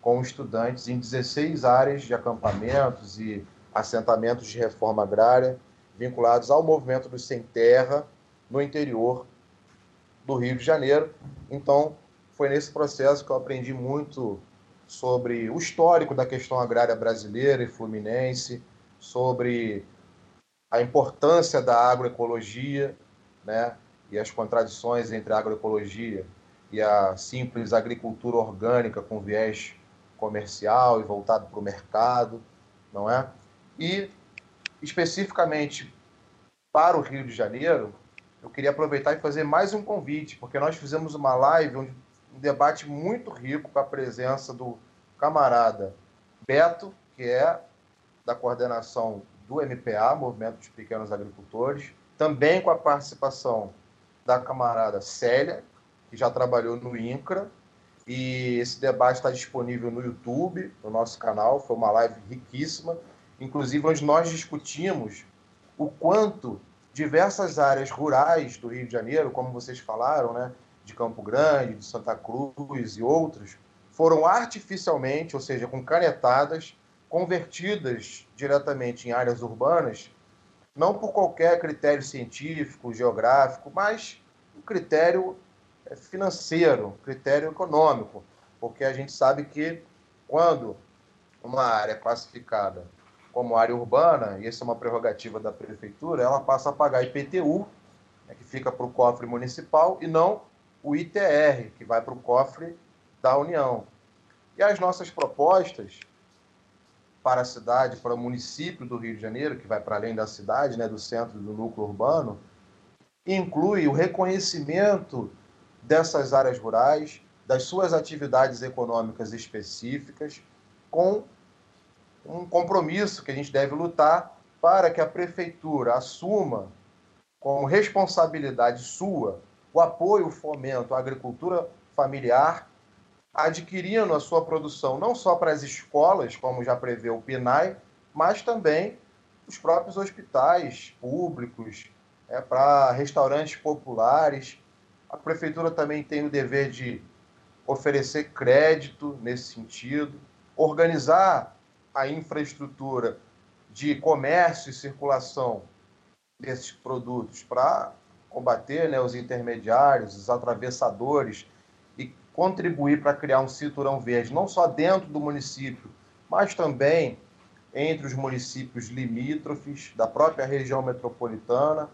com estudantes em 16 áreas de acampamentos e assentamentos de reforma agrária vinculados ao movimento do Sem Terra no interior do Rio de Janeiro. Então, foi nesse processo que eu aprendi muito sobre o histórico da questão agrária brasileira e fluminense, sobre a importância da agroecologia, né, e as contradições entre a agroecologia e a simples agricultura orgânica com viés comercial e voltado para o mercado, não é? E especificamente para o Rio de Janeiro, eu queria aproveitar e fazer mais um convite, porque nós fizemos uma live, um, debate muito rico com a presença do camarada Beto, que é da coordenação do MPA, Movimento dos Pequenos Agricultores, também com a participação da camarada Célia, que já trabalhou no INCRA. E esse debate está disponível no YouTube, no nosso canal. Foi uma live riquíssima, inclusive onde nós discutimos o quanto diversas áreas rurais do Rio de Janeiro, como vocês falaram, né, de Campo Grande, de Santa Cruz e outros, foram artificialmente, ou seja, com canetadas, convertidas diretamente em áreas urbanas, não por qualquer critério científico, geográfico, mas um critério é, financeiro, critério econômico, porque a gente sabe que quando uma área classificada como área urbana, e essa é uma prerrogativa da prefeitura, ela passa a pagar IPTU, né, que fica para o cofre municipal, e não o ITR, que vai para o cofre da União. E as nossas propostas para a cidade, para o município do Rio de Janeiro, que vai para além da cidade, né, do centro do núcleo urbano, inclui o reconhecimento dessas áreas rurais, das suas atividades econômicas específicas, com um compromisso que a gente deve lutar para que a prefeitura assuma como responsabilidade sua o apoio, o fomento à agricultura familiar, adquirindo a sua produção não só para as escolas, como já prevê o PNAE, mas também os próprios hospitais públicos, é, para restaurantes populares. A prefeitura também tem o dever de oferecer crédito nesse sentido, organizar a infraestrutura de comércio e circulação desses produtos para combater né, os intermediários, os atravessadores e contribuir para criar um cinturão verde, não só dentro do município, mas também entre os municípios limítrofes da própria região metropolitana,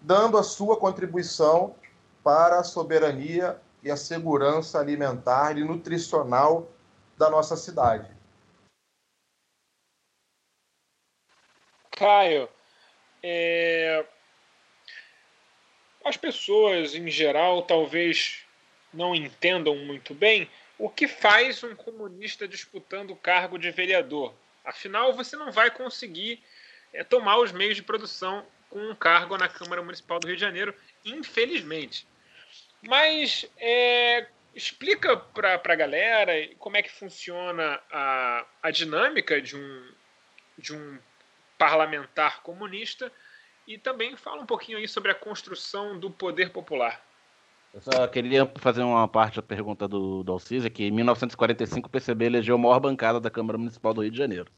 dando a sua contribuição para a soberania e a segurança alimentar e nutricional da nossa cidade. Caio, é... as pessoas em geral talvez não entendam muito bem o que faz um comunista disputando o cargo de vereador. Afinal, você não vai conseguir é, tomar os meios de produção com um cargo na Câmara Municipal do Rio de Janeiro, infelizmente. Mas é, explica para a galera como é que funciona a, a dinâmica de um, de um parlamentar comunista e também fala um pouquinho aí sobre a construção do poder popular. Eu só queria fazer uma parte da pergunta do, do Alcisa, que em 1945 o PCB elegeu a maior bancada da Câmara Municipal do Rio de Janeiro.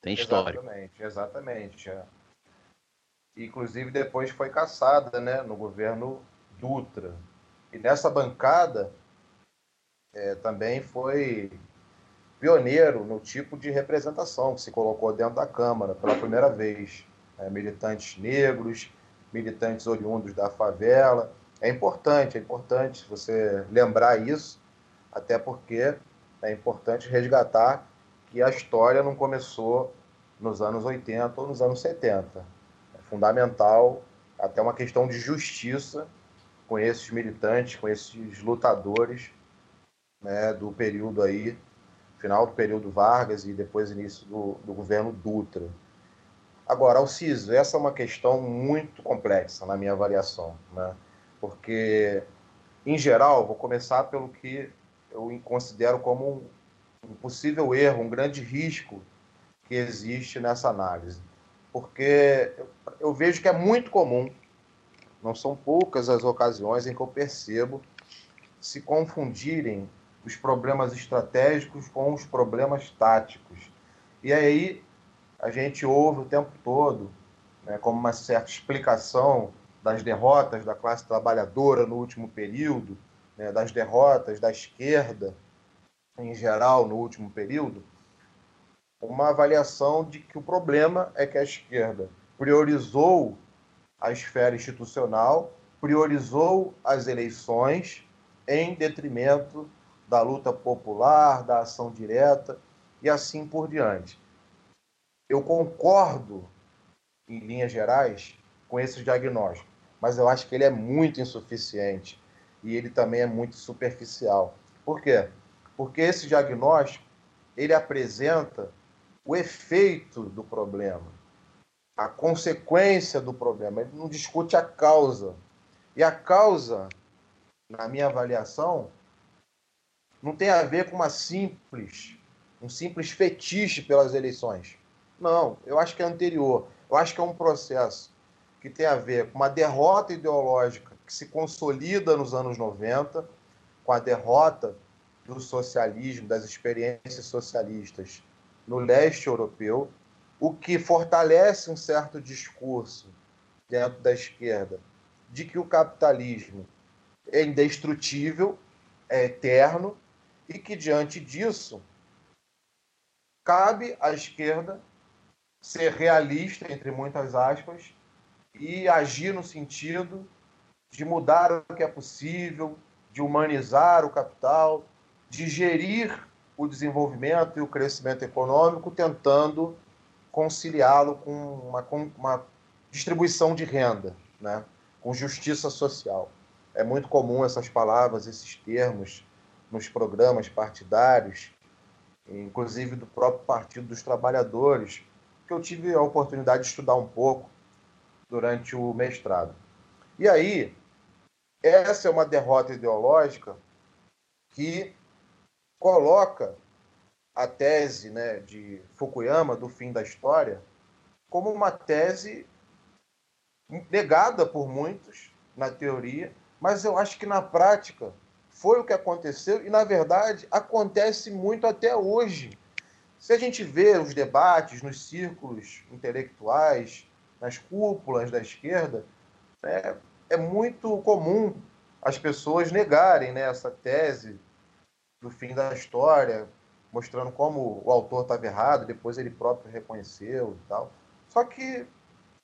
Tem história. Exatamente, exatamente. É. Inclusive depois foi caçada né, no governo Dutra. E nessa bancada é, também foi pioneiro no tipo de representação que se colocou dentro da Câmara pela primeira vez. É, militantes negros, militantes oriundos da favela. É importante, é importante você lembrar isso, até porque é importante resgatar que a história não começou nos anos 80 ou nos anos 70. É fundamental, até uma questão de justiça com esses militantes, com esses lutadores né, do período aí, final do período Vargas e depois início do, do governo Dutra. Agora, Alciso, essa é uma questão muito complexa na minha avaliação, né? porque, em geral, vou começar pelo que eu considero como um possível erro, um grande risco que existe nessa análise. Porque eu vejo que é muito comum, não são poucas as ocasiões em que eu percebo se confundirem os problemas estratégicos com os problemas táticos. E aí a gente ouve o tempo todo, né, como uma certa explicação das derrotas da classe trabalhadora no último período, né, das derrotas da esquerda em geral no último período, uma avaliação de que o problema é que a esquerda priorizou a esfera institucional, priorizou as eleições em detrimento da luta popular, da ação direta e assim por diante eu concordo, em linhas gerais, com esse diagnóstico, mas eu acho que ele é muito insuficiente e ele também é muito superficial. Por quê? Porque esse diagnóstico ele apresenta o efeito do problema, a consequência do problema. Ele não discute a causa. E a causa, na minha avaliação, não tem a ver com uma simples, um simples fetiche pelas eleições. Não, eu acho que é anterior. Eu acho que é um processo que tem a ver com uma derrota ideológica que se consolida nos anos 90, com a derrota do socialismo, das experiências socialistas no leste europeu, o que fortalece um certo discurso dentro da esquerda de que o capitalismo é indestrutível, é eterno e que diante disso cabe à esquerda ser realista entre muitas aspas e agir no sentido de mudar o que é possível, de humanizar o capital, de gerir o desenvolvimento e o crescimento econômico, tentando conciliá-lo com uma, com uma, distribuição de renda, né? com justiça social. É muito comum essas palavras, esses termos nos programas partidários, inclusive do próprio Partido dos Trabalhadores, que eu tive a oportunidade de estudar um pouco durante o mestrado. E aí, essa é uma derrota ideológica que coloca a tese né, de Fukuyama do fim da história como uma tese negada por muitos na teoria, mas eu acho que na prática foi o que aconteceu e na verdade acontece muito até hoje. Se a gente vê os debates nos círculos intelectuais, nas cúpulas da esquerda, é, é muito comum as pessoas negarem né, essa tese do fim da história, mostrando como o autor estava errado, depois ele próprio reconheceu e tal. Só que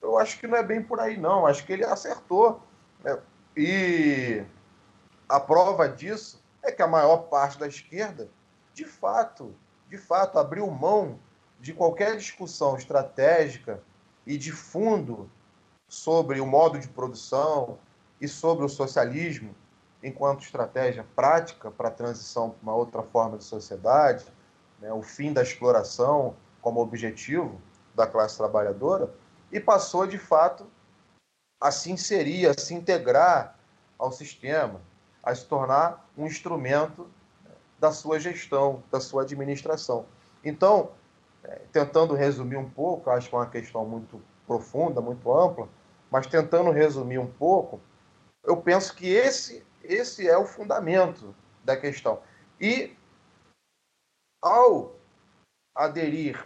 eu acho que não é bem por aí, não. Acho que ele acertou. Né? E a prova disso é que a maior parte da esquerda, de fato, de fato, abriu mão de qualquer discussão estratégica e de fundo sobre o modo de produção e sobre o socialismo enquanto estratégia prática para a transição para uma outra forma de sociedade, né, o fim da exploração como objetivo da classe trabalhadora, e passou de fato a se inserir, a se integrar ao sistema, a se tornar um instrumento da sua gestão, da sua administração. Então, é, tentando resumir um pouco, acho que é uma questão muito profunda, muito ampla, mas tentando resumir um pouco, eu penso que esse, esse é o fundamento da questão. E ao aderir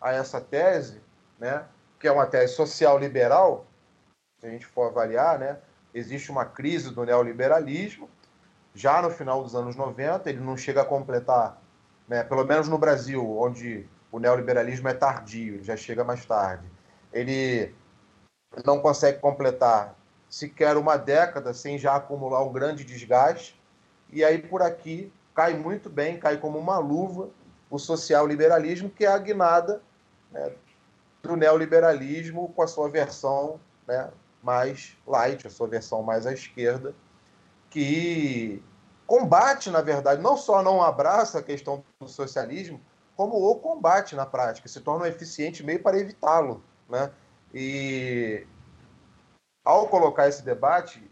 a essa tese, né, que é uma tese social liberal, se a gente for avaliar, né, existe uma crise do neoliberalismo, já no final dos anos 90, ele não chega a completar, né, pelo menos no Brasil, onde o neoliberalismo é tardio, ele já chega mais tarde. Ele não consegue completar sequer uma década sem já acumular um grande desgaste, e aí por aqui cai muito bem, cai como uma luva o social-liberalismo, que é a guinada né, do neoliberalismo com a sua versão né, mais light, a sua versão mais à esquerda, que combate, na verdade, não só não abraça a questão do socialismo, como o combate na prática, se torna um eficiente meio para evitá-lo. Né? E ao colocar esse debate,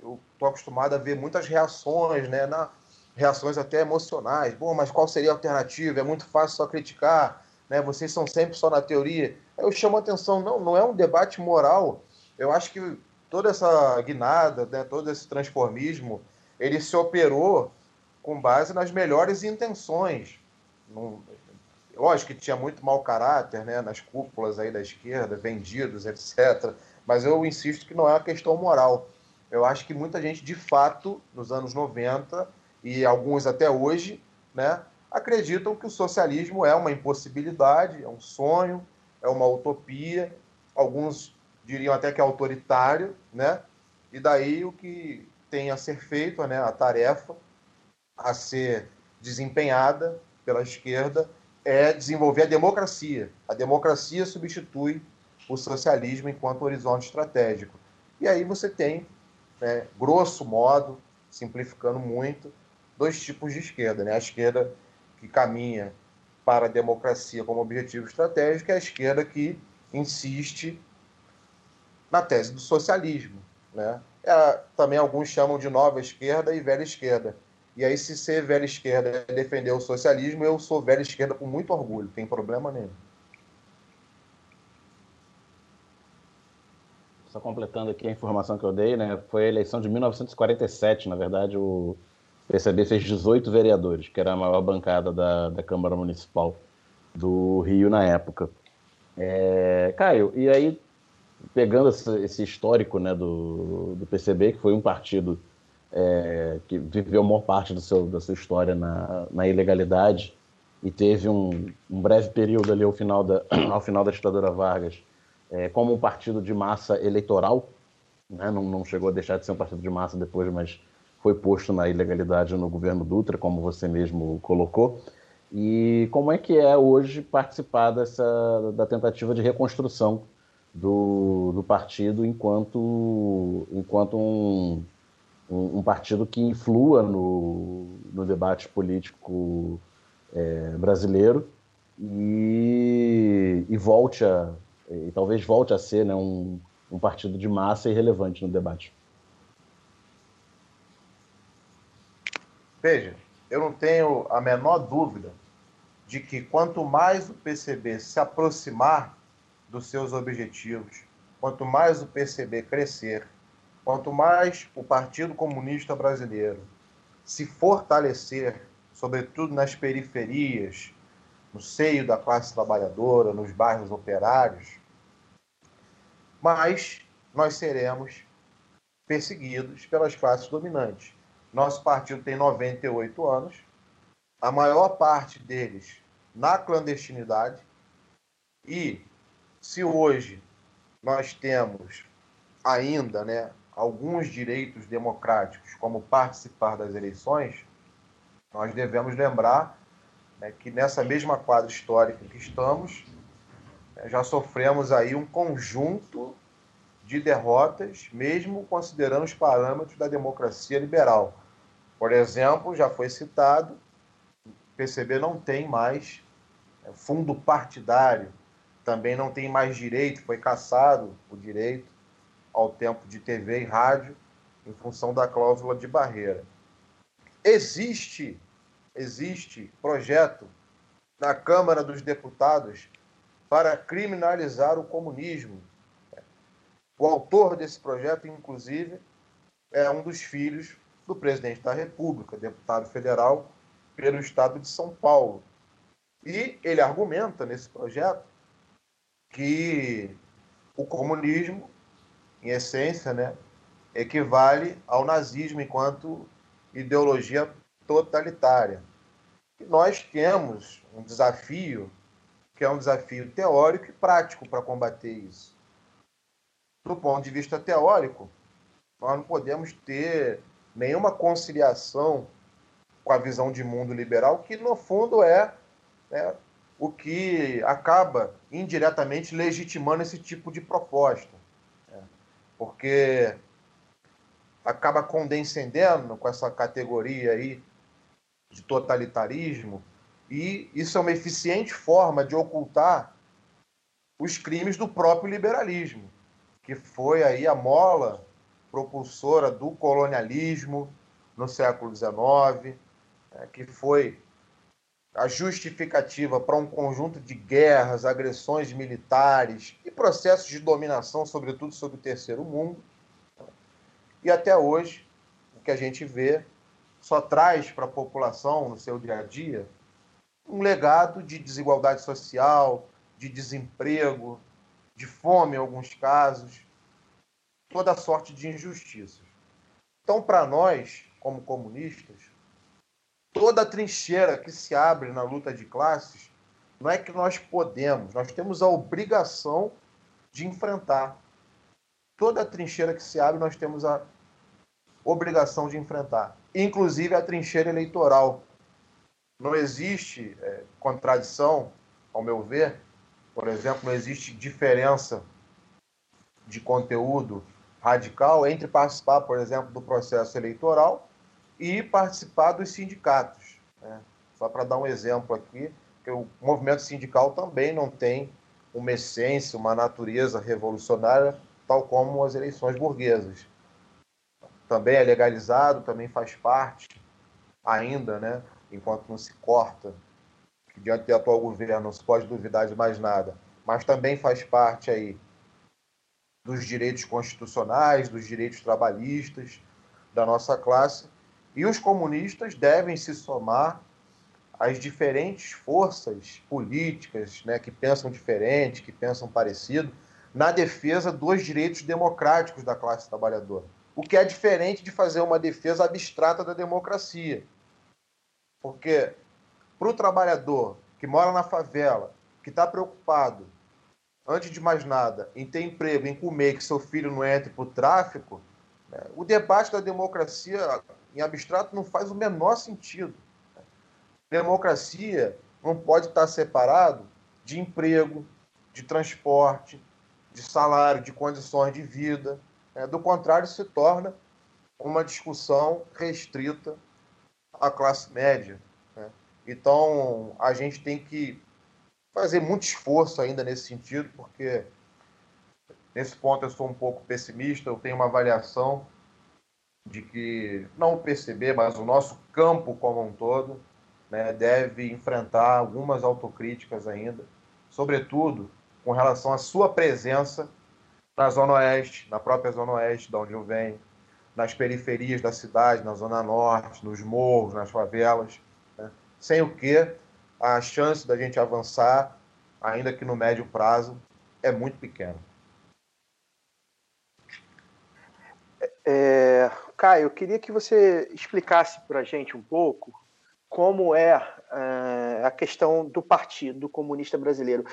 eu estou acostumado a ver muitas reações, né? Na, reações até emocionais. Bom, mas qual seria a alternativa? É muito fácil só criticar, né? Vocês são sempre só na teoria. Eu chamo a atenção, não, não é um debate moral. Eu acho que toda essa guinada, né, todo esse transformismo, ele se operou com base nas melhores intenções. Não, lógico que tinha muito mau caráter né, nas cúpulas aí da esquerda, vendidos, etc. Mas eu insisto que não é uma questão moral. Eu acho que muita gente, de fato, nos anos 90, e alguns até hoje, né, acreditam que o socialismo é uma impossibilidade, é um sonho, é uma utopia. Alguns diriam até que é autoritário, né? E daí o que tem a ser feito, né, a tarefa a ser desempenhada pela esquerda é desenvolver a democracia. A democracia substitui o socialismo enquanto horizonte estratégico. E aí você tem, né, grosso modo, simplificando muito, dois tipos de esquerda. Né? A esquerda que caminha para a democracia como objetivo estratégico e a esquerda que insiste na tese do socialismo. Né? É, também alguns chamam de nova esquerda e velha esquerda. E aí, se ser velha esquerda é defender o socialismo, eu sou velha esquerda com muito orgulho, tem problema nenhum. Só completando aqui a informação que eu dei, né? Foi a eleição de 1947, na verdade, o PCB fez 18 vereadores, que era a maior bancada da, da Câmara Municipal do Rio na época. É, Caio, e aí, pegando esse, histórico né, do, do PCB, que foi um partido é, que viveu a maior parte seu, da sua história na, na ilegalidade e teve um, um, breve período ali ao final da, ao final da ditadura Vargas é, como um partido de massa eleitoral, né, não, não chegou a deixar de ser um partido de massa depois, mas foi posto na ilegalidade no governo Dutra, como você mesmo colocou. E como é que é hoje participar dessa, da tentativa de reconstrução do, do partido enquanto, enquanto um, um, um partido que influa no, no debate político é, brasileiro e, e, volte a e talvez volte a ser né, um, um partido de massa e relevante no debate. Veja, eu não tenho a menor dúvida de que quanto mais o PCB se aproximar dos seus objetivos, quanto mais o PCB crescer, quanto mais o Partido Comunista Brasileiro se fortalecer, sobretudo nas periferias, no seio da classe trabalhadora, nos bairros operários, mais nós seremos perseguidos pelas classes dominantes. Nosso partido tem 98 anos, a maior parte deles na clandestinidade. E se hoje nós temos ainda né, alguns direitos democráticos, como participar das eleições, nós devemos lembrar né, que nessa mesma quadra histórica que estamos, né, já sofremos aí um conjunto de derrotas, mesmo considerando os parâmetros da democracia liberal. Por exemplo, já foi citado PCB não tem mais é, fundo partidário, também não tem mais direito, foi cassado o direito ao tempo de TV e rádio em função da cláusula de barreira. Existe, existe projeto na Câmara dos Deputados para criminalizar o comunismo. O autor desse projeto, inclusive, é um dos filhos do presidente da República, deputado federal pelo Estado de São Paulo. E ele argumenta nesse projeto que o comunismo, em essência, né, equivale ao nazismo enquanto ideologia totalitária. E nós temos um desafio, que é um desafio teórico e prático para combater isso. Do ponto de vista teórico, nós não podemos ter nenhuma conciliação com a visão de mundo liberal, que no fundo é né, o que acaba indiretamente legitimando esse tipo de proposta. Né? Porque acaba condescendendo com essa categoria aí de totalitarismo, e isso é uma eficiente forma de ocultar os crimes do próprio liberalismo, que foi aí a mola propulsora do colonialismo no século XIX, é, que foi a justificativa para um conjunto de guerras, agressões militares e processos de dominação, sobretudo sobre o terceiro mundo. E até hoje, o que a gente vê só traz para a população, no seu dia a dia, um legado de desigualdade social, de desemprego, de fome em alguns casos, toda sorte de injustiças. Então, para nós, como comunistas, toda a trincheira que se abre na luta de classes, não é que nós podemos, nós temos a obrigação de enfrentar. Toda a trincheira que se abre, nós temos a obrigação de enfrentar, inclusive a trincheira eleitoral. Não existe é, contradição, ao meu ver, por exemplo, não existe diferença de conteúdo radical entre participar, por exemplo, do processo eleitoral e participar dos sindicatos. Né? Só para dar um exemplo aqui, que o movimento sindical também não tem uma essência, uma natureza revolucionária, tal como as eleições burguesas. Também é legalizado, também faz parte, ainda, né, enquanto não se corta, que diante do atual governo não se pode duvidar de mais nada, mas também faz parte aí dos direitos constitucionais, dos direitos trabalhistas da nossa classe, E os comunistas devem se somar às diferentes forças políticas né, que pensam diferente, que pensam parecido, na defesa dos direitos democráticos da classe trabalhadora. O que é diferente de fazer uma defesa abstrata da democracia. Porque para o trabalhador que mora na favela, que está preocupado, antes de mais nada, em ter emprego, em comer, que seu filho não entre para o tráfico, né, o debate da democracia em abstrato não faz o menor sentido. Democracia não pode estar separado de emprego, de transporte, de salário, de condições de vida. Né? Do contrário, se torna uma discussão restrita à classe média. Né? Então, a gente tem que fazer muito esforço ainda nesse sentido, porque nesse ponto eu sou um pouco pessimista, eu tenho uma avaliação de que não o mas o nosso campo como um todo, né, deve enfrentar algumas autocríticas ainda, sobretudo com relação à sua presença na Zona Oeste, na própria Zona Oeste, de onde eu venho, nas periferias da cidade, na Zona Norte, nos morros, nas favelas, né? sem o que a chance da gente avançar, ainda que no médio prazo, é muito pequena. É, Caio, eu queria que você explicasse para a gente um pouco como é, é a questão do Partido Comunista Brasileiro.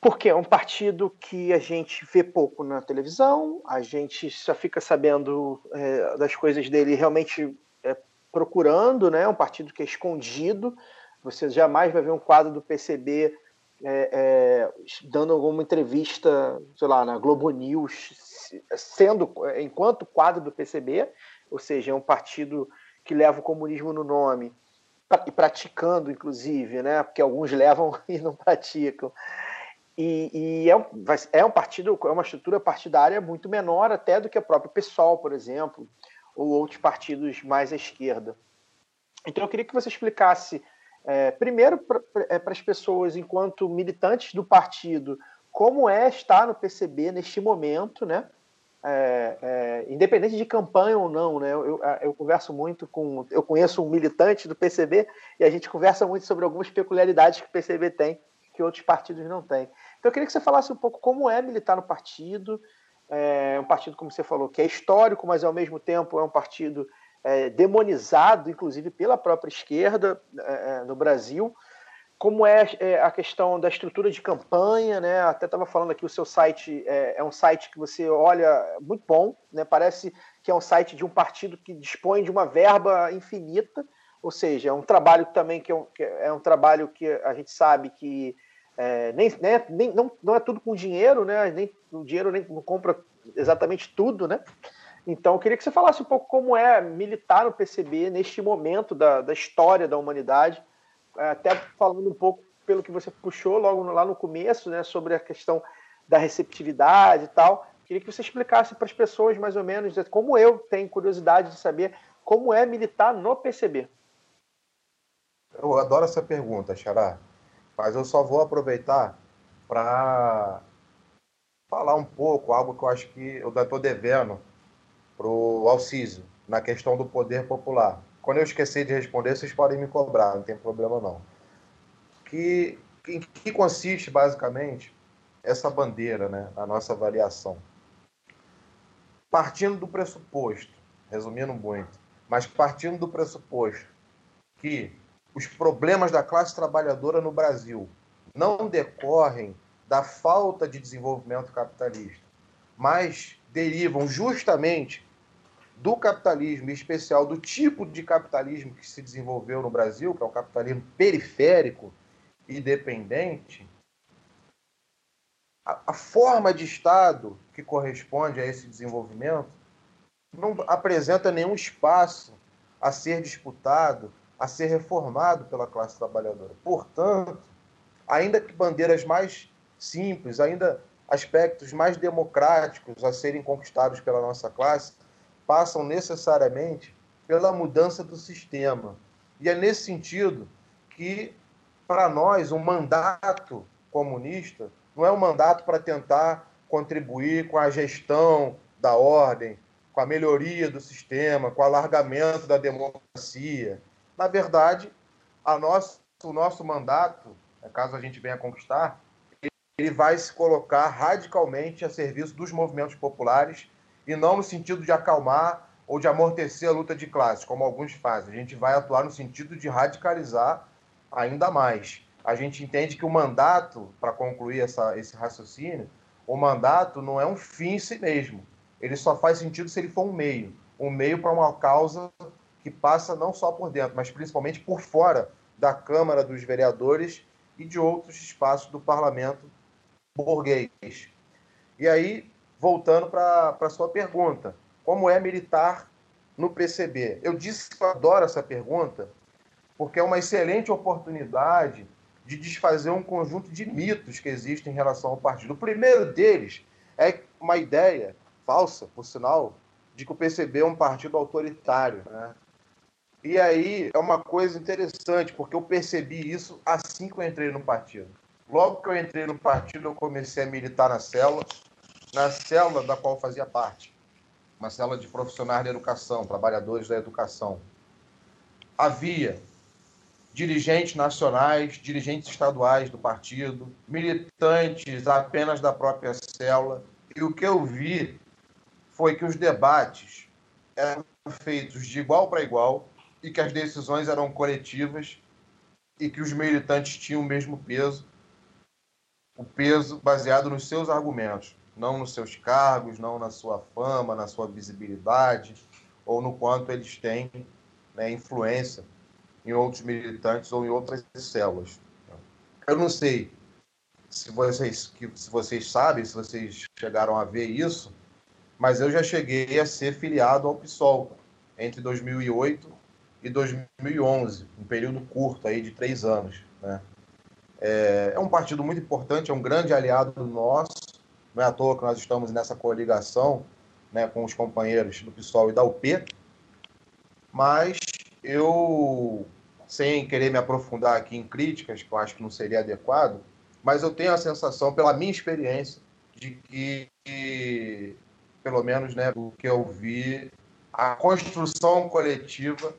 Porque é um partido que a gente vê pouco na televisão, a gente só fica sabendo é, das coisas dele realmente é, procurando, né? É um partido que é escondido. Você jamais vai ver um quadro do PCB é, é, dando alguma entrevista, sei lá, na Globo News, sendo enquanto quadro do PCB, ou seja, é um partido que leva o comunismo no nome e praticando, inclusive, né? Porque alguns levam e não praticam. E, e é, é, um, partido, é uma estrutura partidária muito menor até do que o próprio PSOL, por exemplo, ou outros partidos mais à esquerda. Então eu queria que você explicasse, é, primeiro, para é, as pessoas, enquanto militantes do partido, como é estar no PCB neste momento, né? É, é, independente de campanha ou não, né? Eu, eu, converso muito com. Eu conheço um militante do PCB e a gente conversa muito sobre algumas peculiaridades que o PCB tem que outros partidos não têm. Então eu queria que você falasse um pouco como é militar no partido, é um partido, como você falou, que é histórico, mas ao mesmo tempo é um partido é, demonizado, inclusive pela própria esquerda é, é no Brasil. Como é, é, a questão da estrutura de campanha, né? Até estava falando aqui, o seu site é, é, um site que você olha muito bom, né? Parece que é um site de um partido que dispõe de uma verba infinita, ou seja, é um trabalho também que é um, que é um trabalho que a gente sabe que é, nem, né, nem, não, não é tudo com dinheiro, né? Nem, o dinheiro nem, não compra exatamente tudo, né? Então, eu queria que você falasse um pouco como é militar no PCB neste momento da, da história da humanidade, é, até falando um pouco pelo que você puxou logo lá no começo, né, sobre a questão da receptividade e tal. Queria que você explicasse para as pessoas, mais ou menos, como eu tenho curiosidade de saber como é militar no PCB. Eu adoro essa pergunta, Xará. Mas eu só vou aproveitar para falar um pouco, algo que eu acho que eu estou devendo para o Alcísio, na questão do poder popular. Quando eu esquecer de responder, vocês podem me cobrar, não tem problema não. Que, em que consiste, basicamente, essa bandeira, né, a nossa avaliação? Partindo do pressuposto, resumindo muito, mas partindo do pressuposto que os problemas da classe trabalhadora no Brasil não decorrem da falta de desenvolvimento capitalista, mas derivam justamente do capitalismo, em especial do tipo de capitalismo que se desenvolveu no Brasil, que é o capitalismo periférico e dependente, a, a forma de Estado que corresponde a esse desenvolvimento não apresenta nenhum espaço a ser disputado a ser reformado pela classe trabalhadora. Portanto, ainda que bandeiras mais simples, ainda aspectos mais democráticos a serem conquistados pela nossa classe, passam necessariamente pela mudança do sistema. E é nesse sentido que, para nós, um mandato comunista não é um mandato para tentar contribuir com a gestão da ordem, com a melhoria do sistema, com o alargamento da democracia. Na verdade, nosso, o nosso mandato, né, caso a gente venha conquistar, ele vai se colocar radicalmente a serviço dos movimentos populares e não no sentido de acalmar ou de amortecer a luta de classes, como alguns fazem. A gente vai atuar no sentido de radicalizar ainda mais. A gente entende que o mandato, para concluir essa, esse raciocínio, o mandato não é um fim em si mesmo. Ele só faz sentido se ele for um meio. Um meio para uma causa que passa não só por dentro, mas principalmente por fora da Câmara dos Vereadores e de outros espaços do parlamento burguês. E aí, voltando para a sua pergunta, como é militar no PCB? Eu disse que eu adoro essa pergunta porque é uma excelente oportunidade de desfazer um conjunto de mitos que existem em relação ao partido. O primeiro deles é uma ideia falsa, por sinal, de que o PCB é um partido autoritário. Né? E aí é uma coisa interessante, porque eu percebi isso assim que eu entrei no partido. Logo que eu entrei no partido, eu comecei a militar na célula, na célula da qual fazia parte uma célula de profissionais da educação, trabalhadores da educação. Havia dirigentes nacionais, dirigentes estaduais do partido, militantes apenas da própria célula. E o que eu vi foi que os debates eram feitos de igual para igual e que as decisões eram coletivas e que os militantes tinham o mesmo peso, o peso baseado nos seus argumentos não nos seus cargos, não na sua fama, na sua visibilidade, ou no quanto eles têm né, influência em outros militantes ou em outras células. Eu não sei se vocês, se vocês sabem, se vocês chegaram a ver isso, mas eu já cheguei a ser filiado ao PSOL entre 2008 e 2011, um período curto aí de três anos. Né? É, é um partido muito importante, é um grande aliado nosso, não é à toa que nós estamos nessa coligação né, com os companheiros do PSOL e da UP. Mas eu, sem querer me aprofundar aqui em críticas, que eu acho que não seria adequado, mas eu tenho a sensação, pela minha experiência, de que, pelo menos né, do que eu vi, a construção coletiva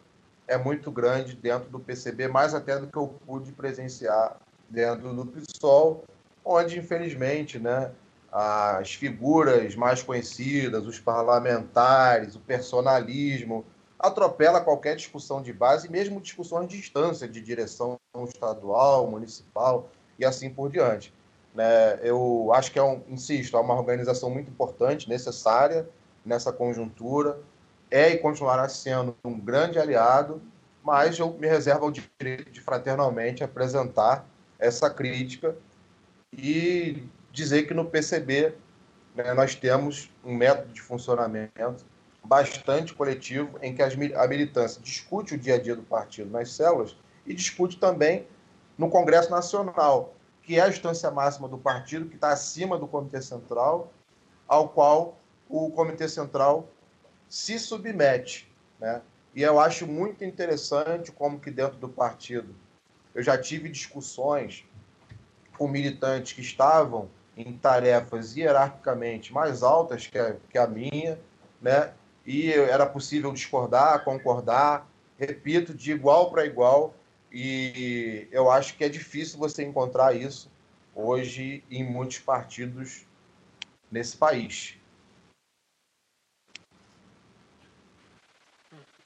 é muito grande dentro do PCB, mais até do que eu pude presenciar dentro do PSOL, onde, infelizmente, né, as figuras mais conhecidas, os parlamentares, o personalismo, atropela qualquer discussão de base, mesmo discussões de instância de direção estadual, municipal e assim por diante. Né? Eu acho que é um, insisto, é uma organização muito importante, necessária nessa conjuntura, é e continuará sendo um grande aliado, mas eu me reservo o direito de fraternalmente apresentar essa crítica e dizer que no PCB né, nós temos um método de funcionamento bastante coletivo em que a militância discute o dia a dia do partido nas células e discute também no Congresso Nacional, que é a instância máxima do partido, que está acima do Comitê Central, ao qual o Comitê Central se submete. Né? E eu acho muito interessante como que dentro do partido eu já tive discussões com militantes que estavam em tarefas hierarquicamente mais altas que a, que a minha, né? E era possível discordar, concordar, repito, de igual para igual. E eu acho que é difícil você encontrar isso hoje em muitos partidos nesse país.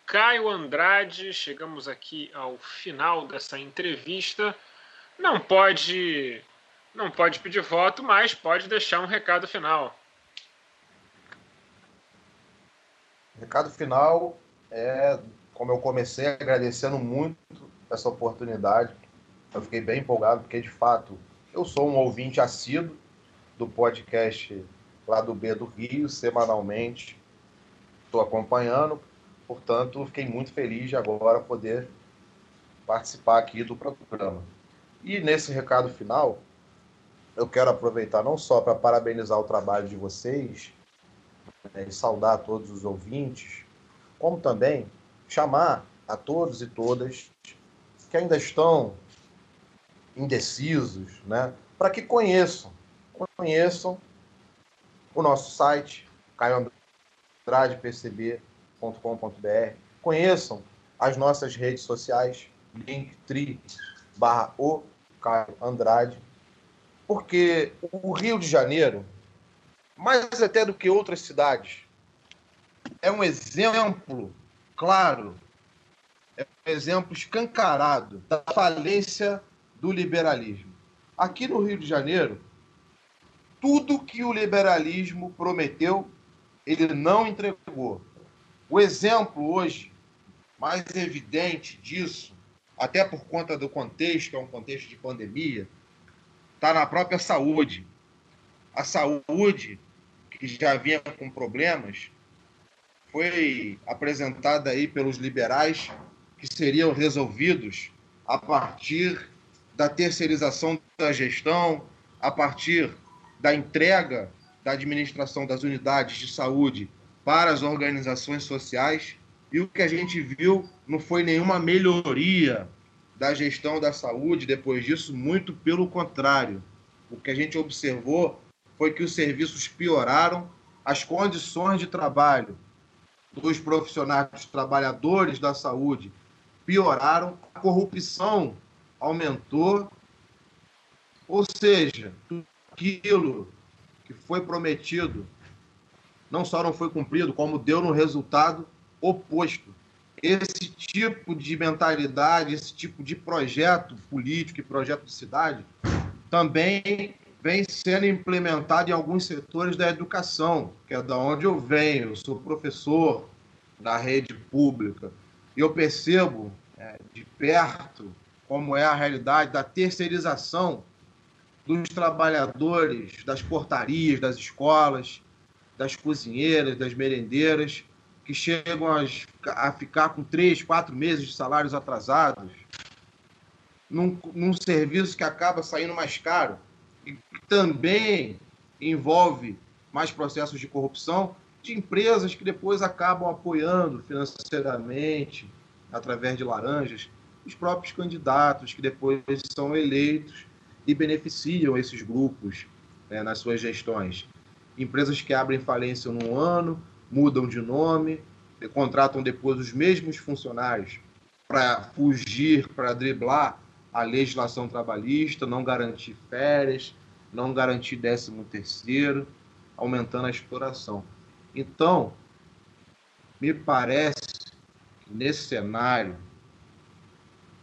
Caio Andrade, chegamos aqui ao final dessa entrevista. Não pode não pode pedir voto, mas pode deixar um recado final. Recado final é, como eu comecei agradecendo muito essa oportunidade. Eu fiquei bem empolgado, porque de fato eu sou um ouvinte assíduo do podcast lá do B do Rio, semanalmente. Estou acompanhando, portanto, fiquei muito feliz de agora poder participar aqui do programa. E nesse recado final, eu quero aproveitar não só para parabenizar o trabalho de vocês né, e saudar todos os ouvintes, como também chamar a todos e todas que ainda estão indecisos, né, para que conheçam, conheçam o nosso site, andradepcb.com.br. Conheçam as nossas redes sociais, linktree barra o Caio Andrade, porque o Rio de Janeiro, mais até do que outras cidades, é um exemplo claro, é um exemplo escancarado da falência do liberalismo. Aqui no Rio de Janeiro, tudo que o liberalismo prometeu, ele não entregou. O exemplo hoje mais evidente disso, até por conta do contexto, que é um contexto de pandemia, está na própria saúde. A saúde, que já vinha com problemas, foi apresentada aí pelos liberais que seriam resolvidos a partir da terceirização da gestão, a partir da entrega da administração das unidades de saúde para as organizações sociais. E o que a gente viu não foi nenhuma melhoria da gestão da saúde depois disso, muito pelo contrário. O que a gente observou foi que os serviços pioraram, as condições de trabalho dos profissionais, dos trabalhadores da saúde pioraram, a corrupção aumentou, ou seja, aquilo que foi prometido não só não foi cumprido, como deu no resultado oposto. Esse tipo de mentalidade, esse tipo de projeto político e projeto de cidade também vem sendo implementado em alguns setores da educação, que é da onde eu venho. Eu sou professor da rede pública e eu percebo é, de perto como é a realidade da terceirização dos trabalhadores das portarias, das escolas, das cozinheiras, das merendeiras, que chegam a, a ficar com três, quatro meses de salários atrasados, num, num serviço que acaba saindo mais caro e que também envolve mais processos de corrupção de empresas que depois acabam apoiando financeiramente, através de laranjas, os próprios candidatos que depois são eleitos e beneficiam esses grupos né, nas suas gestões. Empresas que abrem falência num ano, mudam de nome, contratam depois os mesmos funcionários para fugir, para driblar a legislação trabalhista, não garantir férias, não garantir décimo terceiro, aumentando a exploração. Então, me parece que nesse cenário,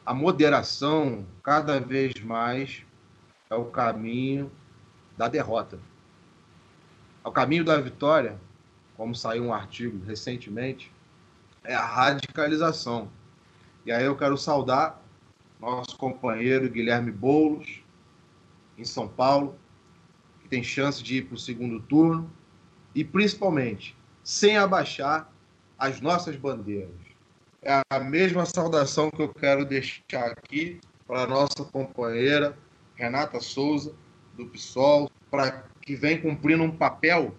a moderação cada vez mais é o caminho da derrota. É o caminho da vitória, como saiu um artigo recentemente, é a radicalização. E aí eu quero saudar nosso companheiro Guilherme Boulos, em São Paulo, que tem chance de ir para o segundo turno, e principalmente sem abaixar as nossas bandeiras. É a mesma saudação que eu quero deixar aqui para nossa companheira Renata Souza, do PSOL, para que vem cumprindo um papel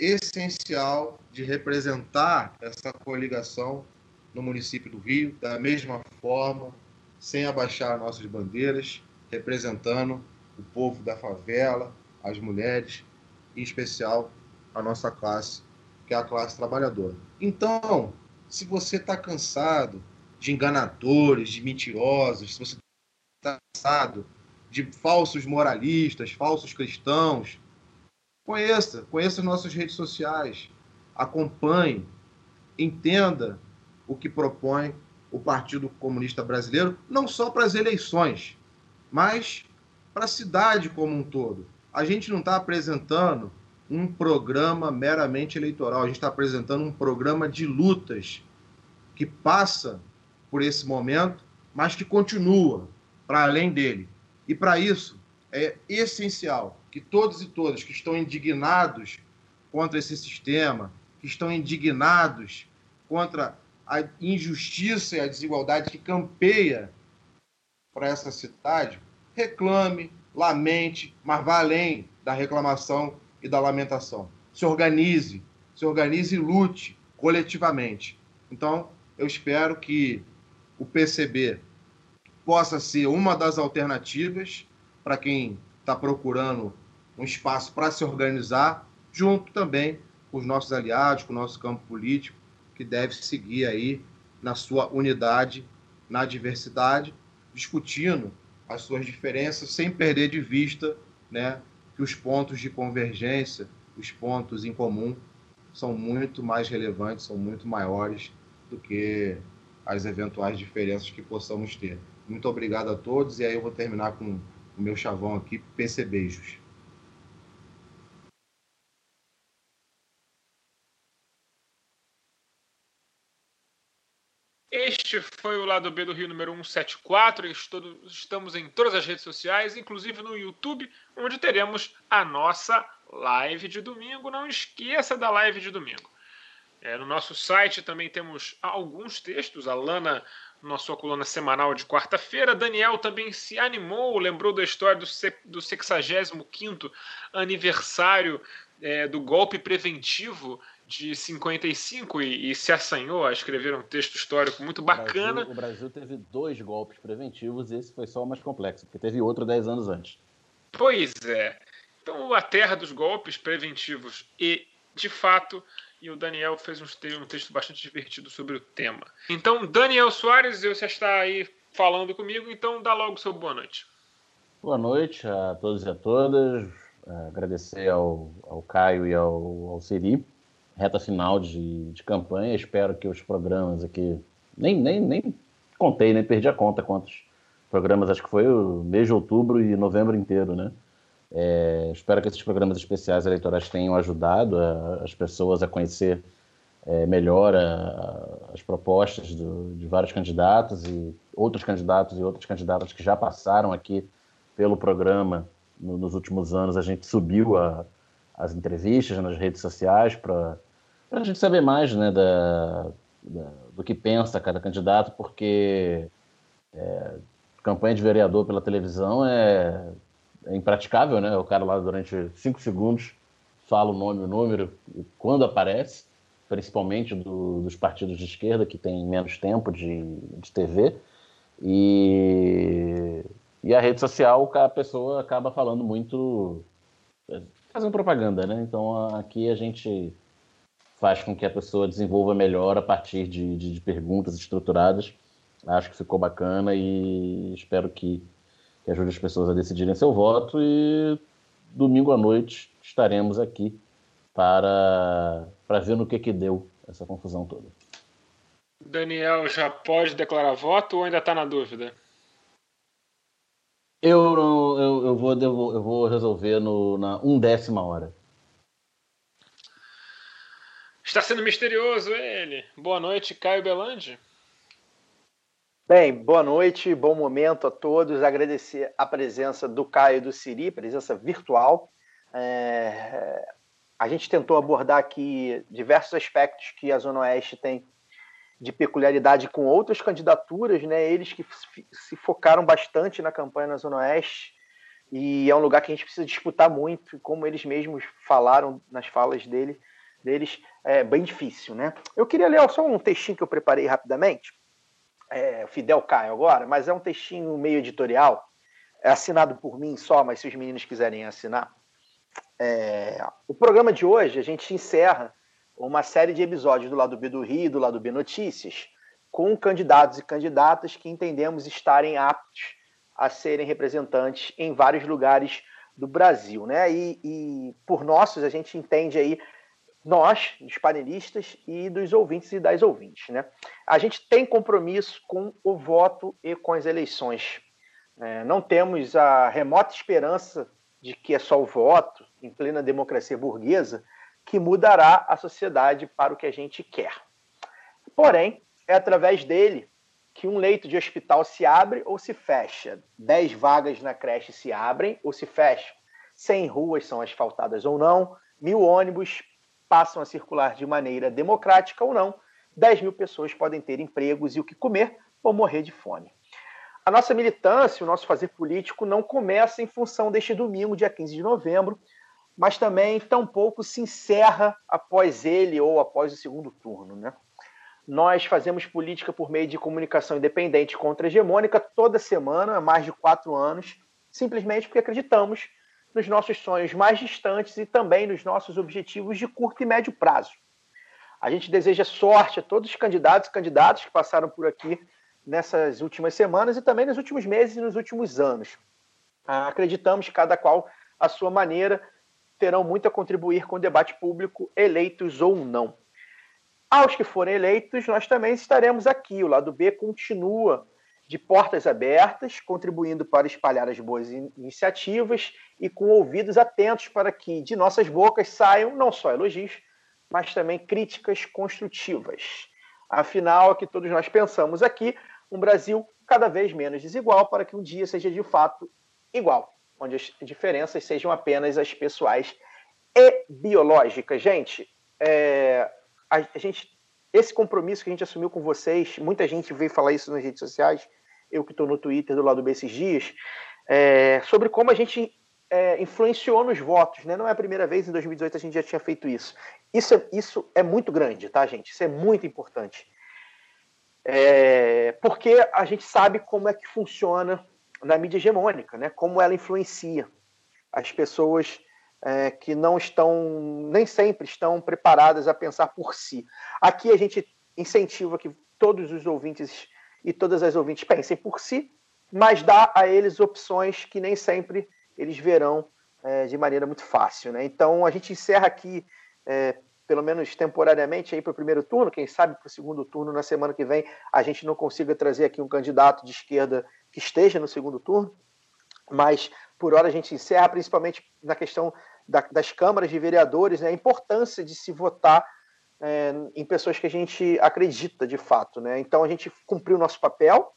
essencial de representar essa coligação no município do Rio, da mesma forma, sem abaixar nossas bandeiras, representando o povo da favela, as mulheres, em especial a nossa classe, que é a classe trabalhadora. Então, se você está cansado de enganadores, de mentirosos, se você está cansado de falsos moralistas, falsos cristãos. Conheça, conheça nossas redes sociais, acompanhe, entenda o que propõe o Partido Comunista Brasileiro, não só para as eleições, mas para a cidade como um todo. A gente não está apresentando um programa meramente eleitoral, a gente está apresentando um programa de lutas que passa por esse momento, mas que continua para além dele. E para isso é essencial que todos e todas que estão indignados contra esse sistema, que estão indignados contra a injustiça e a desigualdade que campeia para essa cidade, reclame, lamente, mas vá além da reclamação e da lamentação. Se organize, se organize e lute coletivamente. Então, eu espero que o PCB possa ser uma das alternativas para quem está procurando um espaço para se organizar, junto também com os nossos aliados, com o nosso campo político, que deve seguir aí na sua unidade, na diversidade, discutindo as suas diferenças sem perder de vista né, que os pontos de convergência, os pontos em comum, são muito mais relevantes, são muito maiores do que as eventuais diferenças que possamos ter. Muito obrigado a todos e aí eu vou terminar com o meu chavão aqui, PC Beijos. Este foi o lado B do Rio número 174. Estamos em todas as redes sociais, inclusive no YouTube, onde teremos a nossa live de domingo. Não esqueça da live de domingo. É, no nosso site também temos alguns textos. A Lana, na sua coluna semanal de quarta-feira. Daniel também se animou, lembrou da história do, do 65 aniversário é, do golpe preventivo de 55 e, e se assanhou a escrever um texto histórico muito bacana. O Brasil, o Brasil teve dois golpes preventivos e esse foi só o mais complexo, porque teve outro 10 anos antes. Pois é. Então, a terra dos golpes preventivos e, de fato, e o Daniel fez um texto bastante divertido sobre o tema. Então, Daniel Soares, você está aí falando comigo, então dá logo seu boa noite. Boa noite a todos e a todas. É, agradecer ao, ao Caio e ao, ao Siri reta final de, de campanha. Espero que os programas aqui. Nem, nem, nem contei, nem perdi a conta quantos programas, acho que foi o mês de outubro e novembro inteiro, né? É, espero que esses programas especiais eleitorais tenham ajudado a, as pessoas a conhecer é, melhor a, as propostas do, de vários candidatos e outros candidatos e outras candidatas que já passaram aqui pelo programa no, nos últimos anos. A gente subiu a, as entrevistas nas redes sociais para para a gente saber mais né, da, da, do que pensa cada candidato, porque é, campanha de vereador pela televisão é, é, impraticável, né? O cara lá durante cinco segundos fala o nome, o número, quando aparece, principalmente do, dos partidos de esquerda que tem menos tempo de, de TV, e, e a rede social a pessoa acaba falando muito, fazendo propaganda, né? Então aqui a gente faz com que a pessoa desenvolva melhor a partir de, de, de perguntas estruturadas. Acho que ficou bacana e espero que, que ajude as pessoas a decidirem seu voto. E domingo à noite estaremos aqui para, para ver no que, que deu essa confusão toda. Daniel já pode declarar voto ou ainda está na dúvida? Eu, eu, eu, vou, eu vou resolver no, na undécima hora. Está sendo misterioso ele. Boa noite, Caio Belandi. Bem, boa noite, bom momento a todos. Agradecer a presença do Caio e do Siri, presença virtual. É... A gente tentou abordar aqui diversos aspectos que a Zona Oeste tem de peculiaridade com outras candidaturas, né? Eles que se focaram bastante na campanha na Zona Oeste e é um lugar que a gente precisa disputar muito, como eles mesmos falaram nas falas dele, deles é bem difícil, né? Eu queria ler só um textinho que eu preparei rapidamente, é, Fidel Caio agora, mas é um textinho meio editorial, é assinado por mim só, mas se os meninos quiserem assinar. É, o programa de hoje a gente encerra uma série de episódios do lado B do Rio, do lado B Notícias, com candidatos e candidatas que entendemos estarem aptos a serem representantes em vários lugares do Brasil, né? E, e por nossos a gente entende aí nós, dos panelistas e dos ouvintes e das ouvintes. Né? A gente tem compromisso com o voto e com as eleições. É, não temos a remota esperança de que é só o voto, em plena democracia burguesa, que mudará a sociedade para o que a gente quer. Porém, é através dele que um leito de hospital se abre ou se fecha. Dez vagas na creche se abrem ou se fecham. Cem ruas são asfaltadas ou não. Mil ônibus passam a circular de maneira democrática ou não, 10 mil pessoas podem ter empregos e o que comer ou morrer de fome. A nossa militância, o nosso fazer político não começa em função deste domingo, dia 15 de novembro, mas também tampouco se encerra após ele ou após o segundo turno. Né? Nós fazemos política por meio de comunicação independente contra-hegemônica toda semana, há mais de quatro anos, simplesmente porque acreditamos nos nossos sonhos mais distantes e também nos nossos objetivos de curto e médio prazo. A gente deseja sorte a todos os candidatos e candidatas que passaram por aqui nessas últimas semanas e também nos últimos meses e nos últimos anos. Acreditamos que cada qual, à sua maneira, terão muito a contribuir com o debate público, eleitos ou não. Aos que forem eleitos, nós também estaremos aqui. O lado B continua de portas abertas, contribuindo para espalhar as boas iniciativas e com ouvidos atentos para que de nossas bocas saiam não só elogios, mas também críticas construtivas. Afinal, é que todos nós pensamos aqui, um Brasil cada vez menos desigual para que um dia seja de fato igual, onde as diferenças sejam apenas as pessoais e biológicas. Gente, é, a, a, gente, esse compromisso que a gente assumiu com vocês, muita gente veio falar isso nas redes sociais, eu que estou no Twitter do lado desses dias, é, sobre como a gente é, influenciou nos votos. Né? Não é a primeira vez, em 2018 a gente já tinha feito isso. Isso é, isso é muito grande, tá, gente? Isso é muito importante. É, porque a gente sabe como é que funciona na mídia hegemônica, né? como ela influencia as pessoas é, que não estão, nem sempre estão preparadas a pensar por si. Aqui a gente incentiva que todos os ouvintes e todas as ouvintes pensem por si, mas dá a eles opções que nem sempre eles verão é, de maneira muito fácil. Né? Então a gente encerra aqui, é, pelo menos temporariamente, para o primeiro turno, quem sabe para o segundo turno na semana que vem a gente não consiga trazer aqui um candidato de esquerda que esteja no segundo turno, mas por hora a gente encerra, principalmente na questão da, das câmaras de vereadores, né, a importância de se votar é, em pessoas que a gente acredita de fato. Né? Então a gente cumpriu o nosso papel,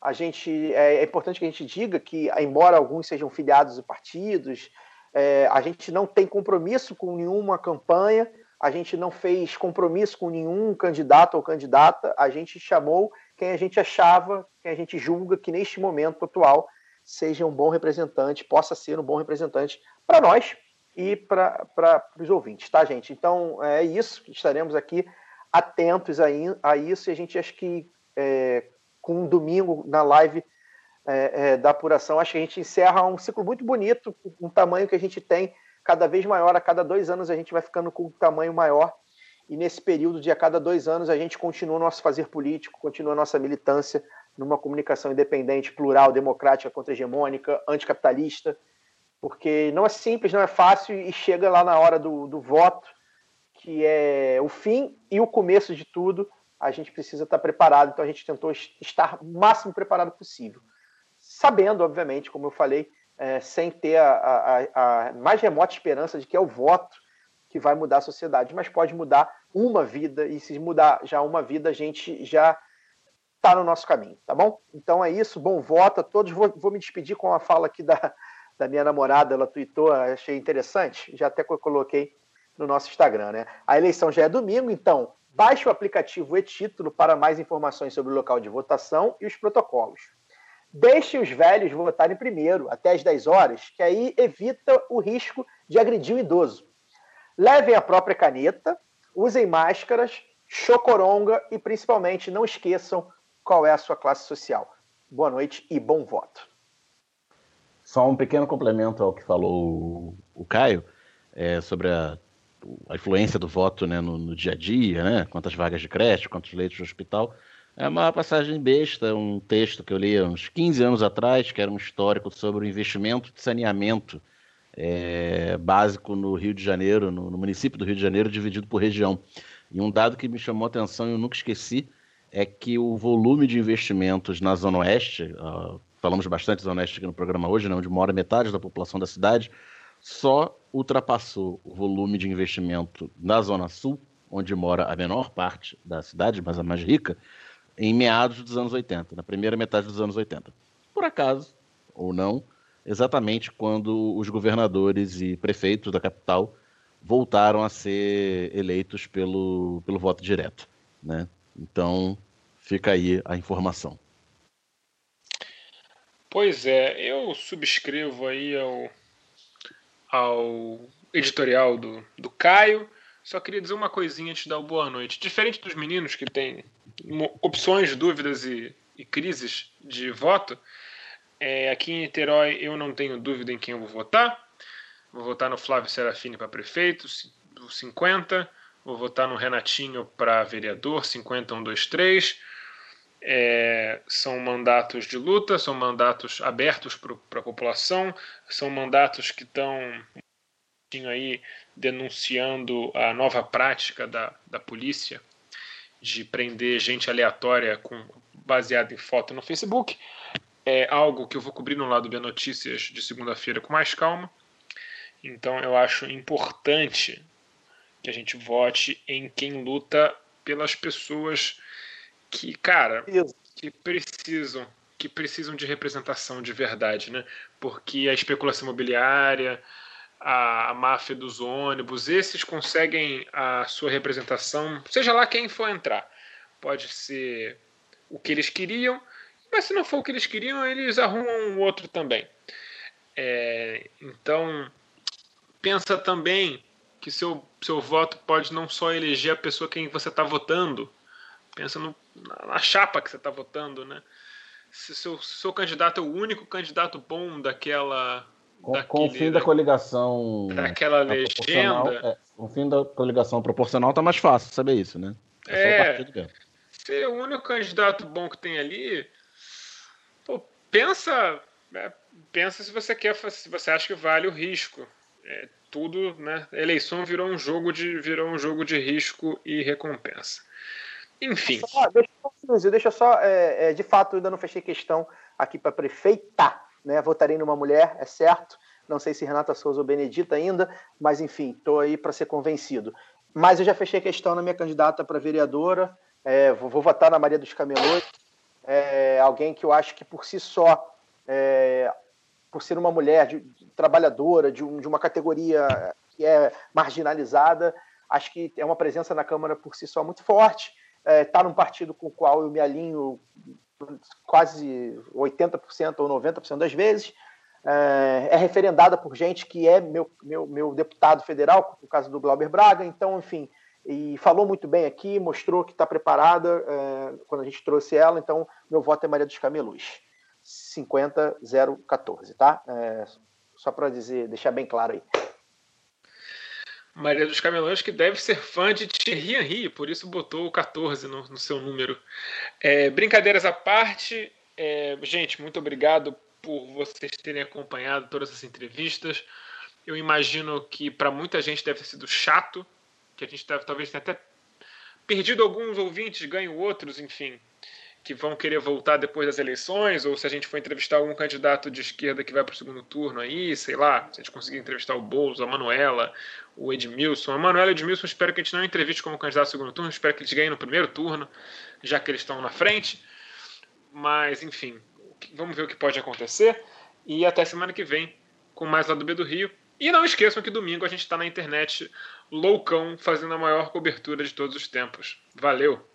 a gente é, é, importante que a gente diga que, embora alguns sejam filiados a partidos, é, a gente não tem compromisso com nenhuma campanha, a gente não fez compromisso com nenhum candidato ou candidata, a gente chamou quem a gente achava, quem a gente julga que neste momento atual seja um bom representante, possa ser um bom representante para nós e para os ouvintes, tá, gente? Então é isso, estaremos aqui atentos a, a isso e a gente acho que é, com um domingo na live é, é, da apuração. Acho que a gente encerra um ciclo muito bonito, um tamanho que a gente tem cada vez maior. A cada dois anos a gente vai ficando com um tamanho maior. E nesse período de a cada dois anos a gente continua o nosso fazer político, continua a nossa militância numa comunicação independente, plural, democrática, contra-hegemônica, anticapitalista, porque não é simples, não é fácil e chega lá na hora do, do voto, que é o fim e o começo de tudo, a gente precisa estar preparado. Então a gente tentou estar o máximo preparado possível. Sabendo, obviamente, como eu falei, é, sem ter a, a, a, mais remota esperança de que é o voto que vai mudar a sociedade, mas pode mudar uma vida, e se mudar já uma vida, a gente já está no nosso caminho, tá bom? Então é isso, bom voto a todos. Vou, vou me despedir com a fala aqui da, da minha namorada, ela tweetou, achei interessante, já até coloquei no nosso Instagram, né? A eleição já é domingo, então Baixe o aplicativo e-título para mais informações sobre o local de votação e os protocolos. Deixe os velhos votarem primeiro, até às 10 horas, que aí evita o risco de agredir o idoso. Levem a própria caneta, usem máscaras, chocoronga e principalmente não esqueçam qual é a sua classe social. Boa noite e bom voto. Só um pequeno complemento ao que falou o Caio é, sobre a a influência do voto né, no, no, dia a dia, né, quantas vagas de creche, quantos leitos de hospital. É uma passagem besta, um texto que eu li uns 15 anos atrás, que era um histórico sobre o investimento de saneamento é, básico no Rio de Janeiro, no, no, município do Rio de Janeiro, dividido por região. E um dado que me chamou a atenção e eu nunca esqueci é que o volume de investimentos na Zona Oeste, falamos bastante da aqui no programa hoje, né, onde mora metade da população da cidade, só ultrapassou o volume de investimento na Zona Sul, onde mora a menor parte da cidade, mas a mais rica, em meados dos anos 80, na primeira metade dos anos 80. Por acaso, ou não, exatamente quando os governadores e prefeitos da capital voltaram a ser eleitos pelo, pelo voto direto. Né? Então, fica aí a informação. Pois é, eu subscrevo aí ao ao editorial do, do Caio. Só queria dizer uma coisinha antes de dar o boa noite. Diferente dos meninos que têm opções, dúvidas e, e crises de voto, é, aqui em Niterói eu não tenho dúvida em quem eu vou votar. Vou votar no Flávio Serafini para prefeito, 50. Vou votar no Renatinho para vereador, 50, 1, 2, 3. É, são mandatos de luta, são mandatos abertos para a população, são mandatos que estão aí denunciando a nova prática da, da polícia de prender gente aleatória com baseada em foto no Facebook. É algo que eu vou cobrir no lado B Notícias de segunda-feira com mais calma. Então eu acho importante que a gente vote em quem luta pelas pessoas que, cara, que precisam, que precisam de representação de verdade, né? Porque a especulação imobiliária, a, a máfia dos ônibus, esses conseguem a sua representação, seja lá quem for entrar. Pode ser o que eles queriam, mas se não for o que eles queriam, eles arrumam um outro também. É, então, pensa também que seu, seu voto pode não só eleger a pessoa quem você está votando, pensa no, na chapa que você está votando, né? Se seu, seu candidato é o único candidato bom daquela. Com, com o fim da coligação. Daquela legenda. É, o fim da coligação proporcional tá mais fácil saber isso, né? É. é se é o único candidato bom que tem ali. Pô, pensa. É, pensa se você quer. Se você acha que vale o risco. É, tudo, né? A eleição virou um jogo de virou um jogo de risco e recompensa. Enfim. Só, deixa, só, é, é, de fato, ainda não fechei questão aqui para prefeita, né? Votarei numa mulher, é certo. Não sei se Renata Souza ou Benedita ainda, mas enfim, estou aí para ser convencido. Mas eu já fechei questão na minha candidata para vereadora. É, vou, vou, votar na Maria dos Camelões, é, alguém que eu acho que por si só é, por ser uma mulher de, de, trabalhadora, de, um, de, uma categoria que é marginalizada, acho que é uma presença na Câmara por si só muito forte. Está é, tá num partido com o qual eu me alinho quase 80% ou 90% das vezes. É, é, referendada por gente que é meu, meu, meu deputado federal, no caso do Glauber Braga. Então, enfim, e falou muito bem aqui, mostrou que está preparada é, quando a gente trouxe ela. Então, meu voto é Maria dos Camelus. 50014, tá? É, só para dizer, deixar bem claro aí. Maria dos Camelões, que deve ser fã de Thierry Henry, por isso botou o 14 no, no seu número. É, brincadeiras à parte, é, gente, muito obrigado por vocês terem acompanhado todas essas entrevistas. Eu imagino que para muita gente deve ter sido chato, que a gente deve talvez tenha até perdido alguns ouvintes, ganho outros, enfim que vão querer voltar depois das eleições, ou se a gente for entrevistar algum candidato de esquerda que vai para o segundo turno aí, sei lá, se a gente conseguir entrevistar o Boulos, a Manuela, o Edmilson. A Manuela e o Edmilson, espero que a gente não entreviste como candidato ao segundo turno, espero que eles ganhem no primeiro turno, já que eles estão na frente. Mas, enfim, vamos ver o que pode acontecer. E até semana que vem com mais lá do B do Rio. E não esqueçam que domingo a gente está na internet loucão, fazendo a maior cobertura de todos os tempos. Valeu!